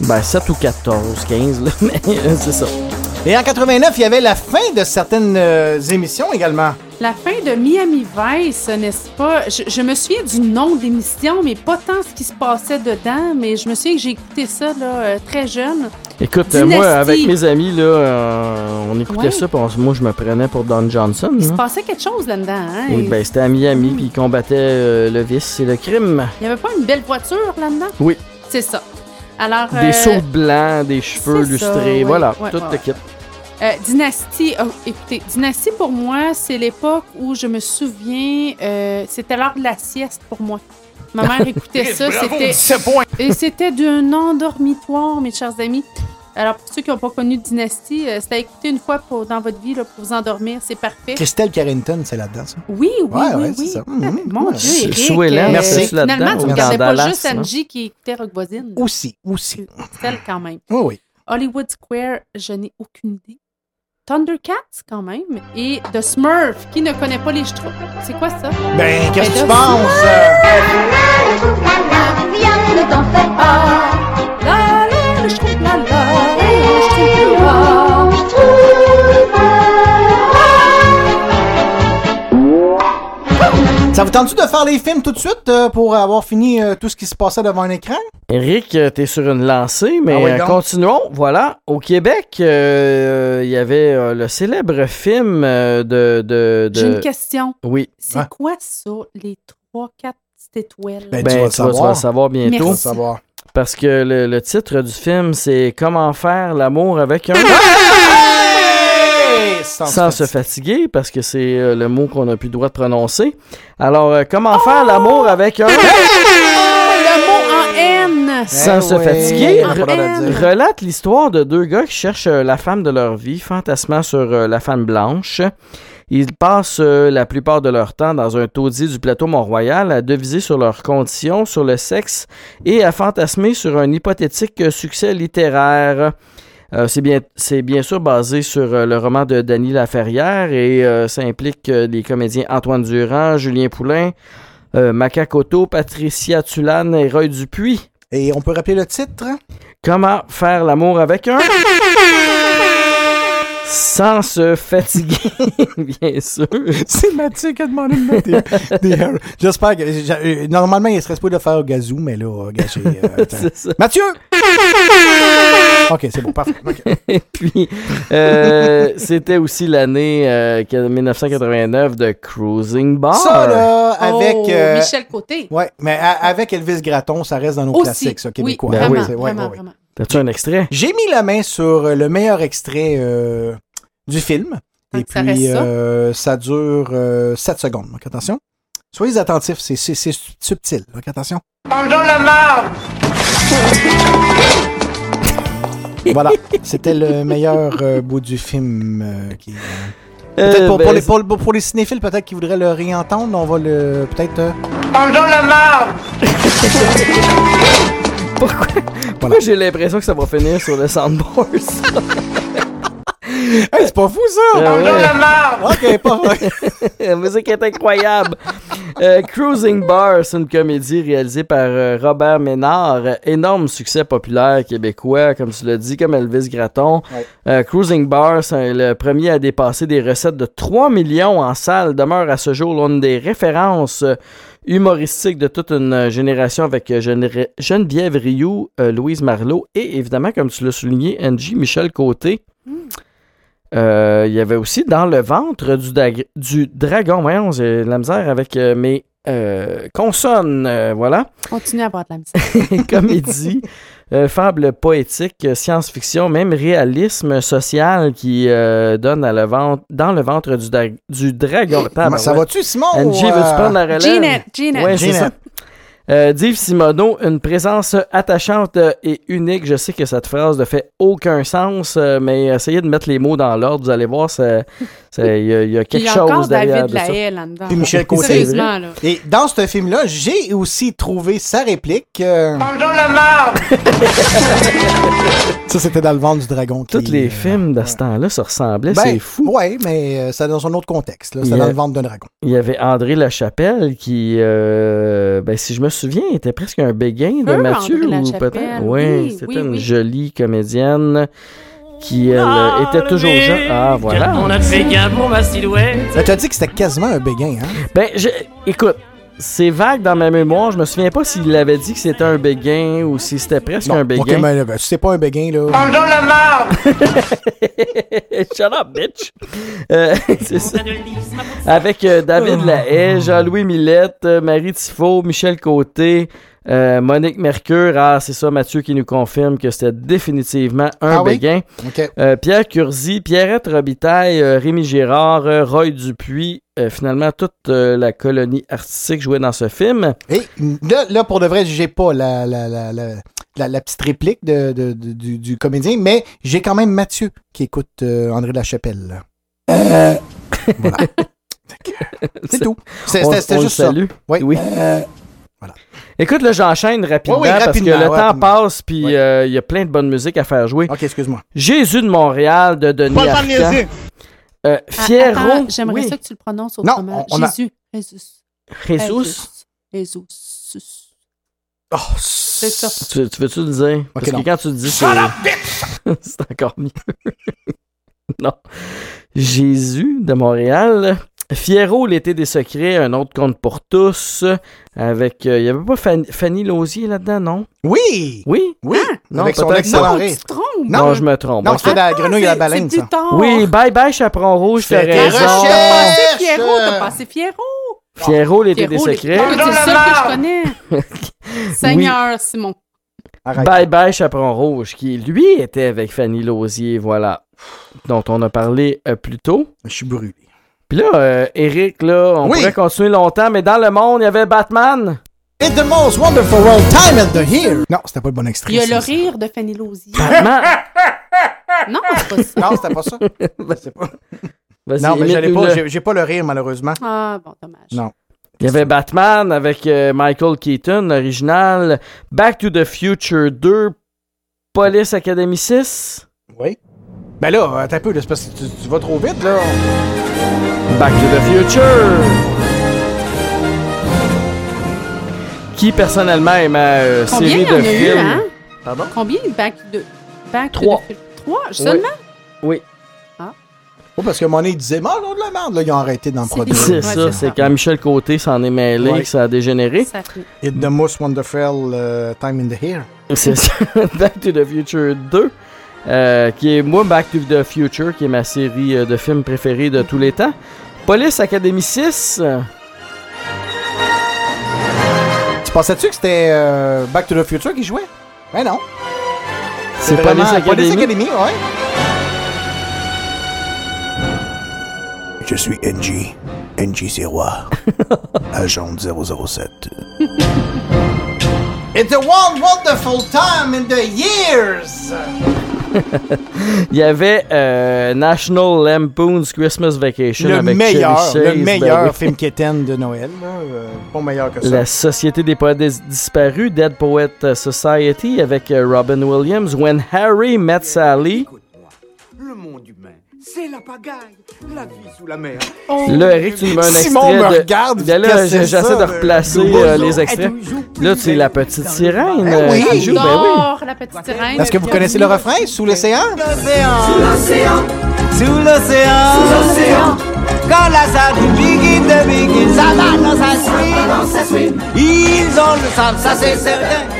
Ben, 7 ou 14, 15, là, mais euh, c'est ça. Et en 89, il y avait la fin de certaines euh, émissions également. La fin de Miami Vice, n'est-ce pas? Je, je me souviens du nom de l'émission, mais pas tant ce qui se passait dedans, mais je me souviens que j'ai écouté ça là, euh, très jeune. Écoute, euh, moi, avec mes amis, là, euh, on écoutait Ouais. ça, puis moi, je me prenais pour Don Johnson. Il se passait quelque chose là-dedans, hein? Et ben, c'était à Miami, puis il combattait euh, le vice et le crime. Il n'y avait pas une belle voiture là-dedans? Oui. C'est ça. Alors, Des euh, sauts blancs, des cheveux ça, lustrés, voilà, ouais, tout le kit. Euh, Dynasty, oh, écoutez, Dynasty pour moi, c'est l'époque où je me souviens, euh, c'était l'heure de la sieste pour moi. Ma mère écoutait ça, Bravo, c'était 17 points. et c'était d'un endormitoire, mes chers amis. Alors pour ceux qui n'ont pas connu Dynasty, euh, c'est à écouter une fois pour, dans votre vie là, pour vous endormir, c'est parfait. Christelle Carrington, c'est là-dedans, ça? Oui, oui, Ouais, oui, ouais, oui. c'est ça. Mhm. Mon Ouais. Dieu, Eric. Sous-Hélène, euh, merci. Finalement, tu ne regardais pas Dallas, juste non? Angie qui écoutait Rock Voisine. Aussi, aussi. Celle quand même. Oui, oui. Hollywood Square, je n'ai aucune idée. Thundercats, quand même. Et The Smurf, qui ne connaît pas les Schtroumpfs. C'est quoi ça? Ben, qu'est-ce que Ben, tu penses? Viens, ne t'en fais pas. La la, le Schtroumpf, la la, le Schtroumpf, la. Ça vous tente-tu de faire les films tout de suite euh, pour avoir fini euh, tout ce qui se passait devant un écran? Eric, euh, t'es sur une lancée, mais Ah oui, continuons. Voilà, au Québec, euh, il y avait euh, le célèbre film de... de, de- J'ai une question. Oui. C'est quoi ça, les 3-4 petites étoiles? Ben, tu, vas, tu vas le savoir bientôt. Merci. Tu vas le savoir. Parce que le, le titre du film, c'est Comment faire l'amour avec un... Sans, se fatiguer, parce que c'est euh, le mot qu'on n'a plus le droit de prononcer. Alors, euh, comment faire l'amour avec un... Le mot en N! Sans Eh se oui, fatiguer, re- relate l'histoire de deux gars qui cherchent euh, la femme de leur vie, fantasmant sur la femme blanche. Ils passent euh, la plupart de leur temps dans un taudis du plateau Mont-Royal à deviser sur leurs conditions, sur le sexe et à fantasmer sur un hypothétique succès littéraire. Euh, c'est bien, bien sûr basé sur euh, le roman de Dany Laferrière et euh, ça implique les comédiens Antoine Durand, Julien Poulain, Macacoto, Patricia Tulane et Roy Dupuis. Et on peut rappeler le titre? Comment faire l'amour avec un? Sans se fatiguer, bien sûr. C'est Mathieu qui a demandé de mettre des, des heures. J'espère que. Normalement, il serait supposé de faire au gazou, mais là, euh, gâché. Mathieu! Ok, c'est bon, parfait. Et puis, euh, c'était aussi l'année euh, que- 1989 de Cruising Bar. Ça, là, avec. Oh, euh, Michel Côté. Ouais, mais avec Elvis Gratton, ça reste dans nos Aussi. classiques, ça, Oui, québécois. Ben vraiment, ouais, vraiment, ouais, ouais. vraiment. T'as-tu un extrait? J'ai mis la main sur euh, le meilleur extrait euh, du film. Et ça puis, reste ça? euh, ça dure 7 secondes. Donc, attention. Soyez attentifs, c'est c'est- c'est subtil. Donc, attention. Mangeons la marde Voilà, c'était le meilleur euh, bout du film. euh, qui, euh, Euh, peut-être pour, ben, pour les, pour- pour les cinéphiles, peut-être qui voudraient le réentendre, on va le peut-être. euh, la marde Pourquoi j'ai l'impression que ça va finir sur le soundboard? Hey, c'est pas fou ça! Ah ouais. Mangeons la marde Ok, pas vrai. La musique est incroyable. Euh, Cruising Bar, c'est une comédie réalisée par euh, Robert Ménard. Euh, Énorme succès populaire québécois, comme tu l'as dit, comme Elvis Gratton. Ouais. Euh, Cruising Bar, c'est le premier à dépasser des recettes de 3 millions en salle. Demeure à ce jour l'une des références euh, humoristiques de toute une euh, génération avec euh, Gene- Geneviève Rioux, euh, Louise Marleau et évidemment, comme tu l'as souligné, Angie Michel Côté. Euh, il y avait aussi dans le ventre du, dragon. Voyons, j'ai de la misère avec euh, mes euh, consonnes. euh, voilà. Continue à avoir de la misère. Comédie, euh, fable poétique, science-fiction, même réalisme social qui euh, donne à le ventre, dans le ventre du, dragon. Ça va-tu, Simon? Angie, ou, veux-tu prendre la relève? Ginette, Ginette. Ouais, c'est Ginette. ça. Euh, Dave Simoneau, une présence attachante et unique. Je sais que cette phrase ne fait aucun sens, euh, mais essayez de mettre les mots dans l'ordre. Vous allez voir, il y, a- y quelque il y a chose encore derrière David de. Puis Michel Côté. Là. Et dans ce film-là, j'ai aussi trouvé sa réplique. euh, la marde ça, c'était dans le ventre du dragon. qui- Tous les euh, films de ce temps-là se ressemblaient, ben, c'est fou. Ouais, mais euh, c'est dans un autre contexte. C'était a- dans le ventre d'un dragon. Il y avait André Lachapelle qui, euh, ben, si je me souviens, était presque un béguin de Mathieu. Ou peut-être? oui, c'était oui, une oui. jolie comédienne. qui elle euh, était toujours jeune. Ah, voilà. On a fait gain pour ma silhouette. Ben, t'as dit que c'était quasiment un béguin, hein? Ben, je, écoute, c'est vague dans ma mémoire. Je me souviens pas s'il avait dit que c'était un béguin ou si c'était presque un béguin. Ok, mais ben, si c'est pas un béguin, là. Mangeons la marde! Shut up, bitch! Euh, c'est ça. Avec euh, David Lahaye, Jean-Louis Millette, euh, Marie Tifo, Michel Côté, euh, Monique Mercure. Ah, c'est ça, Mathieu qui nous confirme que c'était définitivement un Ah oui? béguin. Euh, Pierre Curzi, Pierrette Robitaille, euh, Rémi Girard, euh, Roy Dupuis. euh, finalement, toute euh, la colonie artistique jouait dans ce film. Et là, là, pour de vrai, j'ai pas la, la, la, la, la- la petite réplique de, de- de- du, du comédien, mais j'ai quand même Mathieu qui écoute euh, André Lachapelle. là. Voilà. C'est tout. C'était juste ça. Oui. Oui. Écoute, là, j'enchaîne rapidement Oui, oui, parce que le temps passe puis euh, il y a plein de bonne musique à faire jouer. Ok, excuse-moi. Jésus de Montréal de Denis Pas. Euh, Ah, Fierro. attends, J'aimerais oui. ça que tu le prononces Non, autrement. on- on a- Jésus. Jésus. Jesus. Jésus. Oh, C'est ça. Tu, tu veux-tu le dire? Parce non. que quand tu le dis, c'est... c'est encore mieux. non. Jésus de Montréal. Fierro, l'été des secrets, un autre conte pour tous. Avec. euh, Il n'y avait pas Fanny, Fanny Lausier là-dedans, non? Oui! Oui? Oui! Non, Avec son excellent. Tu te trompes. Non, je me trompe. Non, c'était la grenouille et la baleine, C'est ça. Oui, bye bye, Chaperon Rouge, t'as raison. T'as passé. Fierro, t'as passé Fierro. Fierro, l'été des secrets. C'est le seul que je connais. Seigneur Simon. Arrête. Bye bye Chaperon Rouge, qui lui était avec Fanny Lausier, voilà, dont on a parlé euh, plus tôt. Je suis brûlé. Puis là, euh, Eric, là, on Oui. pourrait continuer longtemps, mais dans le monde, il y avait Batman. It's the most wonderful world time in the year. Non, c'était pas le bon extrait. Il y a ça, le ça. rire de Fanny Lausier. Batman. Non, c'est pas ça. Non, c'était pas ça. Je sais pas. Non, mais j'allais pas, le. j'ai pas le rire, malheureusement. Ah, bon, dommage. Non. Il y avait Batman avec euh, Michael Keaton, l'original. Back to the Future 2. Police Academy 6. Oui. Ben là, attends un peu, là, c'est parce que tu, tu vas trop vite, là. Back to the Future. Qui personnellement est ma euh, Combien série il y en de a eu, films? hein? Pardon? Combien? Back de back to Trois. the Future? Trois? Seulement? Oui. Oh, parce que Monet disait, mange de la merde, là, ils ont arrêté d'en produire. C'est Ouais, ça, c'est quand Michel Côté s'en est mêlé Ouais. que ça a dégénéré. Ça fait- It's the most wonderful uh, time in the year. C'est ça. Back to the Future 2. Euh, qui est, moi, Back to the Future, qui est ma série euh, de films préférée de tous les temps. Police Academy 6. euh, Tu pensais-tu que c'était euh, Back to the Future qui jouait? Ben non. C'est Police Academy. Police Academy, ouais. Je suis NG. NG Sirois. Agent 007. It's a one wonderful time in the years! Il y avait euh, National Lampoon's Christmas Vacation Le avec meilleur, Chase, le ben meilleur oui. film quétaine de Noël. Euh, pas meilleur que ça. La Société des poètes dis- disparus, Dead Poet Society avec euh, Robin Williams, When Harry Met Sally. C'est la pagaille, la vie sous la mer. Là, Eric, tu me mets un extrait Simon me de... regarde, Ben là, j'essaie de ça, replacer le- euh, les extraits. Là, c'est la petite sirène Ben euh, oui. qui joue. Ben oui. La petite sirène. Est-ce que vous connaissez le refrain? Sous l'océan? l'océan, sous l'océan, sous l'océan. Quand la sardine begin de begin, ça va dans sa swing. Ils ont le sable, ça c'est certain.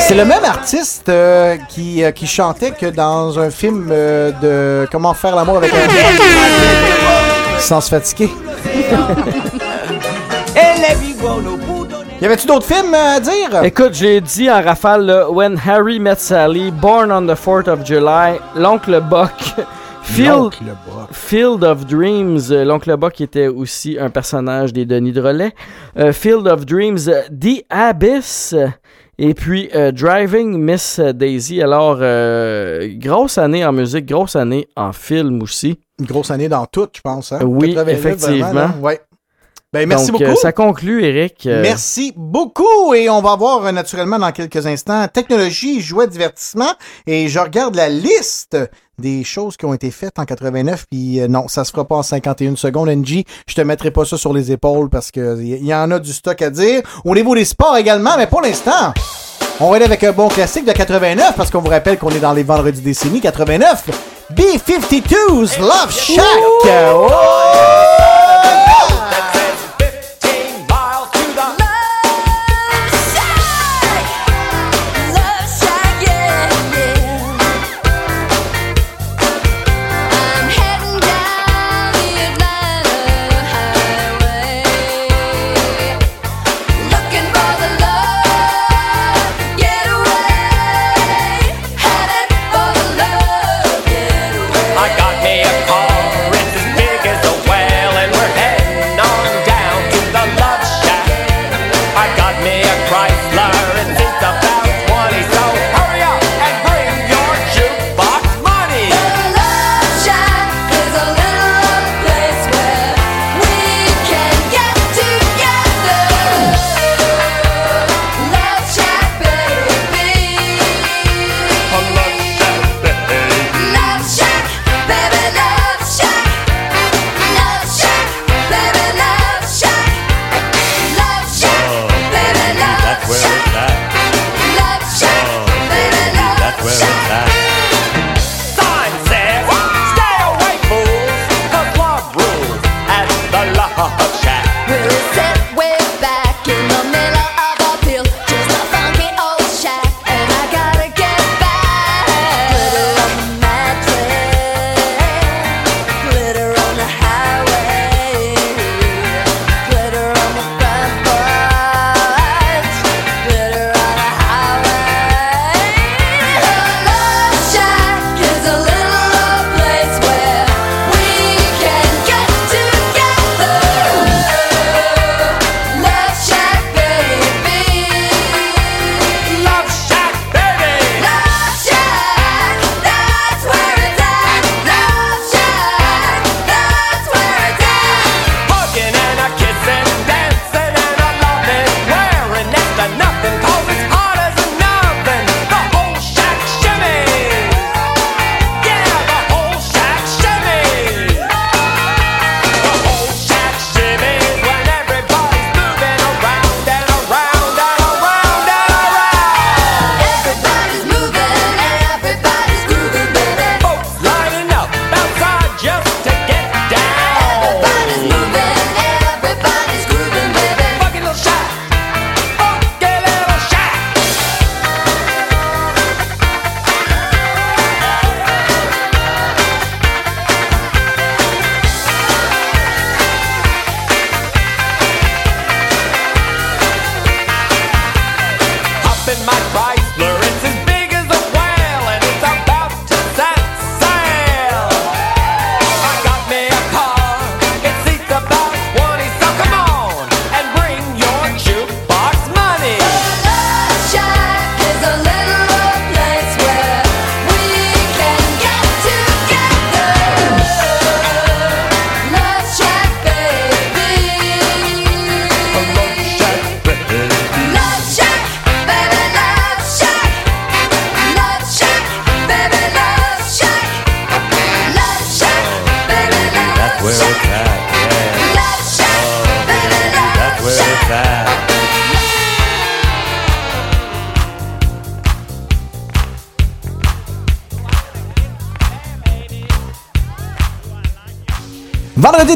C'est le même artiste euh, qui, euh, qui chantait que dans un film euh, de Comment faire l'amour avec un sans se fatiguer. Y avait-tu d'autres films à dire? Écoute, j'ai dit en rafale, là, When Harry Met Sally, Born on the 4th of July, L'Oncle Buck, Field, L'oncle Buck. Field of Dreams, euh, L'Oncle Buck était aussi un personnage des Denis de Relais, euh, Field of Dreams, The Abyss, euh, et puis euh, Driving Miss Daisy. Alors, euh, grosse année en musique, grosse année en film aussi. Une grosse année dans tout, je pense. Hein? Oui, 89, effectivement. vraiment, ouais. Ben, merci beaucoup. Euh, ça conclut, Eric. Euh, merci beaucoup. Et on va voir euh, naturellement dans quelques instants technologie, jouets, divertissement. Et je regarde la liste des choses qui ont été faites en 89. Puis non, ça se fera pas en 51 secondes, NG. Je te mettrai pas ça sur les épaules parce que il y, en a du stock à dire. Au niveau des sports également, mais pour l'instant. On va aller avec un bon classique de 89 parce qu'on vous rappelle qu'on est dans les vendredis décennie, 89. B-52's Love Shack.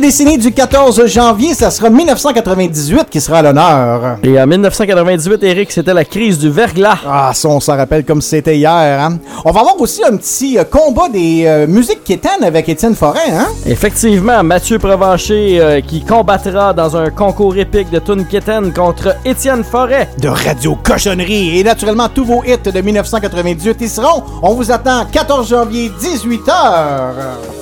décennie du 14 janvier, ça sera 1998 qui sera à l'honneur. Et en 1998, Eric, c'était la crise du verglas. Ah, ça, on s'en rappelle comme c'était hier. Hein? On va avoir aussi un petit euh, combat des euh, musiques quétaines avec Étienne Forêt. Hein? Effectivement, Mathieu Provencher euh, qui combattra dans un concours épique de tunes quétaines contre Étienne Forêt. De Radio Cochonnerie et naturellement tous vos hits de 1998 y seront. On vous attend 14 janvier, 18h.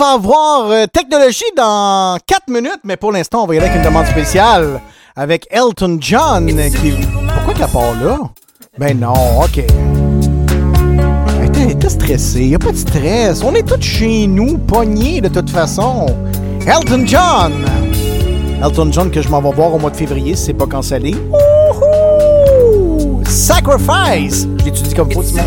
Va voir euh, technologie dans 4 minutes, mais pour l'instant, on va y aller avec une demande spéciale avec Elton John. Qui... Pourquoi qu'elle part là? Ben non, ok. Était stressée, y a pas de stress. On est tous chez nous, pognés de toute façon. Elton John! Elton John que je m'en vais voir au mois de février si c'est pas cancellé. Wouhou! Sacrifice! Je l'étudie comme faut, Simon.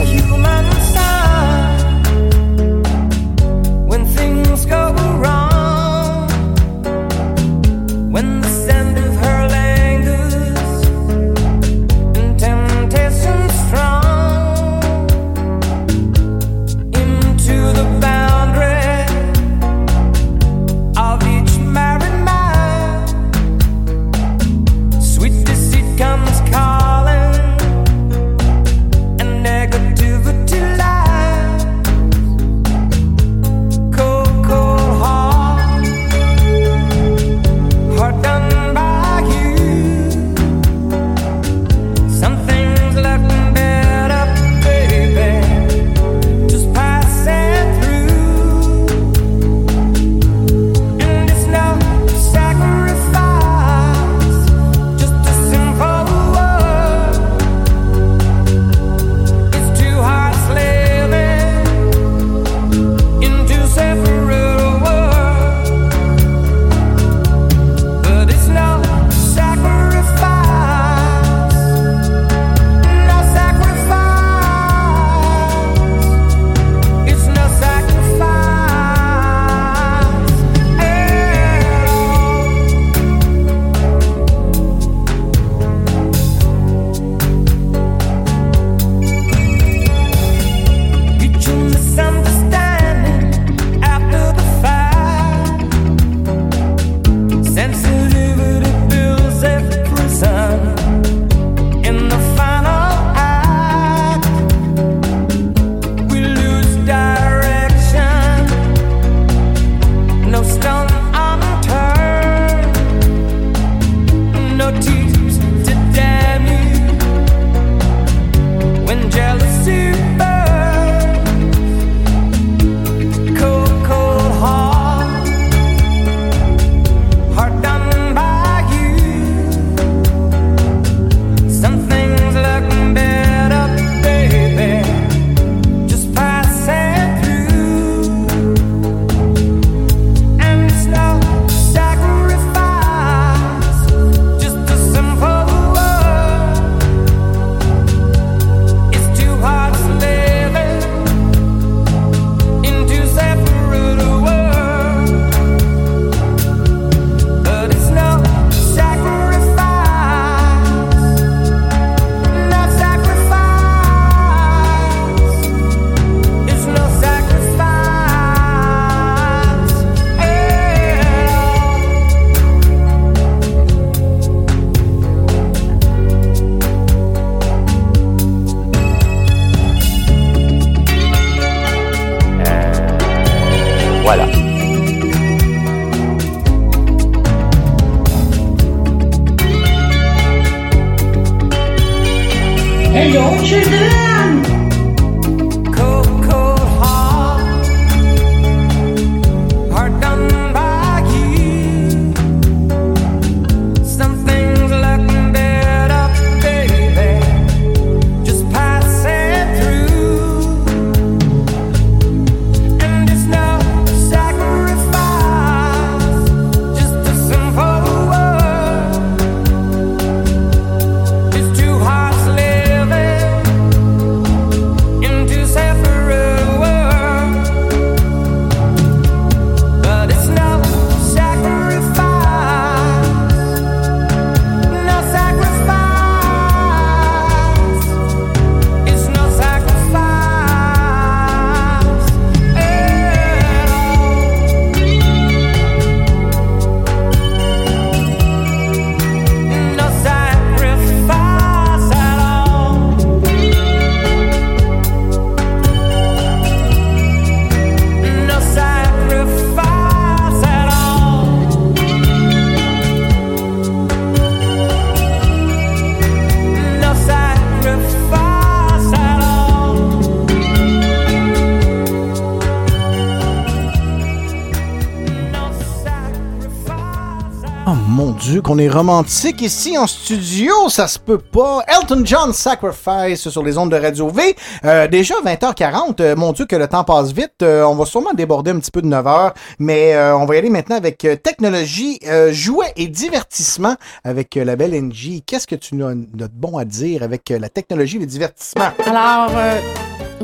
Qu'on est romantique ici en studio, ça se peut pas. Elton John Sacrifice sur les ondes de Radio V. Euh, déjà 20h40, euh, mon Dieu que le temps passe vite. Euh, on va sûrement déborder un petit peu de 9h, mais on va y aller maintenant avec technologie, jouets et divertissement avec la belle NJ. Qu'est-ce que tu as de bon à dire avec la technologie et le divertissement? Alors,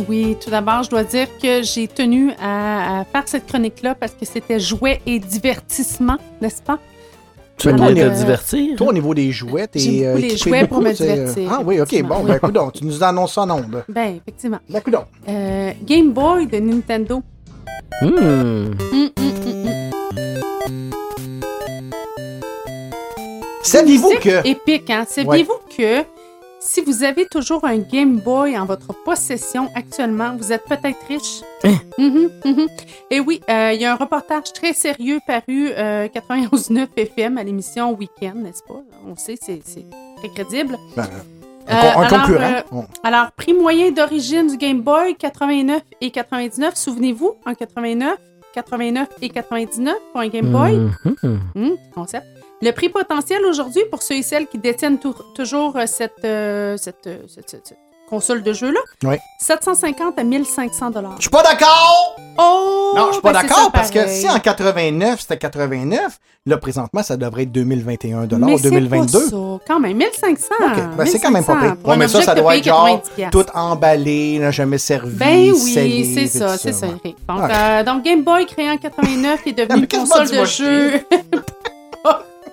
oui, tout d'abord, je dois dire que j'ai tenu à, à faire cette chronique-là parce que c'était jouets et divertissement, n'est-ce pas? Tu toi, te au niveau- divertir? Toi, au niveau des jouets, t'es euh, les jouets pour me euh, divertir, Ah oui, ok, bon, ben écoute donc, tu nous annonces en ondes. Ben, effectivement. Ben, écoute donc. Euh, Game Boy de Nintendo. Hmm. Hum, hum, hum, hum. Saviez-vous que... Épique, hein? Saviez-vous que si vous avez toujours un Game Boy en votre possession actuellement, vous êtes peut-être riche? Mhm, mhm. Et oui, euh, il y a un reportage très sérieux paru euh, 91.9 FM à l'émission Weekend, n'est-ce pas? On sait, c'est c'est très crédible. Ben, Euh, un, con- un alors, concurrent. euh, Bon. alors, prix moyen d'origine du Game Boy, 89 et 99. Souvenez-vous, en 89, 89 et 99 pour un Game Boy. Mhm. Hum, concept. Le prix potentiel aujourd'hui pour ceux et celles qui détiennent tou- toujours euh, cette, euh, cette, euh, cette- cette- cette console de jeu-là, Oui. 750 à 1500 dollars. Je suis pas d'accord! Oh! Non, je suis pas ben, d'accord ça, parce que si en 89, c'était 89, là, présentement, ça devrait être 2021 Mais c'est 2022. pas ça, quand même, 1500. OK, ben c'est quand même pas 1500 pire. Ouais, mais ça, ça doit être genre 90 piastres. tout emballé, n'a jamais servi, Ben oui, c'est ça, c'est ça, ouais. Donc, Ok. euh, donc, Game Boy créé en 89 est devenu une console de jeu.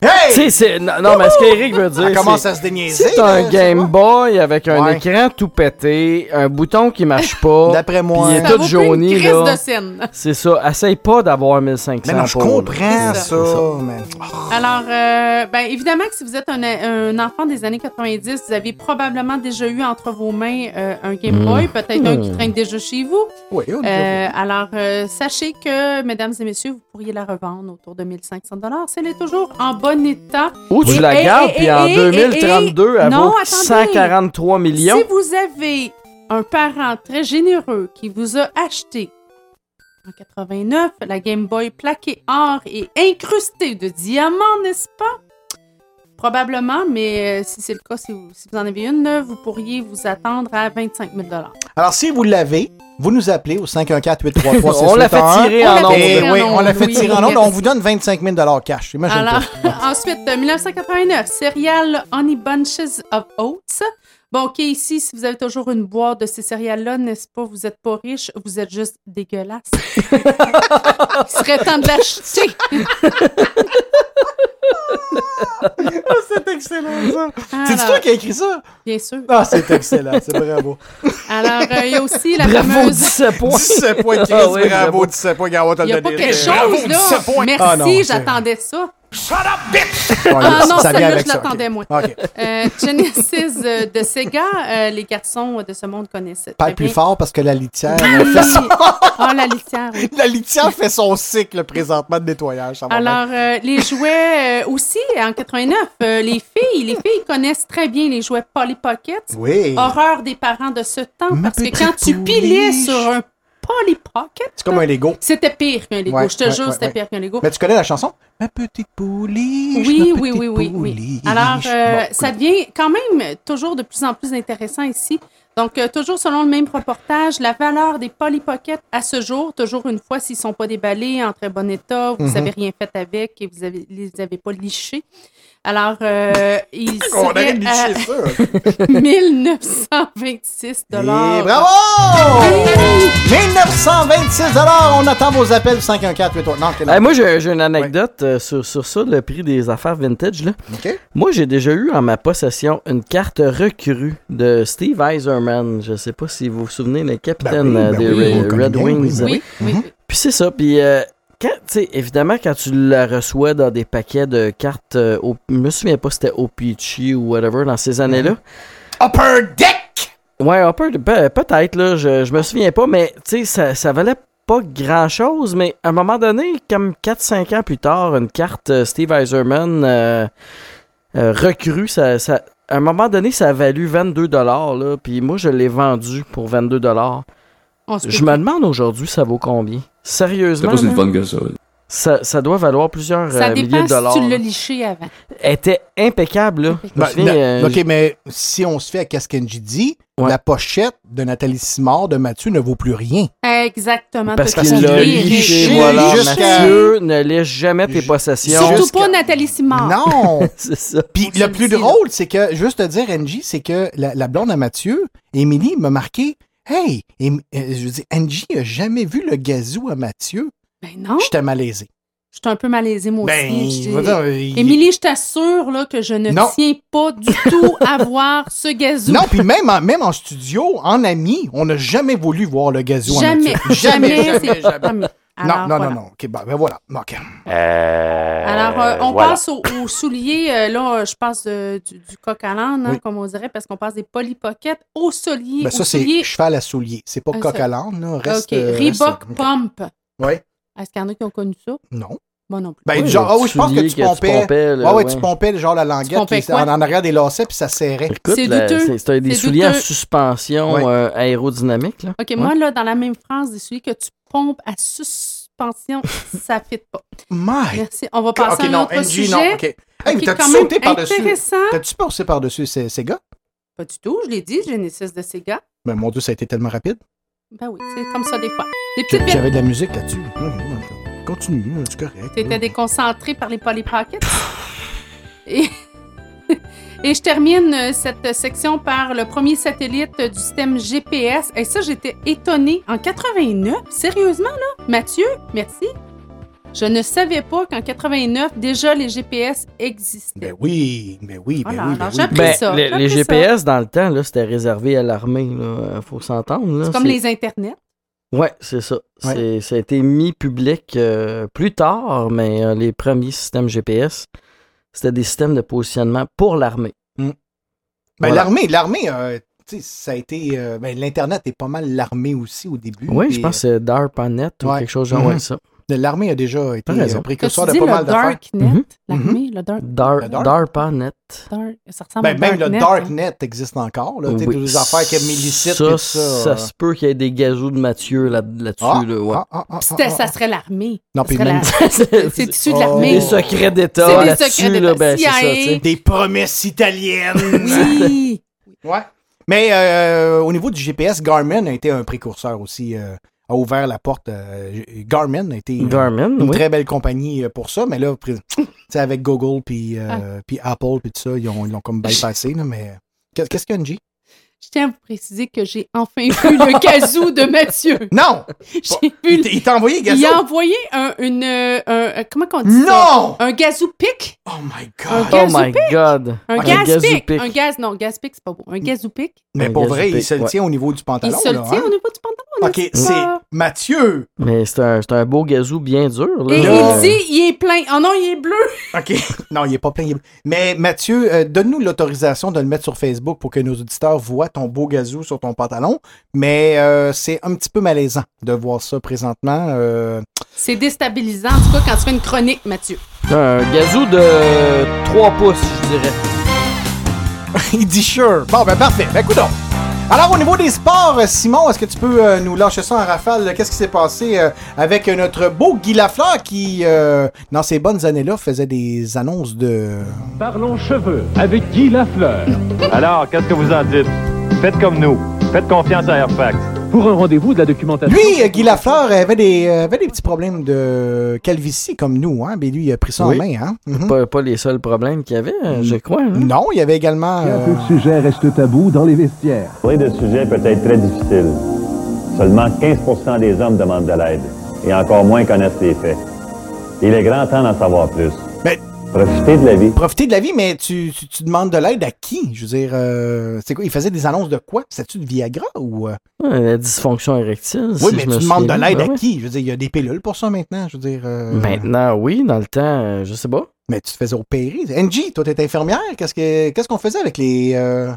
Hey! C'est- non, non, mais ce qu'Éric veut dire, commence c'est- à se déniaiser. C'est un là, Game Boy avec un Ouais. écran tout pété, un bouton qui marche pas. D'après moi. Il est tout jauni. C'est ça. Essaye pas d'avoir 1500 Mais non, je comprends C'est ça, ça. mais... Alors, euh, ben, évidemment que si vous êtes un, un enfant des années 90, vous avez probablement déjà eu entre vos mains euh, un Game Boy, Mhm. peut-être un qui traîne déjà chez vous. Oui, on Euh, alors, euh, sachez que, mesdames et messieurs, vous pourriez la revendre autour de 1500 Si elle est toujours en bon état. Ou tu Et- la gardes, puis en et- et- 2032, elle vaut attendez. 143 millions. Si vous avez un parent très généreux qui vous a acheté en 89 la Game Boy plaquée or et incrustée de diamants, n'est-ce pas? Probablement, mais euh, si c'est le cas, si vous, si vous en avez une, vous pourriez vous attendre à 25 000 Alors, si vous l'avez, vous nous appelez au 514-833-6811. On l'a fait tirer en ondes. Oui, on l'a fait Oui, tirer en oui. ondes. On vous donne 25 000 cash. Imagine Alors, ensuite, euh, 1989, céréales Honey Bunches of Oats. Bon, OK, ici, si vous avez toujours une boîte de ces céréales-là, n'est-ce pas, vous n'êtes pas riche, vous êtes juste dégueulasse. Il serait temps de l'acheter. c'est excellent, ça. C'est toi qui as écrit ça? Bien sûr. Ah, c'est excellent. C'est bravo. Alors, euh, il y a aussi la Bravo, fameuse... 17 points. 17 points, Chris. Ah oui, bravo, bravo. 17 points. Il n'y a pas quelque chose, là. Merci, Ah, non, j'attendais ça. Oh, Ah non, ça vient celle-là, avec je ça, l'attendais ok. moins. OK. Euh, Genesis euh, de Sega, euh, les garçons de ce monde connaissent. Parle plus fort parce que la litière Oui. fait son... Ah, la litière, oui. La litière fait son cycle présentement de nettoyage. ça va bien. Alors, euh, les jouets euh, aussi, en 89, euh, les filles, les filles connaissent très bien les jouets Polly Pocket. Oui. Horreur des parents de ce temps, Ma parce que quand tu pilais sur un Polly Pocket, C'est comme un Lego. c'était pire qu'un Lego. Ouais, je te ouais, jure, ouais, c'était ouais. pire qu'un Lego. Mais tu connais la chanson? Ma petite pouliche. Oui, ma oui, petite oui, oui. Alors, euh, Bon, ça devient quand même toujours de plus en plus intéressant ici. Donc, euh, toujours selon le même reportage, la valeur des Polly Pocket à ce jour, toujours une fois, s'ils ne sont pas déballés, en très bon état, vous Mhm. n'avez rien fait avec et vous ne les avez pas lichés. Alors, euh, ils On aurait seraient liché à ça. 1926 Et bravo! 1926 On attend vos appels 514 Non. Hey, moi, j'ai une anecdote euh, sur, sur ça, le prix des affaires vintage. Là. Moi, j'ai déjà eu en ma possession une carte recrue de Steve Eiserman. Je sais pas si vous vous souvenez, le capitaine Ben oui, ben euh, des oui, Red Wings. oui, Oui, oui, oui. Puis c'est ça. Puis, euh, quand, évidemment, quand tu la reçois dans des paquets de cartes, euh, au- je me souviens pas si c'était OPG ou whatever dans ces années-là. Mm-hmm. Upper Deck! Ouais, peu, pe- peut-être, là, je, je me souviens pas, mais tu sais, ça, ça valait pas grand chose, mais à un moment donné, comme 4-5 ans plus tard, une carte euh, Steve Eiserman euh, euh, recrue, ça, ça, à un moment donné, ça a valu 22 là, puis moi, je l'ai vendu pour 22 On se Je me demande aujourd'hui, ça vaut combien? Sérieusement? C'est pas si là? le fun que ça. Ça, ça doit valoir plusieurs Ça euh, milliers dépend de dollars. si tu l'as liché avant. Elle était impeccable, là. Ben, souviens, na- euh, OK, mais si on se fait à ce qu'Angie dit, la pochette de Nathalie Simard de Mathieu ne vaut plus rien. Exactement. Parce qu'il l'a liché, liché voilà. jusqu'à- Mathieu ne lèche jamais tes possessions. Surtout pas Nathalie Simard. Non! c'est ça. Puis le plus drôle, c'est que, juste te dire, Angie, c'est que la, la blonde à Mathieu, Émilie, m'a marqué Hey, Em- euh, je veux dire, Angie a jamais vu le gazou à Mathieu. Ben non. J'étais malaisé. J'étais un peu malaisée, moi Ben, aussi. dire, euh, il- Émilie, je t'assure là, que je ne Non. tiens pas du tout à voir ce gazou. Non, puis même en, même en studio, en ami, on n'a jamais voulu voir le gazou à Jamais. Mathieu. Jamais, jamais. jamais. Alors, non, non, voilà. non, non. OK, ben, ben voilà. OK. Alors, euh, on voilà. passe aux, souliers. euh, là, je passe euh, du, du coq à l'âne, hein, Oui. comme on dirait, parce qu'on passe des polypockets aux souliers. Ben, ça, c'est souliers. cheval à soulier. C'est pas Ah, coq à l'âne, là. Reste, OK. euh, Reebok reste- Pump. Oui. Est-ce qu'il y en a qui ont connu ça? Non. Moi non plus. Ben, Oui, genre, ah oui, je pense que tu que tu pompais. pompais, là, ouais, tu pompais genre la languette pompais qui- en, en arrière des lacets, puis ça serrait. C'est douteux. des souliers en douteux. suspension Ouais. euh, aérodynamique. Là. OK, Ouais. moi, là, dans la même phrase, des souliers que tu pompes à suspension, ça ne fit pas. My Merci. On va passer OK, à un non, autre sujet. non, OK. Hey, mais t'as-tu sauté par-dessus? T'as-tu passé par-dessus ces, ces gars? Pas du tout, je l'ai dit, Genesis de Sega. Ben, mon Dieu, ça a été tellement rapide. Ben oui, c'est comme ça des fois. Des petites. J'avais de la musique là-dessus. Continue, c'est correct. T'étais déconcentré par les Polly Pockets. Et... Et je termine euh, cette section par le premier satellite du système GPS. Et ça, j'étais étonnée. En 89, sérieusement, là? Mathieu, merci. Je ne savais pas qu'en 89, déjà, les GPS existaient. Ben oui, ben oui, ben Voilà, oui. ben alors oui. j'ai appris Ben, ça. les, ça. GPS, dans le temps, là, c'était réservé à l'armée. Il faut s'entendre. là. C'est comme les internets. Ouais, c'est ça. Ouais. Ça a été mis public euh, plus tard, mais euh, les premiers systèmes GPS, c'était des systèmes de positionnement pour l'armée. Ben, Voilà. l'armée, l'armée, euh, ça a été. euh, ben, L'Internet est pas mal l'armée aussi au début. Oui, je pense que c'est DARPANET ou Ouais. quelque chose genre Mhm. ça. L'armée a déjà été raison. euh, précurseur de pas le mal d'affaires. Darknet? Mhm. L'armée, le Dark... Dar- Le dark? DARPANET. Dark... Ça ressemble Ben, même le Darknet, hein. Existe encore. Là, Tu sais, Oui. toutes les affaires comme illicite Ça, tout ça. ça euh. se peut qu'il y ait des gazous de Mathieu là- là-dessus. Ah, là, ouais. ah, ah, ah, ah, ça ah. serait l'armée. Non, Ça puis même- la- C'est issu de Oh. l'armée. Des secrets d'État des là-dessus, là, ben, ça. Des promesses italiennes. Oui. ouais. Mais euh, au niveau du GPS, Garmin a été un précurseur aussi. euh, a ouvert la porte. euh, Garmin a été Garmin, une oui. très belle compagnie euh, pour ça. Mais là, pré- tu sais, avec Google puis euh, Ah. puis Apple puis tout ça, ils ont- ils l'ont comme bypassé. là, mais qu'est- qu'est-ce qu'il y a, Angie? Je tiens à vous préciser que j'ai enfin vu le gazou de Mathieu. Non! J'ai vu Il t'a- il t'a envoyé gazou? Il a envoyé un, une, euh, un- comment qu'on dit Non! ça? Un gazou pic? Oh my Un God! Oh gazou my pic? God! Un Un gaz gazou pic. Un gaz, non, gaz pic, c'est pas beau. Un gazou pic. Mais Un pour vrai, il se le ouais. tient au niveau du Il pantalon. se le tient hein? au niveau du pantalon. OK, c'est? Mathieu. Mais c'est un, c'est un beau gazou bien dur. Là. Et il dit, il est plein. Oh non, il est bleu. OK. Non, il est pas plein. il est- Mais Mathieu, euh, donne-nous l'autorisation de le mettre sur Facebook pour que nos auditeurs voient ton beau gazou sur ton pantalon. Mais euh, c'est un petit peu malaisant de voir ça présentement. euh. C'est déstabilisant, en tout cas, quand tu fais une chronique, Mathieu. Un gazou de 3 pouces, je dirais. il dit sure. Bon, ben parfait. Ben, écoute Alors, au niveau des sports, Simon, est-ce que tu peux euh, nous lâcher ça en rafale? Qu'est-ce qui s'est passé euh, avec notre beau Guy Lafleur qui, euh, dans ces bonnes années-là, faisait des annonces de... Parlons cheveux avec Guy Lafleur. Alors, qu'est-ce que vous en dites? Faites comme nous. Faites confiance à Airfax. Pour un rendez-vous de la documentation. Lui, euh, Guy Lafleur, avait des, euh, avait des petits problèmes de calvitie comme nous, hein? Mais lui, il a pris ça Oui. en main, hein? Mhm. Pas, pas les seuls problèmes qu'il y avait, euh, je crois. hein. Non, il y avait également... Un euh, peu de sujet reste tabou dans les vestiaires? Parler de sujet peut être très difficile. Seulement 15% des hommes demandent de l'aide, et encore moins connaissent les faits. Il est grand temps d'en savoir plus. Profitez de la vie. Profiter de la vie, mais tu, tu, tu demandes de l'aide à qui? Je veux dire, euh, c'est quoi? Il faisait des annonces de quoi? C'était-tu de Viagra ou... euh? Ouais, la dysfonction érectile. Oui, si mais je me tu demandes de l'aide Ben à ouais. qui? Je veux dire, il y a des pilules pour ça maintenant. Je veux dire... euh, Maintenant, oui, dans le temps, euh, je sais pas. Mais tu te faisais opérer. Angie, toi, t'es infirmière. Qu'est-ce que qu'est-ce qu'on faisait avec les, euh,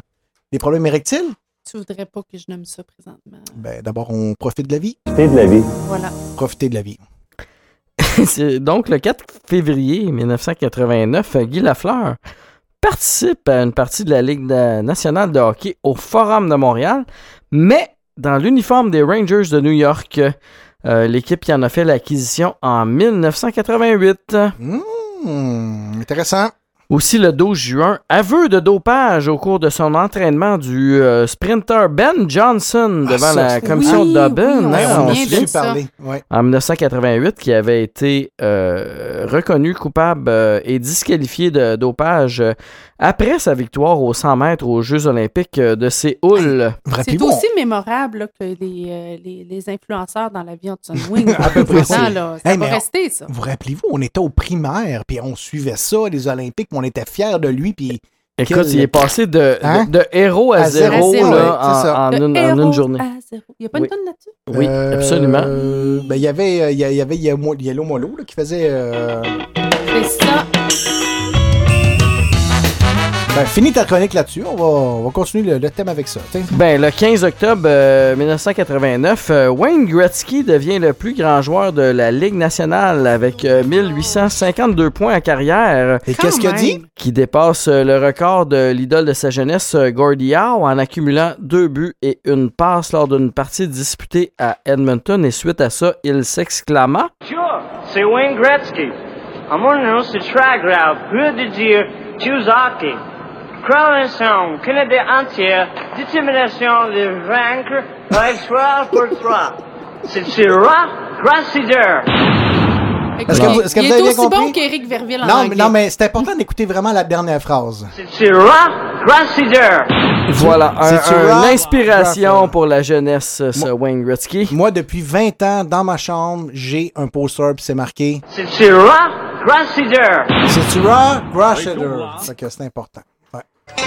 les problèmes érectiles? Tu voudrais pas que je nomme ça présentement. Ben, d'abord, on profite de la vie. Profitez de la vie. Voilà. Profiter de la vie. Donc le 4 février 1989, euh, Guy Lafleur participe à une partie de la Ligue nationale de hockey au Forum de Montréal, mais dans l'uniforme des Rangers de New York. Euh, L'équipe qui en a fait l'acquisition en 1988. Hmm, intéressant. Aussi le 12 juin, aveu de dopage au cours de son entraînement du euh, sprinter Ben Johnson Ah, devant ça, la commission Oui, de Dublin. oui, hein, on on parler. Ouais. En 1988, qui avait été euh, reconnu coupable euh, et disqualifié de dopage euh, après sa victoire aux 100 mètres aux Jeux olympiques euh, de Séoul. C'est aussi mémorable là, que les, euh, les, les influenceurs dans l'avion de Sunwing. À peu près ça. là, ça Hey, va rester, ça. Vous rappelez-vous, on était au primaire, puis on suivait ça, les Olympiques, puis on était fiers de lui, puis... Écoute, quel- il est passé de, Hein? de, de héros à, À zéro, là, en, ça. en De une, en une journée. à zéro. Il n'y a pas une tonne là-dessus? Oui, Euh, absolument. ben, il y avait, il y a- il y avait Yellow Yellow Molo là, qui faisait... euh, C'est ça. Ben, finis ta chronique là-dessus. On va, on va continuer le, le thème avec ça. Tiens. Ben, le 15 octobre euh, 1989, euh, Wayne Gretzky devient le plus grand joueur de la Ligue nationale avec euh, 1852 points en carrière. Et qu'est-ce qu'il a dit? Qui dépasse euh, le record de l'idole de sa jeunesse, euh, Gordie Howe, en accumulant deux buts et une passe lors d'une partie disputée à Edmonton. Et suite à ça, il s'exclama Sure, c'est Wayne Gretzky. I'm on the track route, de dire, choose hockey? Croation, Canada entière, détermination de vaincre, by 3 pour 3. C'est Syrah Grassider. Est-ce que vous, est-ce que il vous avez est bien aussi compris? bon qu'Éric Verville en Non, mais, anglais. non, mais c'est important d'écouter vraiment la dernière phrase. C'est Syrah Grassider. Voilà, un, C'est-tu un- rock? une inspiration pour la jeunesse, ce Wayne Gretzky. Moi, depuis 20 ans, dans ma chambre, j'ai un poster, puis c'est marqué... C'est Syrah Grassider. C'est Tura Grasheder. Fait que c'est important. Ouais.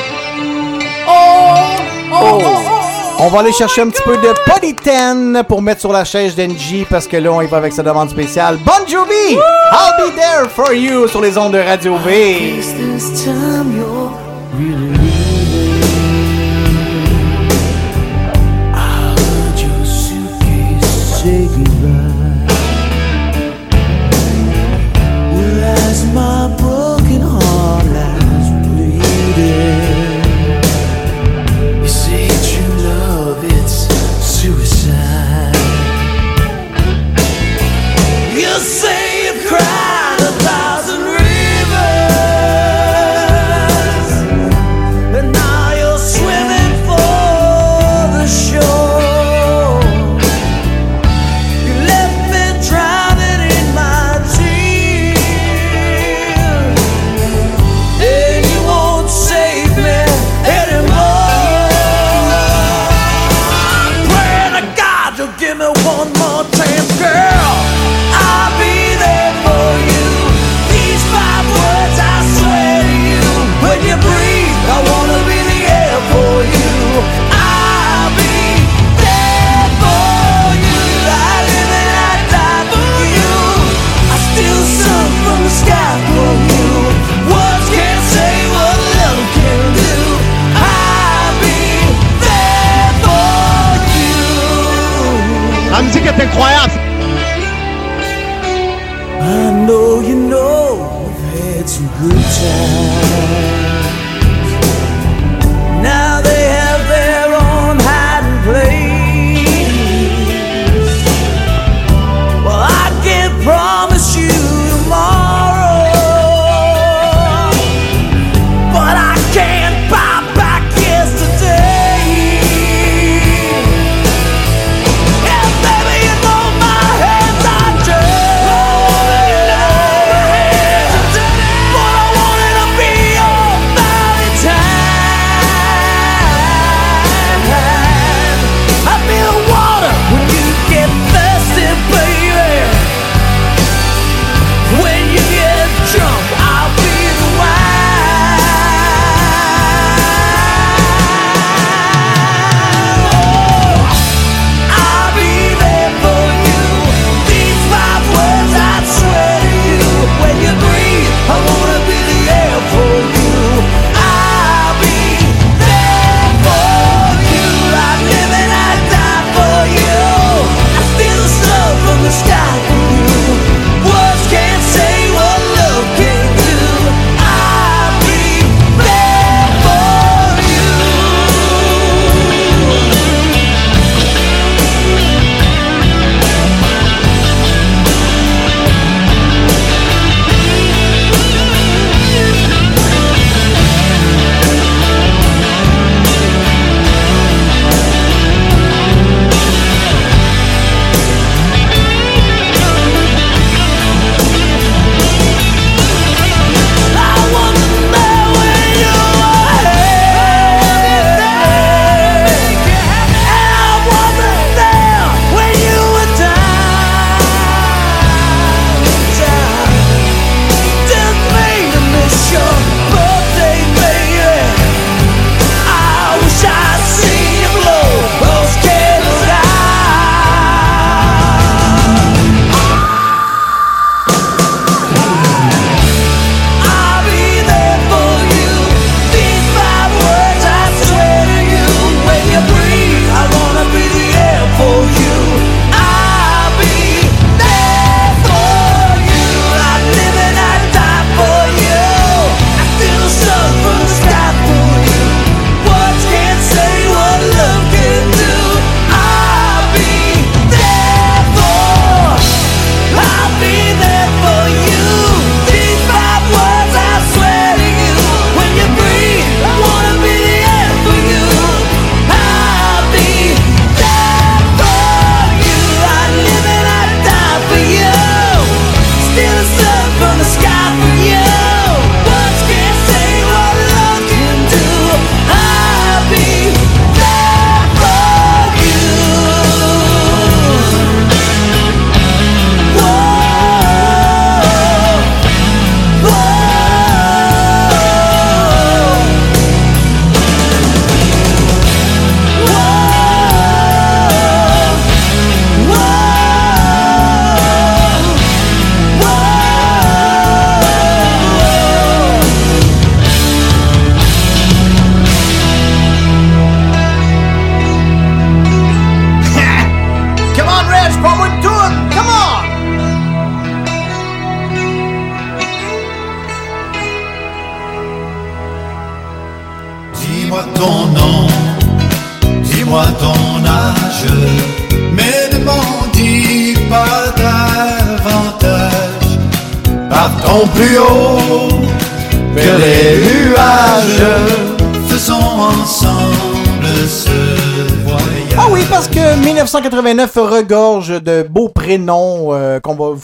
Oh! On va aller chercher un petit peu de Polyten pour mettre sur la chaise d'Engie parce que là, on y va avec sa demande spéciale. Bon Jovi! I'll be there for you sur les ondes de Radio V.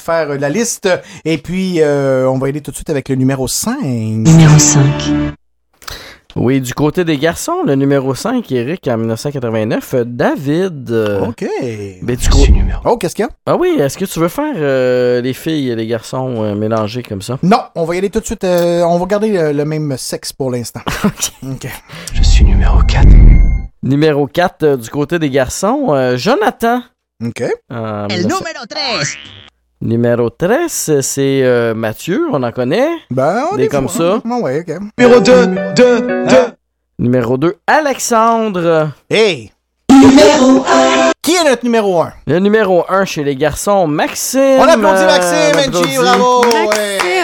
faire euh, la liste. Et puis, euh, on va y aller tout de suite avec le numéro 5. Numéro 5. Oui, du côté des garçons, le numéro 5, Eric, en 1989, euh, David. euh, OK. ben, du coup- Oh, qu'est-ce qu'il y a? Ah oui, est-ce que tu veux faire euh, les filles et les garçons euh, mélangés comme ça? Non, on va y aller tout de suite. euh, on va garder le, le même sexe pour l'instant. OK. Je suis numéro 4. Numéro 4, euh, du côté des garçons, euh, Jonathan. OK. El 19 número 13. Numéro 13, euh, c'est euh, Mathieu, on en connaît. Ben, des, comme ça. Ah ouais, OK. Numéro 2, 2, 2. Numéro 2, Alexandre. Hey! Numéro 1. Qui est notre numéro 1? Le numéro 1 chez les garçons, Maxime. On applaudit Euh, Maxime, on NG, applaudit. bravo! Maxime.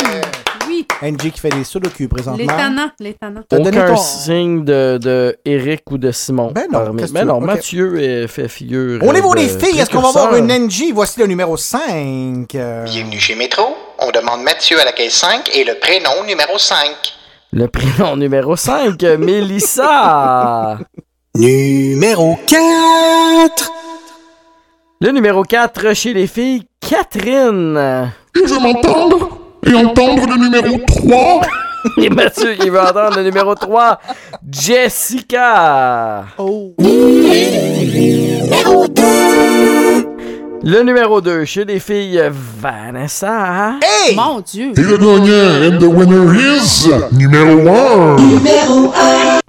NG qui fait des sudoku présentement. Les tannants, les tannants. Aucun ton- signe de, de Eric ou de Simon. Ben non, parmi- qu'est-ce que ben non? Ok. Mathieu euh, fait figure. Au niveau de des filles, est-ce qu'on va avoir une NG? Voici le numéro 5. euh, Bienvenue chez Métro. On demande Mathieu à la caisse 5 et le prénom numéro 5. Le prénom numéro 5, Mélissa. numéro 4. Le numéro 4 chez les filles, Catherine. Je veux m'entendre et entendre le numéro 3. Et Mathieu qui veut entendre le numéro 3, Jessica. Oh. Le numéro 2 chez les filles, Vanessa. Hey! Mon Dieu! Et le gagnant and the winner is numéro 1. Numéro 1.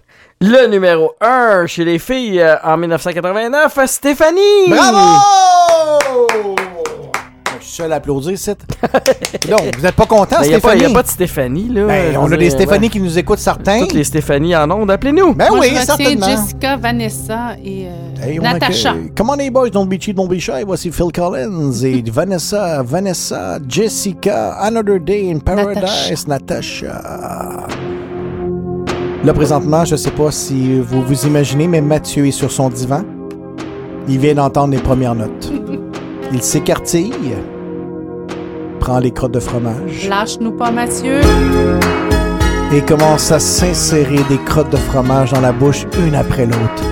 Le numéro 1 chez les filles en 1989, Stéphanie. Bravo! Je suis seul à applaudir, c'est. Non, vous n'êtes pas content, Il n'y a, pas- Stéphanie? y a pas de Stéphanie, là. Ben, on a des Stéphanie ouais. qui nous écoutent certains. Toutes les Stéphanie en ondes, appelez-nous. Ben Moi, oui, je certainement. Jessica, Vanessa et euh, Hey, Natacha. que- Come on, les boys, don't be cheap, don't be shy. Voici Phil Collins et Vanessa, Vanessa, Jessica, Another Day in Paradise, Natasha. Là, présentement, je sais pas si vous vous imaginez, mais Mathieu est sur son divan. Il vient d'entendre les premières notes. Il s'écartille, prend les crottes de fromage Lâche-nous pas, Mathieu. et commence à s'insérer des crottes de fromage dans la bouche une après l'autre,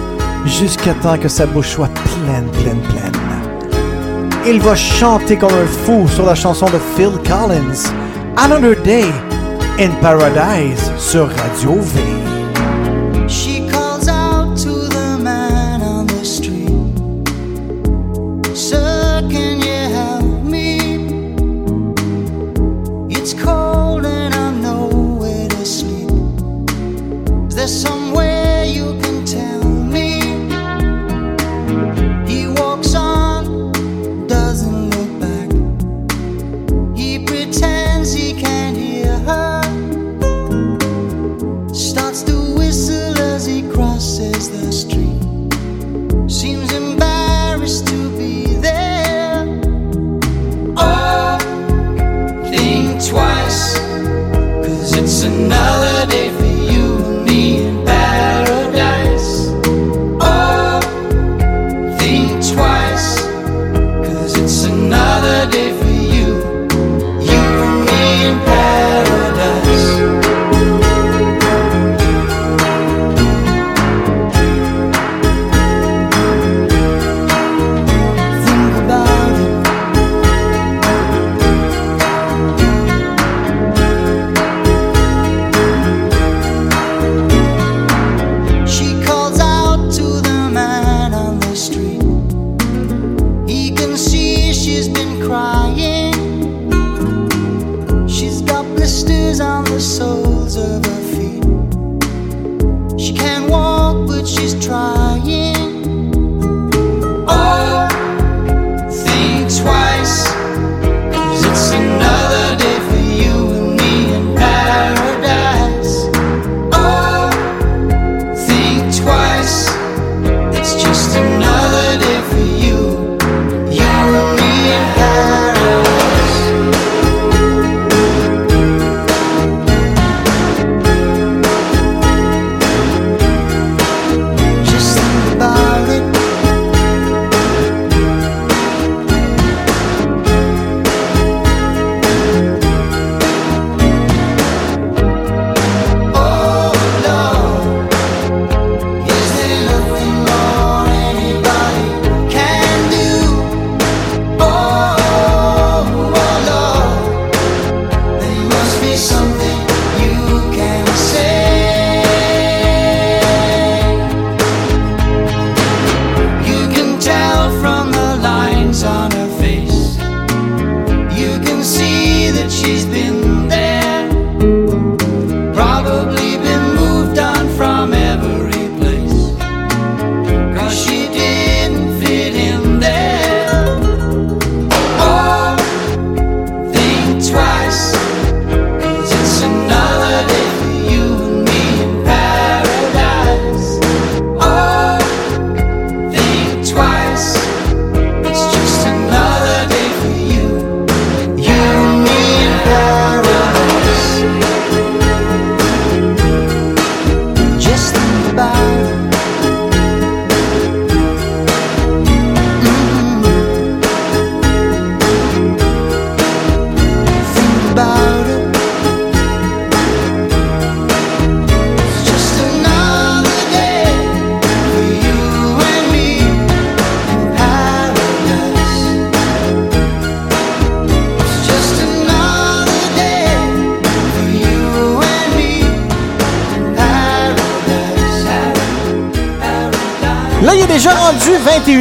jusqu'à temps que sa bouche soit pleine, pleine, pleine. Il va chanter comme un fou sur la chanson de Phil Collins, Another Day in Paradise sur Radio V.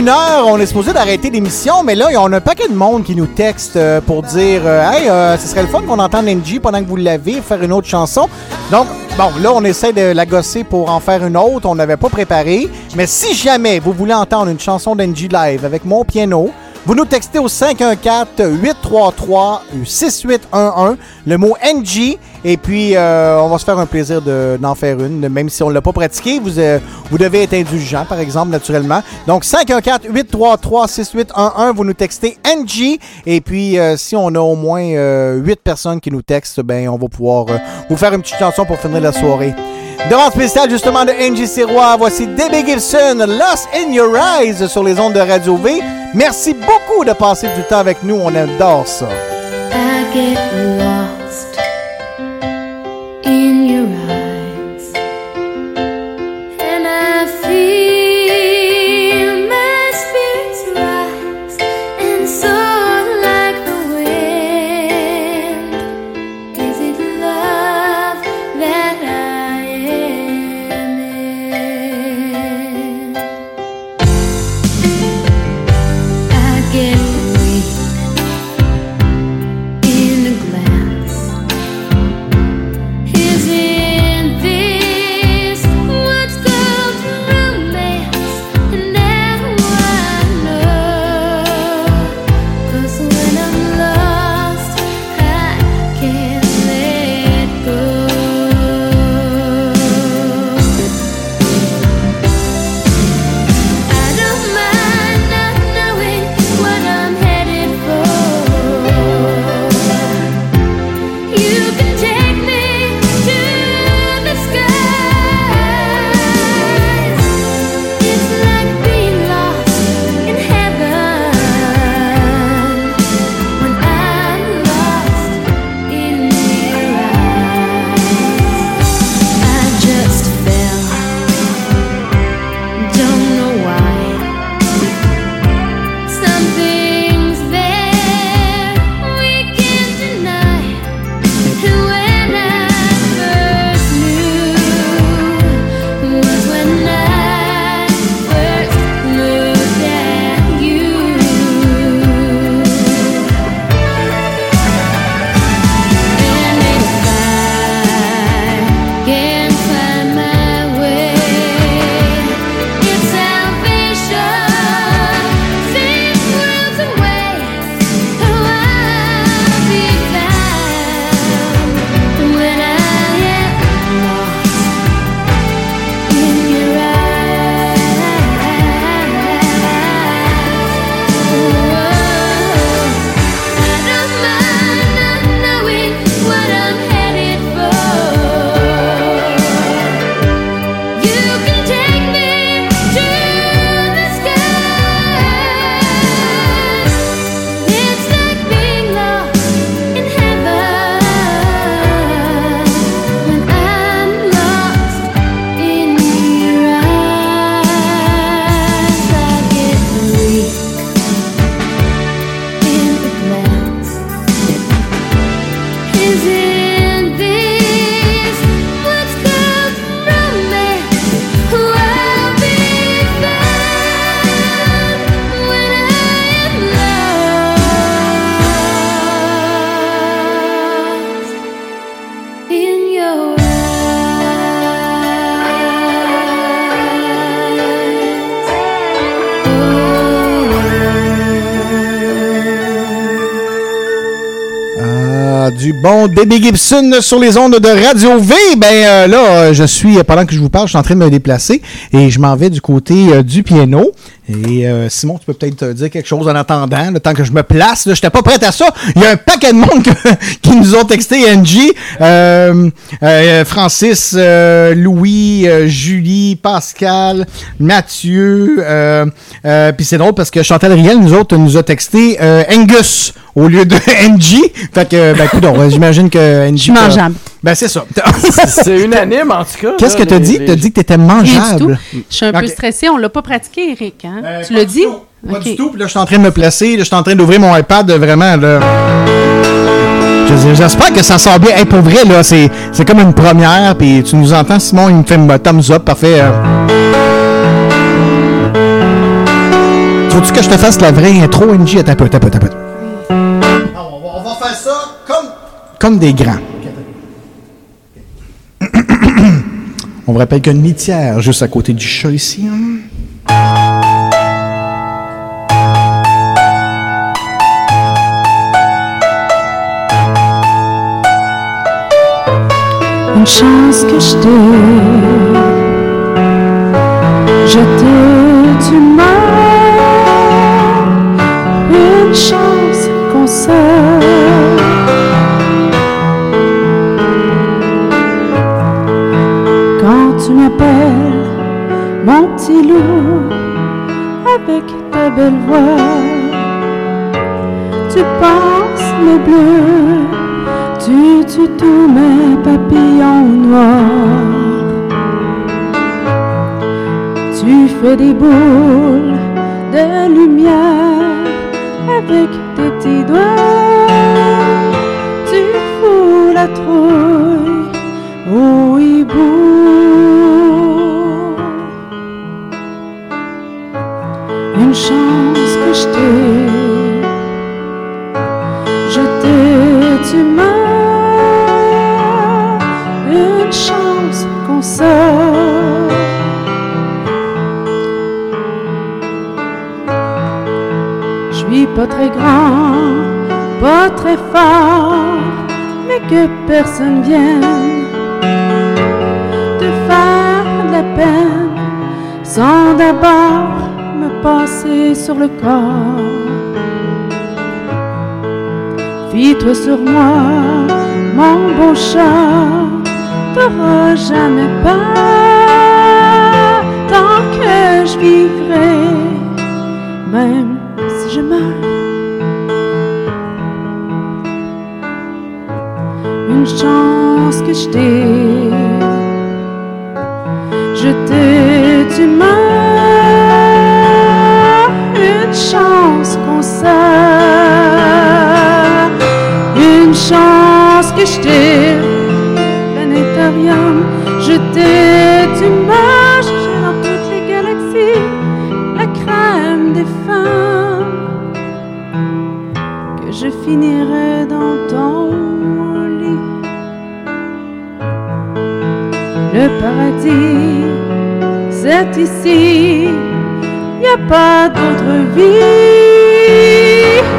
21h. On est supposé d'arrêter l'émission, mais là, on a un paquet de monde qui nous texte euh, pour dire euh, Hey, euh, ce serait le fun qu'on entende NG pendant que vous l'avez, faire une autre chanson. Donc, bon, là, on essaie de la gosser pour en faire une autre. On n'avait pas préparé. Mais si jamais vous voulez entendre une chanson d'NG live avec mon piano, vous nous textez au 514-833-6811 le mot NG et puis euh, on va se faire un plaisir de- d'en faire une. Même si on ne l'a pas pratiqué, vous, euh, vous devez être indulgent, par exemple, naturellement. Donc 514-833-6811, vous nous textez NG et puis euh, si on a au moins 8 personnes qui nous textent, ben on va pouvoir vous faire une petite chanson pour finir la soirée. Demande spéciale justement de Angie Sirois. Voici Debbie Gibson, Lost in Your Eyes sur les ondes de Radio V. Merci beaucoup de passer du temps avec nous. On adore ça. Bon Debbie Gibson sur les ondes de Radio V. Ben euh, là, euh, je suis, euh, pendant que je vous parle, je suis en train de me déplacer et je m'en vais du côté euh, du piano. Et euh, Simon, tu peux peut-être dire quelque chose en attendant, le temps que je me place. Je n'étais pas prête à ça. Il y a un paquet de monde qui nous ont texté, Angie, euh, Francis, Louis, Julie, Pascal, Mathieu. Puis c'est drôle parce que Chantal Riel, nous autres, nous a texté Angus au lieu de NG. Fait que, ben, écoute, j'imagine que NG. Je suis mangeable. Ben, c'est ça. C'est unanime, en tout cas. Qu'est-ce que t'as dit? les- T'as dit que t'étais mangeable. Je suis un peu stressée. On l'a pas pratiqué, Eric. Hein? Euh, tu l'as dit? Pas Ok. du tout. Puis là, je suis en train de me placer. Là, je suis en train d'ouvrir mon iPad, euh, vraiment, là. Je- J'espère que ça sort bien. Hey, pour vrai, là, c'est c'est comme une première. Puis tu nous entends, Simon, il me fait un thumbs up. Parfait. euh. Faut-tu que je te fasse la vraie intro, NJ? Attends un peu, attends un peu, attends un peu. Comme des grands. On vous rappelle qu'il y a une juste à côté du chat ici. hein? Une chance que je t'ai, je t'ai, tu m'as. Une chance qu'on s'aime. Mon petit loup, avec ta belle voix, tu passes le bleu. Tu tues tous mes papillons noirs. Tu fais des boules de lumière avec tes petits doigts. Tu fous la trouille au mais que personne vienne te faire la peine sans d'abord me passer sur le corps. Fie-toi sur moi, mon beau chat, t'auras jamais peur tant que je vivrai, même si je meurs. Une chance que je t'ai, je t'ai, tu m'as, une chance qu'on s'aime. Une chance que je t'ai, planétarium, je t'ai, c'est ici, y a pas d'autre vie.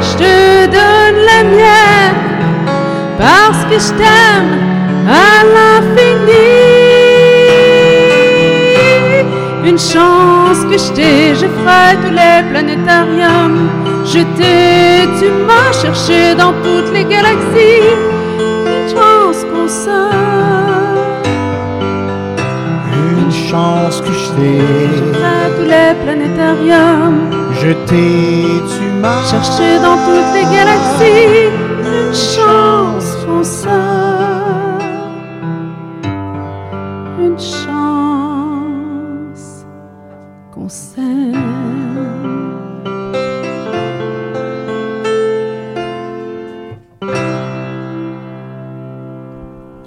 Je te donne la mienne parce que je t'aime à l'infini. Une chance que je t'ai, je ferai tous les planétariums. Je t'ai, tu m'as cherché dans toutes les galaxies. Une chance qu'on sort. Chance que je t'ai. À tous les planétariums. Je t'ai, tu m'as. Cherché dans toutes les galaxies. Une chance qu'on sort. Une chance qu'on s'aime.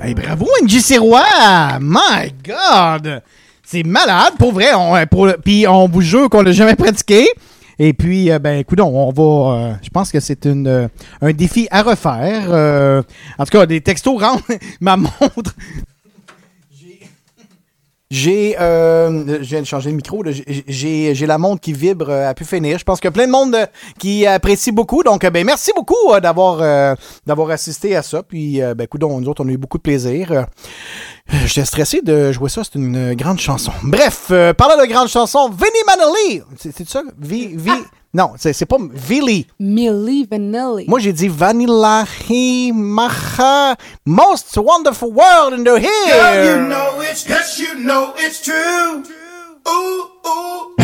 Hey, bravo, NJ Sirois! My God! C'est malade, pour vrai. On, euh, puis on vous jure qu'on l'a jamais pratiqué. Et puis, euh, ben, écoute, on va. euh, je pense que c'est un défi à refaire. En tout cas, des textos rentrent. ma montre. J'ai. je viens de changer le micro. J'ai- la montre qui vibre à pu finir. Je pense qu'il y a plein de monde qui apprécie beaucoup. Donc, ben, merci beaucoup d'avoir assisté à ça. Puis, ben, écoute, nous autres, on a eu beaucoup de plaisir. J'étais stressé de jouer ça. C'est une grande chanson. Bref, euh, parlant de grande chanson, Vinnie Manelli. C'est c'est ça? Vi, vi... Non, c'est c'est pas Villy. Millie Vanilli. Moi, j'ai dit Vanilla Macha. Most wonderful world in the Girl, here. you know it's yes, you know it's true. Ooh, ooh.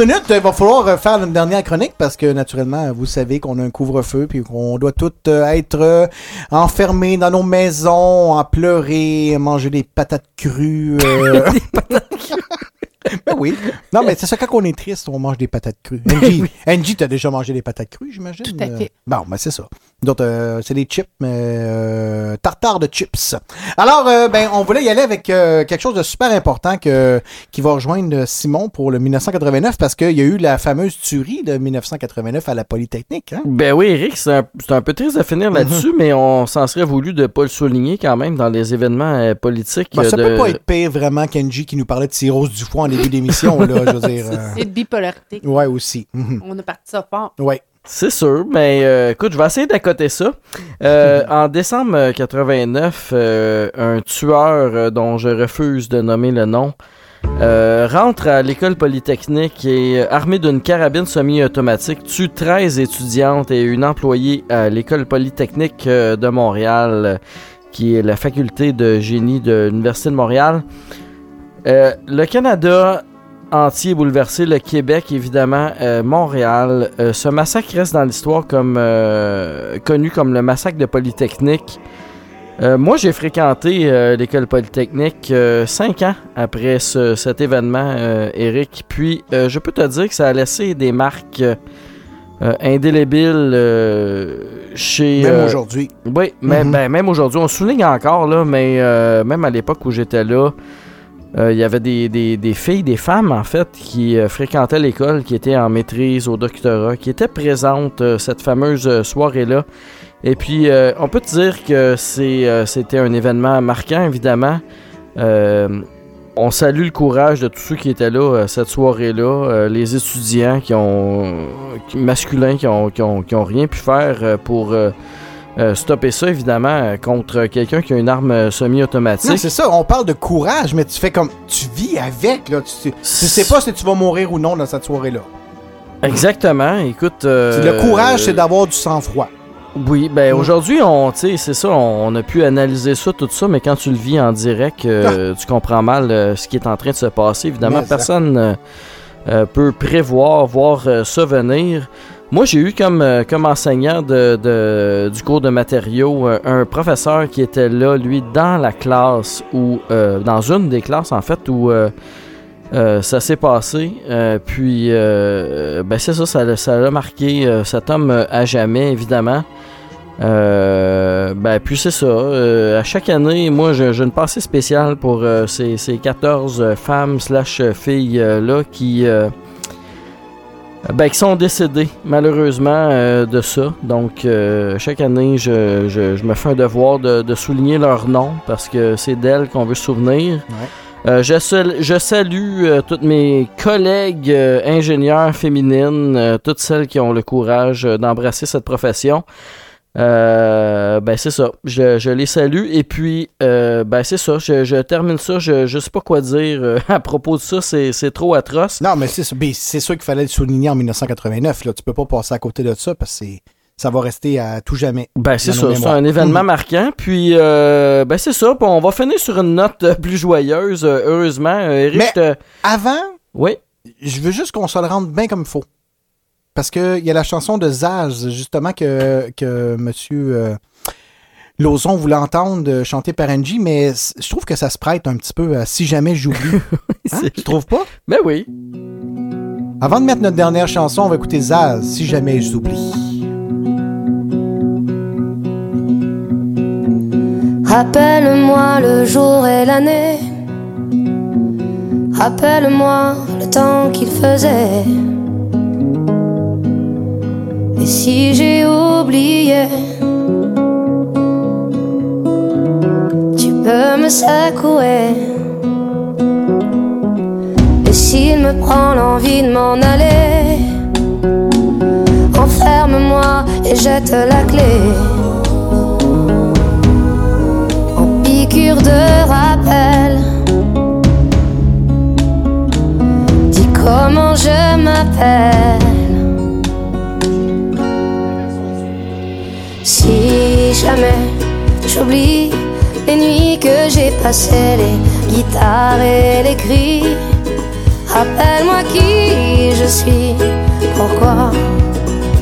Minutes, il va falloir faire une dernière chronique parce que naturellement, vous savez qu'on a un couvre-feu puis qu'on doit tous euh, être euh, enfermés dans nos maisons, à pleurer, à manger des patates crues. euh. ben oui. Non, mais c'est ça, quand on est triste, on mange des patates crues. Angie, Angie, t'as déjà mangé des patates crues, j'imagine? Tout à fait. Bon, ben c'est ça. D'autres, euh, c'est des chips, mais euh, tartare de chips. Alors, euh, ben, on voulait y aller avec euh, quelque chose de super important que, qui va rejoindre Simon pour le 1989 parce qu'il y a eu la fameuse tuerie de 1989 à la Polytechnique. Hein? Ben oui, Eric, c'est un, peu triste de finir là-dessus, mais on s'en serait voulu de pas le souligner quand même dans les événements politiques. Ben, ça de- peut pas être pire vraiment qu'Angie qui nous parlait de cirrhose du foie en début d'émission, là, je veux dire. euh, de bipolarité. Ouais, aussi. Mhm. On a parti ça fort. Ouais. C'est sûr, mais euh, écoute, je vais essayer d'accoter ça. Euh, en décembre euh, 89, euh, un tueur euh, dont je refuse de nommer le nom euh, rentre à l'école polytechnique et, euh, armé d'une carabine semi-automatique, tue 13 étudiantes et une employée à l'école polytechnique euh, de Montréal, qui est la faculté de génie de l'Université de Montréal. Euh, le Canada entier bouleversé, le Québec évidemment, euh, Montréal. Euh, ce massacre reste dans l'histoire comme euh, connu comme le massacre de Polytechnique. Euh, moi, j'ai fréquenté l'école Polytechnique cinq ans après ce- cet événement, Eric. Puis, je peux te dire que ça a laissé des marques indélébiles chez. Même aujourd'hui. Oui, mais, Mhm. ben, même aujourd'hui. On souligne encore, là, mais euh, même à l'époque où j'étais là, euh, il y avait des, des- filles, des femmes, en fait, qui euh, fréquentaient l'école, qui étaient en maîtrise, au doctorat, qui étaient présentes euh, cette fameuse soirée-là. Et puis, on peut dire que c'était un événement marquant, évidemment. On salue le courage de tous ceux qui étaient là cette soirée-là, les étudiants qui ont masculins qui ont, qui ont, qui ont rien pu faire pour euh, stopper ça, évidemment, euh, contre quelqu'un qui a une arme euh, semi-automatique. c'est ça, on parle de courage, mais tu fais comme. Tu vis avec, là. Tu, tu sais pas si tu vas mourir ou non dans cette soirée-là. Exactement, écoute... euh, Le courage, c'est d'avoir du sang-froid. Oui, ben aujourd'hui, on, c'est ça, on a pu analyser ça, tout ça, mais quand tu le vis en direct, euh, tu comprends mal euh, ce qui est en train de se passer. Évidemment, Mais personne euh, peut prévoir, voir ça venir. Moi, j'ai eu comme, euh, comme enseignant de, du cours de matériaux euh, un professeur qui était là, lui, dans la classe, ou dans une des classes, en fait, où euh, euh, ça s'est passé. Euh, puis, euh, ben c'est ça, ça l'a- marqué euh, cet homme euh, à jamais, évidemment. Euh, ben, puis c'est ça. euh, à chaque année, moi, j'ai une pensée spéciale pour euh, ces, ces 14 euh, femmes slash filles euh, là qui, euh, ben, qui sont décédées, malheureusement, euh, de ça. Donc, euh, chaque année, je, je- je me fais un devoir de, de souligner leur nom parce que c'est d'elles qu'on veut se souvenir. Euh, je, je salue toutes mes collègues ingénieurs féminines, toutes celles qui ont le courage d'embrasser cette profession. Euh, ben c'est ça, je, je les salue et puis euh, ben c'est ça, je, je termine ça, je, je sais pas quoi dire euh, à propos de ça, c'est c'est trop atroce. Non, mais c'est ben, c'est sûr qu'il fallait le souligner en 1989. Là. Tu peux pas passer à côté de ça parce que c'est- ça va rester à tout jamais. Ben c'est ça, c'est un événement Mhm. marquant. Puis euh, ben c'est ça, on va finir sur une note plus joyeuse, heureusement. Eric, Mais avant, oui. je veux juste qu'on se le rende bien comme il faut. Parce qu'il y a la chanson de Zaz, justement, que, que M. Euh, Lauzon voulait entendre chanter par Angie, mais je trouve que ça se prête un petit peu à Si jamais j'oublie. Hein? Tu trouves pas? Ben oui. Avant de mettre notre dernière chanson, on va écouter Zaz, Si jamais j'oublie. Rappelle-moi le jour et l'année. Rappelle-moi le temps qu'il faisait. Et si j'ai oublié, tu peux me secouer. Et s'il me prend l'envie de m'en aller, enferme-moi et jette la clé. piqûre de rappel. Dis comment je m'appelle. J'oublie les nuits que j'ai passées, les guitares et les cris, rappelle-moi qui je suis, pourquoi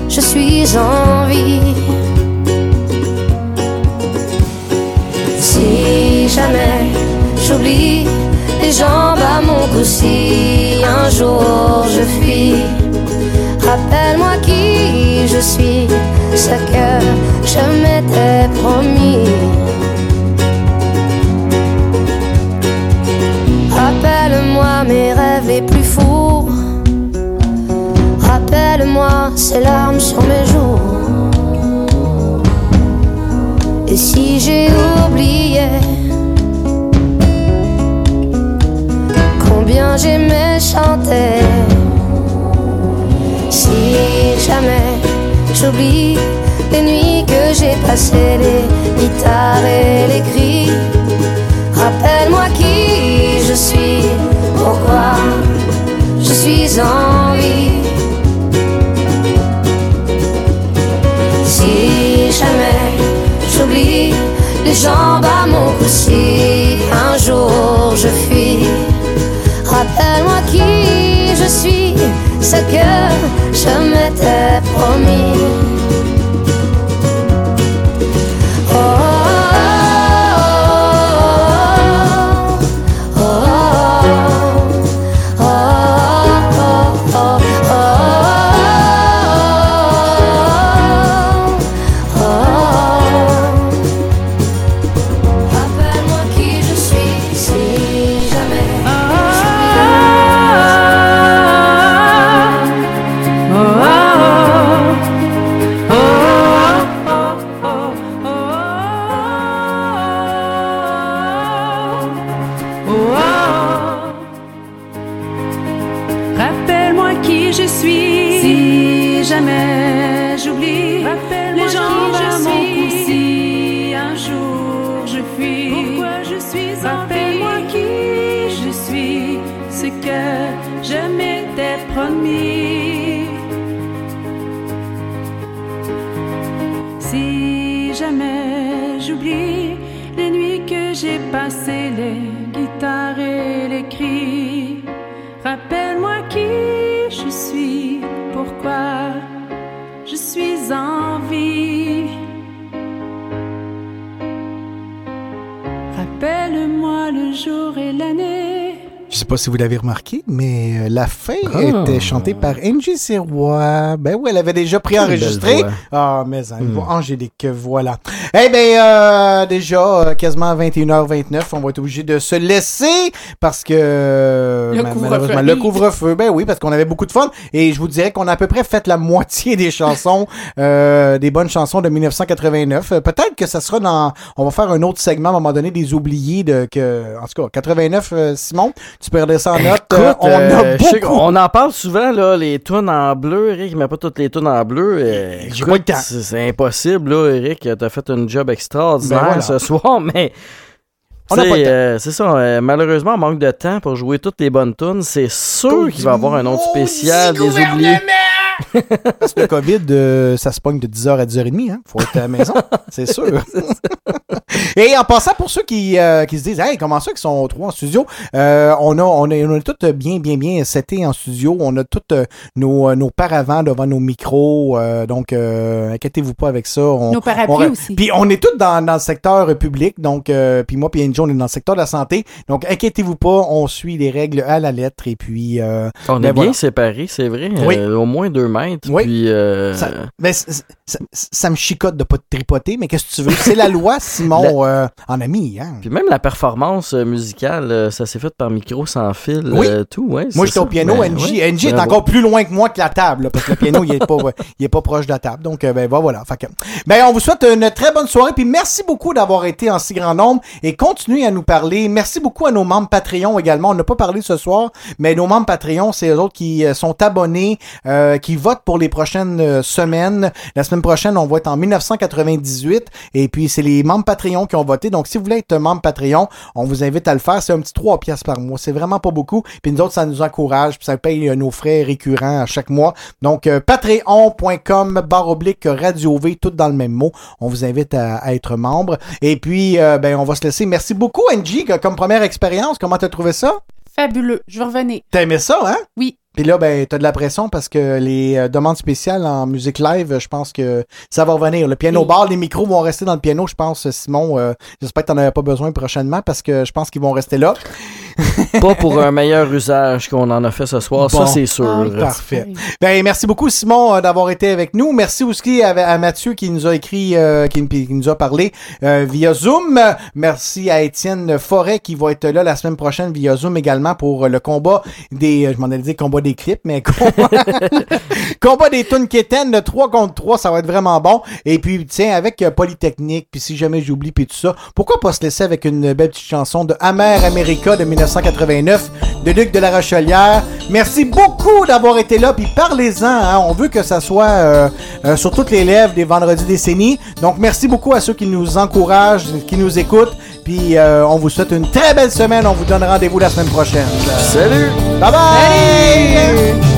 je suis en vie. Si jamais j'oublie les jambes à mon cou, si un jour je fuis, rappelle-moi qui je suis, ce que je m'étais promis. Rappelle-moi mes rêves les plus fous. Rappelle-moi ces larmes sur mes joues. Et si j'ai oublié combien j'aimais chanter, j'oublie les nuits que j'ai passées, les guitares et les cris, rappelle-moi qui je suis, pourquoi je suis en vie. Si jamais j'oublie les jambes à mon cou si un jour je fuis. Rappelle-moi qui je suis, ce que je m'étais sais pas si vous l'avez remarqué, mais euh, la fin Ah. était chantée par Angie Sirois. Ben oui, elle avait déjà préenregistré. Ah, mais une Hmm. voix angélique, voilà. Eh bien, euh, déjà, euh, quasiment 21h29, on va être obligé de se laisser parce que euh, Le malheureusement, le couvre-feu, ben oui, parce qu'on avait beaucoup de fun. Et je vous dirais qu'on a à peu près fait la moitié des chansons, euh, des bonnes chansons de 1989. Euh, Peut-être que ça sera dans... On va faire un autre segment à un moment donné des oubliés de... que En tout cas, 89, euh, Simon, tu peux redescendre en note. Écoute, on a euh, beaucoup... qu'on en parle souvent, là, les tunes en bleu. Eric, met pas toutes les tunes en bleu. Euh, J'ai écoute, c'est impossible, là, Eric. T'as fait un job extraordinaire Ben voilà. ce soir, mais. Euh, c'est ça, euh, malheureusement, on manque de temps pour jouer toutes les bonnes tunes. C'est sûr qu'il va y avoir un autre spécial des oubliés. Parce que le COVID, euh, ça se pogne de 10h à 10h30. Hein? Faut être à la maison, c'est sûr. Et en passant, pour ceux qui, euh, qui se disent, hey, comment ça qu'ils sont trois en studio, euh, on, a, on, a, on a tout bien, bien, bien seté en studio. On a tous euh, nos, nos paravents devant nos micros. euh, donc, euh, inquiétez-vous pas avec ça. On, Nos parapluies on- aussi. Puis on est tous dans, dans le secteur public. Donc, euh, puis moi, puis Angel, on est dans le secteur de la santé. Donc, inquiétez-vous pas. On suit les règles à la lettre. Et puis, euh, On ben est bien voilà. séparés, c'est vrai. Oui. euh, au moins deux mètres. Oui. Puis, euh, Ça, ben, ça, ça me chicote de pas te tripoter, mais qu'est-ce que tu veux? C'est la loi, Simon, euh, en ami. Hein? Puis même la performance euh, musicale, euh, ça s'est fait par micro sans fil, Oui. euh, tout, ouais. Moi, j'étais au piano. Ben, Angie, ouais. Angie est encore plus loin que moi que la table, là, parce que le piano, il est pas, il est pas proche de la table. Donc, euh, ben, voilà. Fait que- ben, on vous souhaite une très bonne soirée. Puis merci beaucoup d'avoir été en si grand nombre et continuez à nous parler. Merci beaucoup à nos membres Patreon également. On n'a pas parlé ce soir, mais nos membres Patreon, c'est eux autres qui sont abonnés, euh, qui votent pour les prochaines euh, semaines. La semaine prochaine, on va être en 1998. Et puis, c'est les membres Patreon qui ont voté. Donc, si vous voulez être membre Patreon, on vous invite à le faire. C'est un petit 3 piastres par mois. C'est vraiment pas beaucoup. Puis nous autres, ça nous encourage. Puis ça paye euh, nos frais récurrents à chaque mois. Donc, euh, patreon.com barre oblique Radio V, tout dans le même mot. On vous invite à, à être membre. Et puis, euh, ben, on va se laisser. Merci beaucoup, Angie, comme première expérience. Comment t'as trouvé ça? Fabuleux. Je vais revenir. T'as aimé ça, hein? Oui. Puis là, ben, t'as de la pression parce que les euh, demandes spéciales en musique live, je pense que ça va revenir. Le piano bar, les micros vont rester dans le piano, je pense, Simon. euh, J'espère que t'en avais pas besoin prochainement parce que je pense qu'ils vont rester là. Pas pour un meilleur usage qu'on en a fait ce soir, Bon. ça c'est sûr. Ah, Parfait. Ben, merci beaucoup, Simon, euh, d'avoir été avec nous. Merci aussi à, à Mathieu qui nous a écrit, euh, qui, qui nous a parlé euh, via Zoom. Merci à Étienne Forêt qui va être là la semaine prochaine via Zoom également pour euh, le combat des, euh, je m'en allais dire combat des clips, mais combat, combat des de 3 contre 3, ça va être vraiment bon. Et puis, tiens, avec euh, Polytechnique, puis si jamais j'oublie, puis tout ça, pourquoi pas se laisser avec une belle petite chanson de Amer America de 1989 de Luc de la Rochelière. Merci beaucoup d'avoir été là, puis parlez-en, hein. on veut que ça soit euh, euh, sur toutes les lèvres des vendredis décennies. Donc, merci beaucoup à ceux qui nous encouragent, qui nous écoutent, puis euh, on vous souhaite une très belle semaine. On vous donne rendez-vous la semaine prochaine. Salut! Bye bye! Je